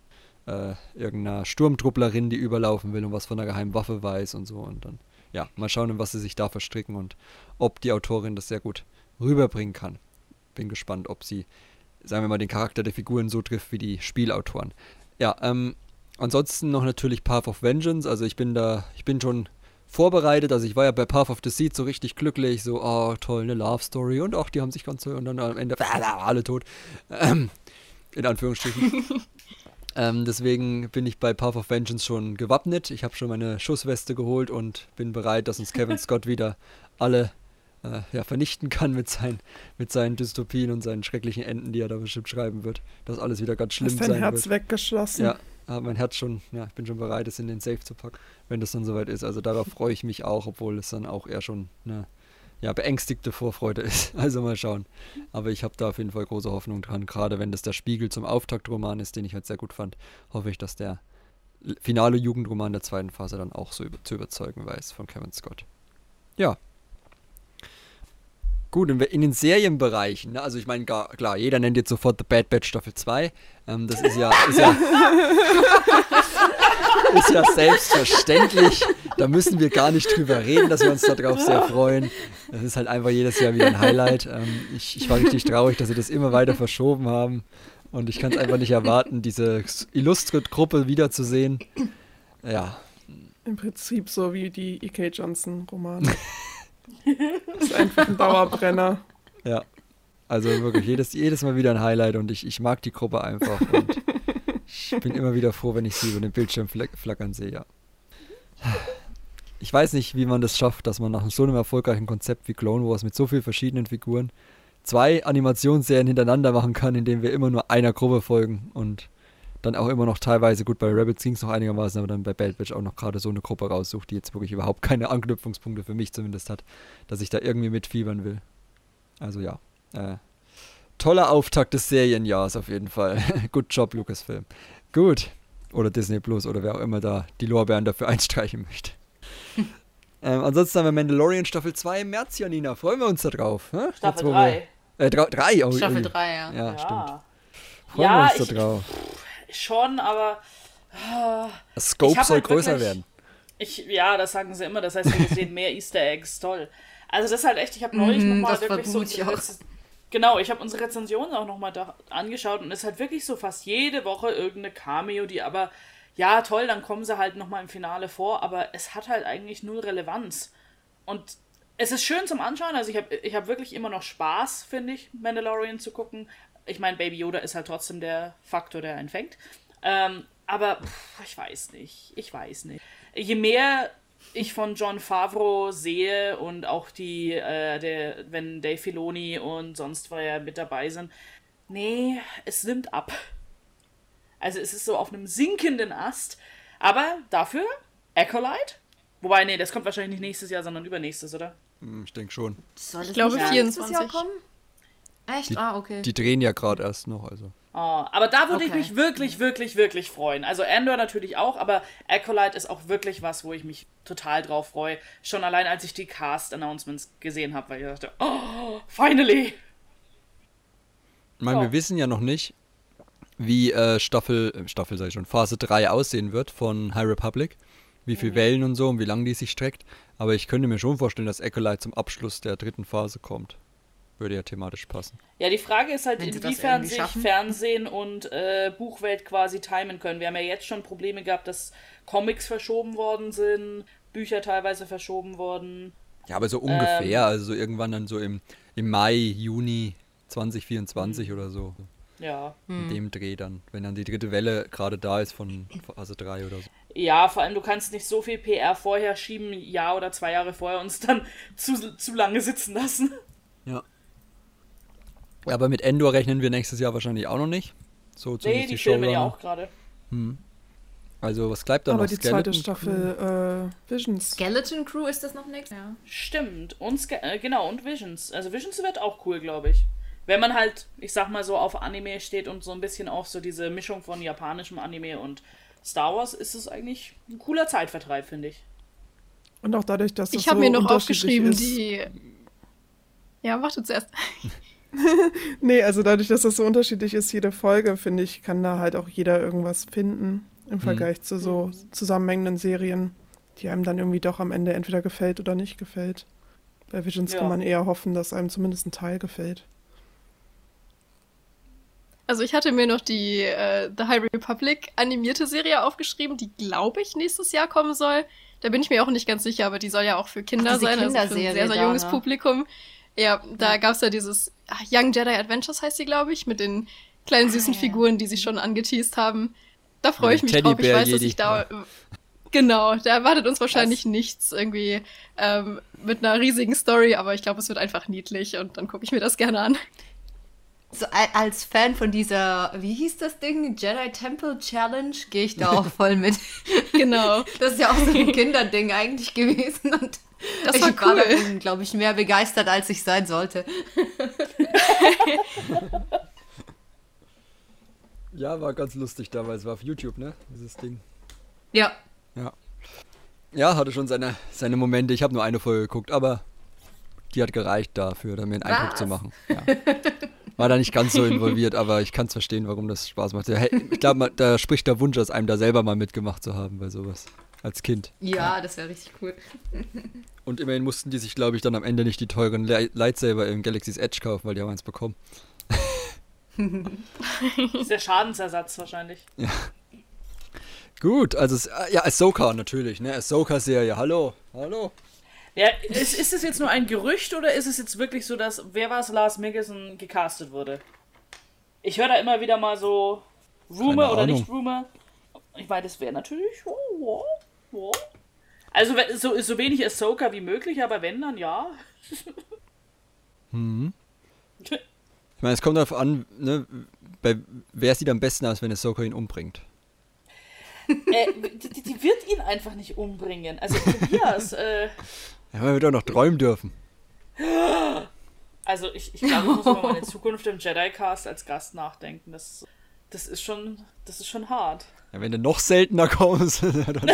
äh, irgendeiner Sturmtrupplerin, die überlaufen will und was von einer geheimen Waffe weiß und so. Und dann, ja, mal schauen, was sie sich da verstricken und ob die Autorin das sehr gut rüberbringen kann. Bin gespannt, ob sie, sagen wir mal, den Charakter der Figuren so trifft wie die Spielautoren. Ja, ähm, ansonsten noch natürlich Path of Vengeance. Also ich bin da, ich bin schon vorbereitet. Also ich war ja bei Path of the Seed so richtig glücklich, so, oh toll, eine Love Story und auch die haben sich ganz und dann am Ende alle tot. Ähm, in Anführungsstrichen. Ähm, deswegen bin ich bei Path of Vengeance schon gewappnet. Ich habe schon meine Schussweste geholt und bin bereit, dass uns Kevin Scott wieder alle äh, ja, vernichten kann mit, sein, mit seinen Dystopien und seinen schrecklichen Enden, die er da bestimmt schreiben wird. Dass alles wieder ganz schlimm Hast sein dein Herz wird. weggeschlossen? Ja, mein Herz schon, ja, ich bin schon bereit, es in den Safe zu packen, wenn das dann soweit ist. Also darauf freue ich mich auch, obwohl es dann auch eher schon eine ja, beängstigte Vorfreude ist. Also mal schauen. Aber ich habe da auf jeden Fall große Hoffnung dran. Gerade wenn das der Spiegel zum Auftaktroman ist, den ich halt sehr gut fand, hoffe ich, dass der finale Jugendroman der zweiten Phase dann auch so über zu überzeugen weiß von Kevin Scott. Ja. Gut, in, den Serienbereichen, ne, also ich meine, klar, jeder nennt jetzt sofort The Bad Batch Staffel 2. Ähm, das ist ja, ist ja ist ja selbstverständlich. Da müssen wir gar nicht drüber reden, dass wir uns darauf sehr freuen. Das ist halt einfach jedes Jahr wieder ein Highlight. Ähm, ich, ich war richtig traurig, dass sie das immer weiter verschoben haben. Und ich kann es einfach nicht erwarten, diese illustre Gruppe wiederzusehen. Ja, Im Prinzip so wie die E.K. Johnson-Romane. ist einfach ein Dauerbrenner. ja. Also wirklich jedes, jedes Mal wieder ein Highlight und ich, ich mag die Gruppe einfach. Und ich bin immer wieder froh, wenn ich sie über den Bildschirm flack- flackern sehe, ja. Ich weiß nicht, wie man das schafft, dass man nach so einem erfolgreichen Konzept wie Clone Wars mit so vielen verschiedenen Figuren zwei Animationsserien hintereinander machen kann, indem wir immer nur einer Gruppe folgen und dann auch immer noch teilweise, gut, bei Rabbits ging es noch einigermaßen, aber dann bei Bad Batch auch noch gerade so eine Gruppe raussucht, die jetzt wirklich überhaupt keine Anknüpfungspunkte für mich zumindest hat, dass ich da irgendwie mitfiebern will. Also ja, äh, toller Auftakt des Serienjahres auf jeden Fall. Good job, Lucasfilm. Gut. Oder Disney Plus oder wer auch immer da die Lorbeeren dafür einstreichen möchte. ähm, ansonsten haben wir Mandalorian Staffel 2 im März, Janina. Freuen wir uns da drauf. hä? Staffel wo 3. Wir, äh, drei, drei oh, Staffel ui. 3, ja. Ja, stimmt. Ja, Freuen Ja, wir uns ich- da drauf. schon, aber Das Scope ich soll halt größer wirklich- werden. ich, ja, das sagen sie immer. Das heißt, wir sehen mehr Easter Eggs. Toll. Also das ist halt echt, ich habe neulich Mhm, nochmal wirklich so Genau, ich habe unsere Rezensionen auch nochmal angeschaut und es halt wirklich so fast jede Woche irgendeine Cameo, die aber, ja toll, dann kommen sie halt nochmal im Finale vor, aber es hat halt eigentlich null Relevanz. Und es ist schön zum Anschauen, also ich habe ich hab wirklich immer noch Spaß, finde ich, Mandalorian zu gucken. Ich meine, Baby Yoda ist halt trotzdem der Faktor, der einen fängt. Ähm, aber pff, ich weiß nicht, ich weiß nicht. Je mehr ich von John Favreau sehe und auch die, äh, der, wenn Dave Filoni und sonst wer mit dabei sind, nee, es nimmt ab. Also es ist so auf einem sinkenden Ast. Aber dafür Acolyte? Wobei, nee, das kommt wahrscheinlich nicht nächstes Jahr, sondern übernächstes, oder? Hm, Ich denke schon. Soll es glaube, nicht nächstes Jahr 24. kommen? Echt? ah, okay. Die drehen ja gerade erst noch, also. Oh, aber da würde ich Okay. mich wirklich, wirklich, wirklich freuen. Also Andor natürlich auch, aber Acolyte ist auch wirklich was, wo ich mich total drauf freue. Schon allein als ich die Cast-Announcements gesehen habe, weil ich dachte, oh, finally! Ich meine, wir wissen ja noch nicht, wie äh, Staffel, äh, Staffel sag ich schon, Phase 3 aussehen wird von High Republic. Wie Mhm. viel Wellen und so und wie lang die sich streckt. Aber ich könnte mir schon vorstellen, dass Acolyte zum Abschluss der dritten Phase kommt. Würde ja thematisch passen. Ja, die Frage ist halt, inwiefern sich schaffen. Fernsehen und äh, Buchwelt quasi timen können. Wir haben ja jetzt schon Probleme gehabt, dass Comics verschoben worden sind, Bücher teilweise verschoben worden. Ja, aber so Ähm. ungefähr, also so irgendwann dann so im, im Mai, Juni 2024 oder so. Ja. In dem Dreh dann. Wenn dann die dritte Welle gerade da ist von Phase 3 oder so. Ja, vor allem, du kannst nicht so viel PR vorher schieben, Jahr oder zwei Jahre vorher, uns dann zu, zu lange sitzen lassen. Ja. Aber mit Endor rechnen wir nächstes Jahr wahrscheinlich auch noch nicht. So Nee, zumindest die die filmen ja Showrunner. auch gerade. Also was bleibt da Aber noch? die zweite Skeleton? Staffel äh, Visions. Skeleton Crew ist das noch nächstes Jahr? Stimmt. Und Ske äh, genau, und Visions. Also Visions wird auch cool, glaube ich. Wenn man halt, ich sag mal so, auf Anime steht und so ein bisschen auch so diese Mischung von japanischem Anime und Star Wars, ist es eigentlich ein cooler Zeitvertreib, finde ich. Und auch dadurch, dass das Ich habe so mir noch aufgeschrieben, ist. die. Ja, warte zuerst. Nee, also dadurch, dass das so unterschiedlich ist, jede Folge, finde ich, kann da halt auch jeder irgendwas finden im Vergleich zu so zusammenhängenden Serien, die einem dann irgendwie doch am Ende entweder gefällt oder nicht gefällt. Bei Visions Ja. kann man eher hoffen, dass einem zumindest ein Teil gefällt. Also ich hatte mir noch die äh, The High Republic animierte Serie aufgeschrieben, die glaube ich nächstes Jahr kommen soll. Da bin ich mir auch nicht ganz sicher, aber die soll ja auch für Kinder Ach, sein, also für ein Kinderserie sehr, sehr da, junges ne? Publikum. Ja, da gab's ja dieses ach, Young Jedi Adventures heißt sie, glaube ich, mit den kleinen süßen Ah, ja. Figuren, die sie schon angeteased haben. Da freue ich mich drauf. Ich weiß, dass ich da Genau, da erwartet uns wahrscheinlich nichts irgendwie ähm, mit einer riesigen Story, aber ich glaube, es wird einfach niedlich und dann gucke ich mir das gerne an. So, als Fan von dieser, wie hieß das Ding? Jedi Temple Challenge, gehe ich da auch voll mit. Genau. Das ist ja auch so ein Kinderding eigentlich gewesen. Und Das ich war war cool. davon, glaube ich, mehr begeistert, als ich sein sollte. Ja, war ganz lustig damals. War auf YouTube, ne? Dieses Ding. Ja. Ja. Ja, hatte schon seine, seine Momente. Ich habe nur eine Folge geguckt, aber die hat gereicht dafür, um mir einen Eindruck zu machen. Ja. War da nicht ganz so involviert, aber ich kann es verstehen, warum das Spaß macht. Hey, Ich glaube, da spricht der Wunsch aus einem, da selber mal mitgemacht zu haben bei sowas. Als Kind. Ja, das wäre richtig cool. Und immerhin mussten die sich, glaube ich, dann am Ende nicht die teuren Li- Lightsaber im Galaxy's Edge kaufen, weil die haben eins bekommen. Das ist der Schadensersatz wahrscheinlich. Gut, also es, ja, Ahsoka natürlich, ne? Ahsoka-Serie, hallo, hallo. Ja, ist, ist es jetzt nur ein Gerücht oder ist es jetzt wirklich so, dass, wer war es, Lars Mikkelsen gecastet wurde? Ich höre da immer wieder mal so Rumor oder nicht Rumor. Ich meine, das wäre natürlich. Oh, ja, ja. Also so, so wenig Ahsoka wie möglich, aber wenn, dann ja. Ich meine, es kommt darauf an, ne, bei, wer sieht am besten aus, wenn Ahsoka ihn umbringt. Äh, die, die- die wird ihn einfach nicht umbringen. Also Tobias, äh, Ja, weil wir doch noch träumen dürfen. also ich, ich glaube, ich muss über meine Zukunft im Jedi-Cast als Gast nachdenken. Das, das ist schon, das ist schon hart. Ja, wenn du noch seltener kommst, dann.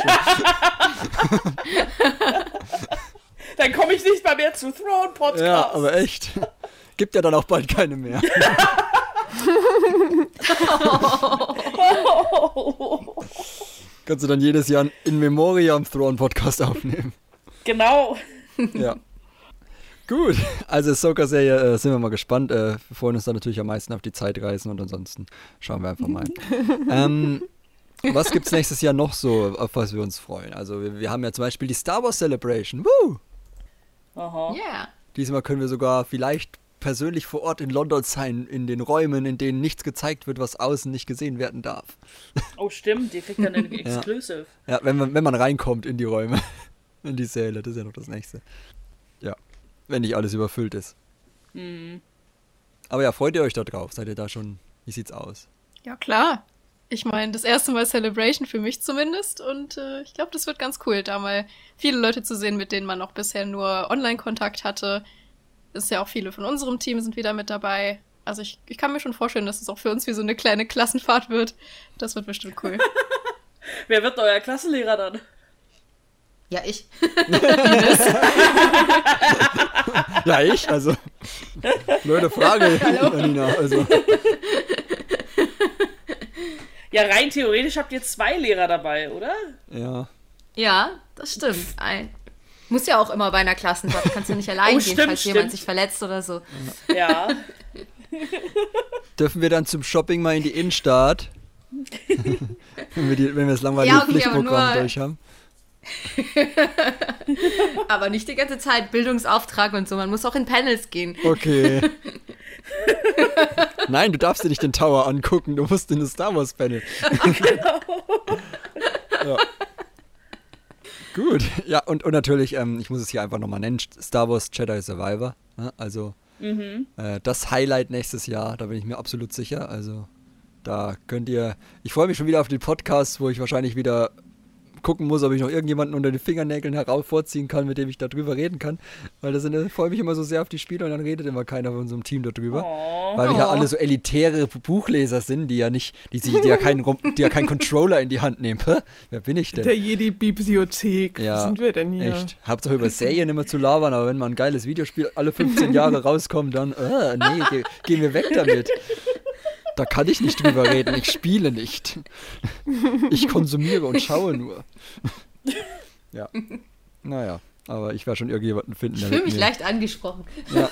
Dann komme ich nicht mal mehr zu Throne Podcast. Ja, aber echt. Gibt ja dann auch bald keine mehr. Kannst du dann jedes Jahr In Memoriam Throne Podcast aufnehmen. Genau. Ja. Gut, also Ahsoka-Serie äh, sind wir mal gespannt. Äh, wir freuen uns da natürlich am meisten auf die Zeitreisen und ansonsten schauen wir einfach mal. ähm, was gibt's nächstes Jahr noch so, auf was wir uns freuen? Also wir, wir haben ja zum Beispiel die Star Wars Celebration. Woo! Aha. Ja. Diesmal können wir sogar vielleicht persönlich vor Ort in London sein, in den Räumen, in denen nichts gezeigt wird, was außen nicht gesehen werden darf. Oh, stimmt, die kriegt dann einen Exclusive. Ja, wenn man, wenn man reinkommt in die Räume, in die Säle, das ist ja noch das Nächste. Ja, wenn nicht alles überfüllt ist. Aber ja, freut ihr euch da drauf? Seid ihr da schon, wie sieht's aus? Ja, klar. Ich meine, das erste Mal Celebration für mich zumindest. Und äh, ich glaube, das wird ganz cool, da mal viele Leute zu sehen, mit denen man noch bisher nur Online-Kontakt hatte. Ist ja auch viele von unserem Team sind wieder mit dabei. Also ich, ich kann mir schon vorstellen, dass es auch für uns wie so eine kleine Klassenfahrt wird. Das wird bestimmt cool. Wer wird euer Klassenlehrer dann? Ja, ich. Ja, ich, also. Blöde Frage, Janina. Also, Ja, rein theoretisch habt ihr zwei Lehrer dabei, oder? ja. Ja, das stimmt. Ein, muss ja auch immer bei einer Klassenfahrt. Kannst du nicht allein Oh, gehen, stimmt, falls stimmt. jemand sich verletzt oder so. Ja. Dürfen wir dann zum Shopping mal in die Innenstadt? wenn, wir die, wenn wir das langweilige Ja, okay, Pflichtprogramm durch haben. Aber nicht die ganze Zeit Bildungsauftrag und so. Man muss auch in Panels gehen. Okay. Nein, du darfst dir nicht den Tower angucken, du musst in das Star Wars Panel. ja. Gut, ja, und, und natürlich, ähm, ich muss es hier einfach nochmal nennen, Star Wars Jedi Survivor. Ne? Also äh, das Highlight nächstes Jahr, da bin ich mir absolut sicher. Also da könnt ihr, ich freue mich schon wieder auf den Podcast, wo ich wahrscheinlich wieder gucken muss, ob ich noch irgendjemanden unter den Fingernägeln heraus vorziehen kann, mit dem ich darüber reden kann. Weil das sind, ich freue mich immer so sehr auf die Spiele und dann redet immer keiner von unserem Team darüber. Weil wir ja alle so elitäre Buchleser sind, die ja nicht, die sich, die ja keinen, die ja keinen Controller in die Hand nehmen. Hä? Wer bin ich denn? Der Jedi-Bibliothek. Ja, Wo sind wir denn hier? Echt. Hauptsache über Serien immer zu labern, aber wenn mal ein geiles Videospiel alle 15 Jahre rauskommt, dann, äh, nee, geh, geh mir weg damit. Da kann ich nicht drüber reden, ich spiele nicht. Ich konsumiere und schaue nur. Ja. Naja, aber ich werde schon irgendjemanden finden. Ich fühle mich leicht angesprochen. Ja.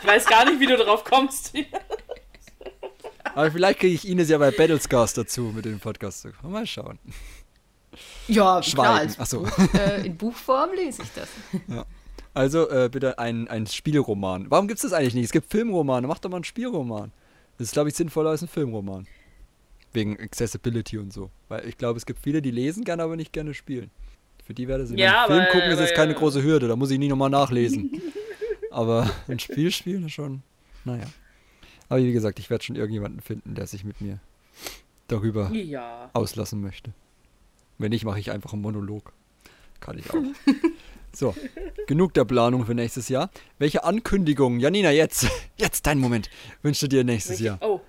Ich weiß gar nicht, wie du drauf kommst. Aber vielleicht kriege ich Ines ja bei Battlescars dazu, mit dem Podcast zu kommen. Mal schauen. Ja, Schweigen. klar. Als. Buch, äh, in Buchform lese ich das. Also äh, bitte ein, ein Spielroman. Warum gibt es das eigentlich nicht? Es gibt Filmromane. Mach doch mal einen Spielroman. Das ist, glaube ich, sinnvoller als ein Filmroman. Wegen Accessibility und so. Weil ich glaube, es gibt viele, die lesen gerne, aber nicht gerne spielen. Für die wäre das Ja, Film aber- gucken, ist aber jetzt keine ja. große Hürde. Da muss ich nie nochmal nachlesen. aber ein Spiel spielen ist schon. Naja. Aber wie gesagt, ich werde schon irgendjemanden finden, der sich mit mir darüber Ja. auslassen möchte. Wenn nicht, mache ich einfach einen Monolog. Kann ich auch. So, genug der Planung für nächstes Jahr. Welche Ankündigungen, Janina, jetzt, jetzt dein Moment, wünschst du dir nächstes Jahr? Oh.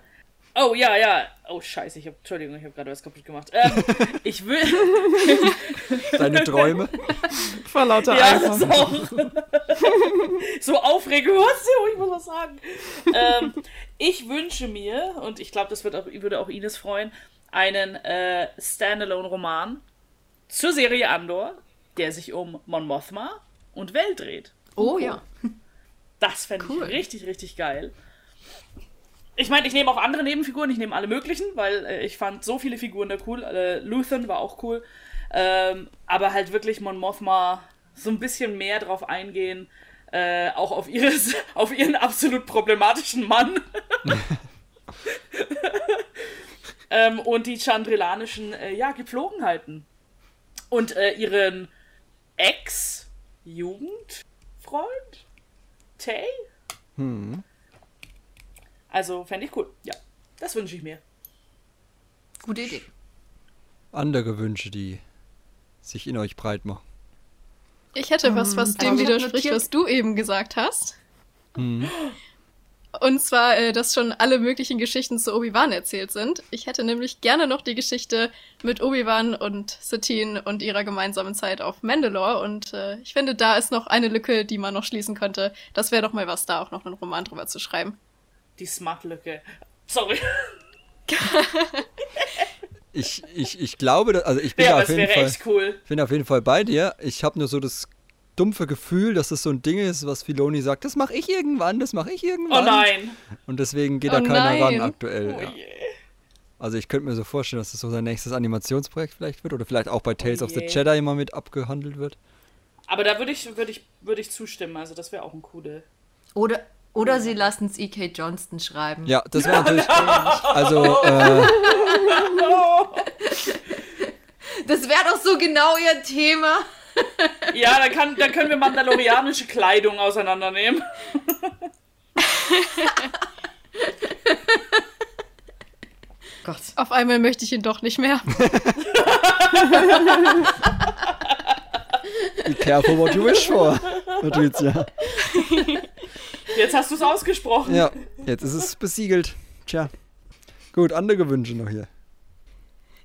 Oh, ja, ja. Oh, scheiße. Ich hab, Entschuldigung, ich habe gerade was kaputt gemacht. Ähm, ich will. Deine Träume? Vor lauter Ja, Eifer. auch. so aufregend, was? Ich muss was sagen. ähm, ich wünsche mir, und ich glaube, das wird auch, würde auch Ines freuen, einen äh, Standalone-Roman zur Serie Andor, der sich um Mon Mothma und Welt dreht. Oh ja. Das fände Cool. ich richtig, richtig geil. Ich meine, ich nehme auch andere Nebenfiguren, ich nehme alle möglichen, weil äh, ich fand so viele Figuren da cool. Äh, Luthen war auch cool. Ähm, aber halt wirklich Mon Mothma so ein bisschen mehr drauf eingehen, äh, auch auf, ihres, auf ihren absolut problematischen Mann. ähm, und die chandrilanischen äh, ja, Gepflogenheiten. Und äh, ihren Ex-Jugendfreund? Tay? Also fände ich cool. Ja, das wünsche ich mir. Gute Idee. Andere Wünsche, die sich in euch breit machen. Ich hätte was, was also dem ich hab widerspricht, was du eben gesagt hast. Und zwar, äh, dass schon alle möglichen Geschichten zu Obi-Wan erzählt sind. Ich hätte nämlich gerne noch die Geschichte mit Obi-Wan und Satine und ihrer gemeinsamen Zeit auf Mandalore. Und äh, ich finde, da ist noch eine Lücke, die man noch schließen könnte. Das wäre doch mal was, da auch noch einen Roman drüber zu schreiben. Die Smart-Lücke. Sorry. Ich, ich, ich glaube, also ich bin Ja, auf jeden wäre Fall, echt cool. ich bin auf jeden Fall bei dir. Ich habe nur so das dumpfe Gefühl, dass das so ein Ding ist, was Filoni sagt, das mache ich irgendwann, das mache ich Oh irgendwann. nein. Und deswegen geht da Oh keiner ran nein. aktuell. Oh ja. Also ich könnte mir so vorstellen, dass das so sein nächstes Animationsprojekt vielleicht wird oder vielleicht auch bei Tales of the je. Jedi mal mit abgehandelt wird. Aber da würde ich, würde ich, würde ich zustimmen. Also das wäre auch ein coole. Oder, oder sie lassen es E.K. Johnston schreiben. Ja, das wäre natürlich. also, äh, Das wäre doch so genau ihr Thema. Ja, dann, kann, dann können wir mandalorianische Kleidung auseinandernehmen. Gott. Auf einmal möchte ich ihn doch nicht mehr. be careful what you wish for. Patricia. Jetzt hast du es ausgesprochen. Ja, jetzt ist es besiegelt. Tja. Gut, andere Wünsche noch hier.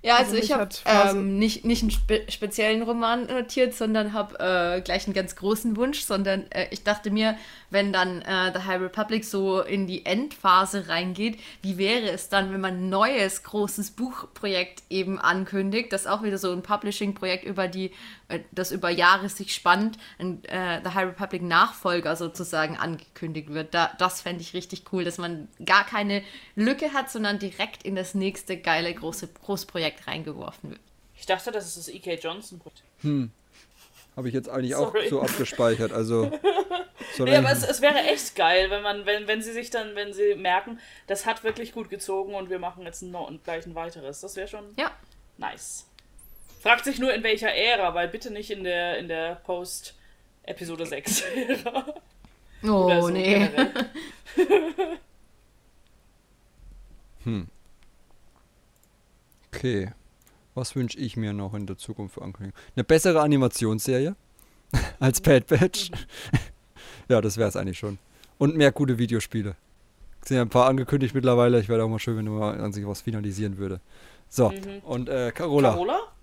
Ja, also, Also ich habe ähm, nicht, nicht einen spe speziellen Roman notiert, sondern habe äh, gleich einen ganz großen Wunsch, sondern äh, ich dachte mir, wenn dann äh, The High Republic so in die Endphase reingeht, wie wäre es dann, wenn man ein neues großes Buchprojekt eben ankündigt, das auch wieder so ein Publishing-Projekt über die, das über Jahre sich spannt, ein äh, The High Republic Nachfolger sozusagen angekündigt wird. Da, das fände ich richtig cool, dass man gar keine Lücke hat, sondern direkt in das nächste geile große Großprojekt reingeworfen wird. Ich dachte, das ist das E.K. Johnson. Habe ich jetzt eigentlich Sorry. auch so abgespeichert. Also. soll Ja, er- aber es, es wäre echt geil, wenn man, wenn, wenn sie sich dann, wenn sie merken, das hat wirklich gut gezogen und wir machen jetzt ein, no- gleich ein weiteres. Das wäre schon Ja, nice. Fragt sich nur in welcher Ära, weil bitte nicht in der, in der Post-Episode 6 Ära. oh Oder so nee. generell. Okay. Was wünsche ich mir noch in der Zukunft für Ankündigungen? Eine bessere Animationsserie als Bad Batch. ja, das wäre es eigentlich schon. Und mehr gute Videospiele. Es sind ja ein paar angekündigt mittlerweile. Ich wäre auch mal schön, wenn du mal an sich was finalisieren würde. So, und äh, Carola. Carola?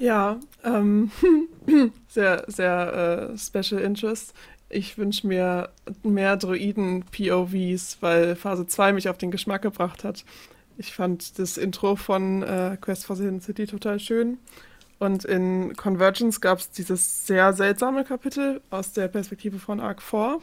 Ja, ähm, sehr, sehr äh, Special Interest. Ich wünsche mir mehr Droiden-POVs, weil Phase 2 mich auf den Geschmack gebracht hat. Ich fand das Intro von äh, Quest for the Hidden City total schön. Und in Convergence gab es dieses sehr seltsame Kapitel aus der Perspektive von Arc 4.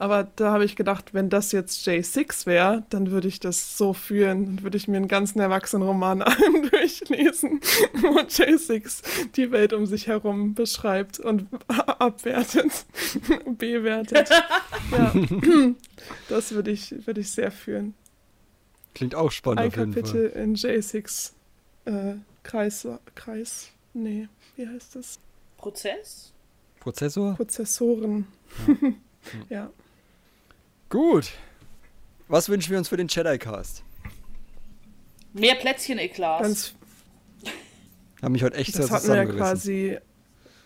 Aber da habe ich gedacht, wenn das jetzt J6 wäre, dann würde ich das so fühlen. Dann würde ich mir einen ganzen Erwachsenenroman durchlesen, wo J6 die Welt um sich herum beschreibt und abwertet, bewertet. Ja, das würde ich, würde ich sehr fühlen. Klingt auch spannend Ein auf jeden Fall. Kapitel in J6 äh, Kreis, Kreis, nee, wie heißt das? Prozess? Prozessor? Prozessoren. ja. Gut. Was wünschen wir uns für den Jedi-Cast? Mehr Plätzchen-Eklas. Ganz Haben mich heute echt sehr Das hatten wir ja quasi,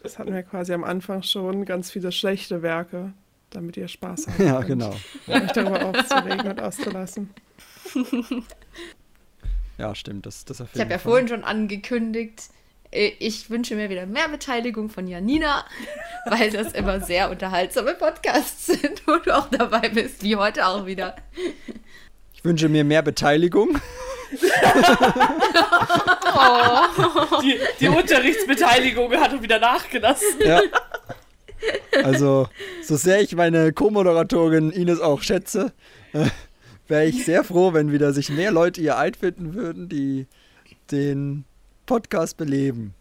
das hatten wir quasi am Anfang schon, ganz viele schlechte Werke, damit ihr Spaß habt. Ja, und genau. Euch darüber aufzuregen und auszulassen. Ja, stimmt. Das, das Ich habe ja vorhin schon angekündigt, ich wünsche mir wieder mehr Beteiligung von Janina, weil das immer sehr unterhaltsame Podcasts sind, wo du auch dabei bist, wie heute auch wieder. Ich wünsche mir mehr Beteiligung. Die, die Unterrichtsbeteiligung hat wieder nachgelassen. Ja. Also, so sehr ich meine Co-Moderatorin Ines auch schätze, äh, wäre ich sehr froh, wenn wieder sich mehr Leute ihr einfinden würden, die den Podcast beleben.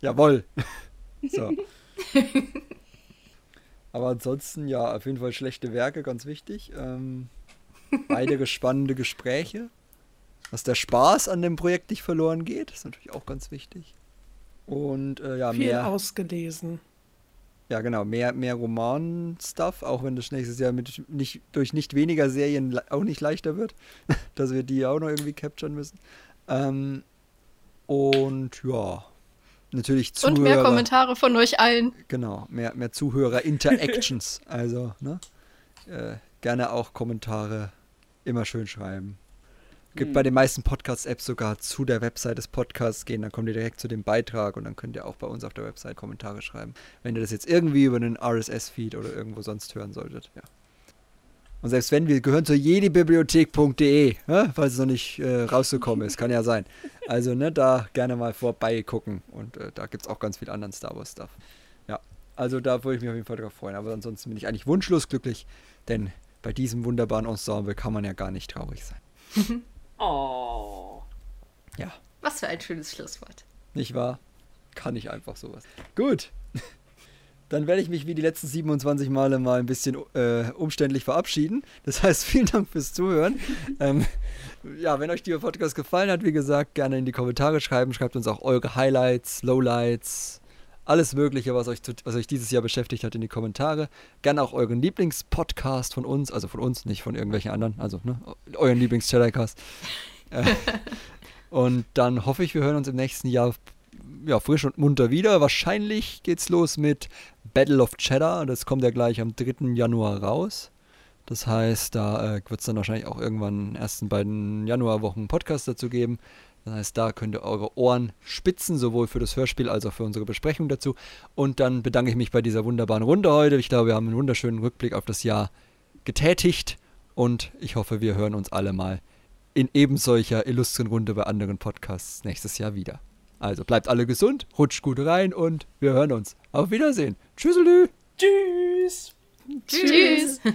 Jawohl. So. Aber ansonsten, ja, auf jeden Fall schlechte Werke, ganz wichtig. Ähm, beide spannende Gespräche. Dass der Spaß an dem Projekt nicht verloren geht, ist natürlich auch ganz wichtig. Und äh, ja, Viel mehr. ausgelesen. Ja, genau, mehr, mehr Roman-Stuff, auch wenn das nächstes Jahr mit nicht, durch nicht weniger Serien auch nicht leichter wird, dass wir die auch noch irgendwie capturen müssen. Ähm, und ja, natürlich Zuhörer. Und mehr Kommentare von euch allen. Genau, mehr, mehr Zuhörer-Interactions. also, ne? Äh, gerne auch Kommentare immer schön schreiben. Gibt bei den meisten Podcast-Apps sogar zu der Website des Podcasts gehen, dann kommt ihr direkt zu dem Beitrag und dann könnt ihr auch bei uns auf der Website Kommentare schreiben. Wenn ihr das jetzt irgendwie über einen RSS-Feed oder irgendwo sonst hören solltet, ja. Und selbst wenn, wir gehören zur jedibibliothek.de, ne? falls es noch nicht äh, rausgekommen ist, kann ja sein. Also, ne, da gerne mal vorbeigucken und äh, da gibt es auch ganz viel anderen Star Wars-Stuff. Ja, also da würde ich mich auf jeden Fall drauf freuen. Aber ansonsten bin ich eigentlich wunschlos glücklich, denn bei diesem wunderbaren Ensemble kann man ja gar nicht traurig sein. Oh. Ja, Was für ein schönes Schlusswort. nicht wahr? Kann ich einfach sowas. Gut. Dann werde ich mich wie die letzten 27 Male mal ein bisschen äh, umständlich verabschieden. Das heißt, vielen Dank fürs Zuhören. ähm, ja, wenn euch dieser Podcast gefallen hat, wie gesagt, gerne in die Kommentare schreiben. Schreibt uns auch eure Highlights, Lowlights, alles Mögliche, was euch, was euch dieses Jahr beschäftigt hat, in die Kommentare. Gerne auch euren Lieblingspodcast von uns, also von uns, nicht von irgendwelchen anderen, also ne, euren Lieblings-Jedi-Cast. Äh, und dann hoffe ich, wir hören uns im nächsten Jahr ja, frisch und munter wieder. Wahrscheinlich geht's los mit Battle of Cheddar. Das kommt ja gleich am 3. Januar raus. Das heißt, da äh, wird es dann wahrscheinlich auch irgendwann in den ersten beiden Januarwochen einen Podcast dazu geben. Das heißt, da könnt ihr eure Ohren spitzen, sowohl für das Hörspiel als auch für unsere Besprechung dazu. Und dann bedanke ich mich bei dieser wunderbaren Runde heute. Ich glaube, wir haben einen wunderschönen Rückblick auf das Jahr getätigt. Und ich hoffe, wir hören uns alle mal in eben solcher illustren Runde bei anderen Podcasts nächstes Jahr wieder. Also bleibt alle gesund, rutscht gut rein und wir hören uns. Auf Wiedersehen. Tschüsselü. Tschüss. Tschüss.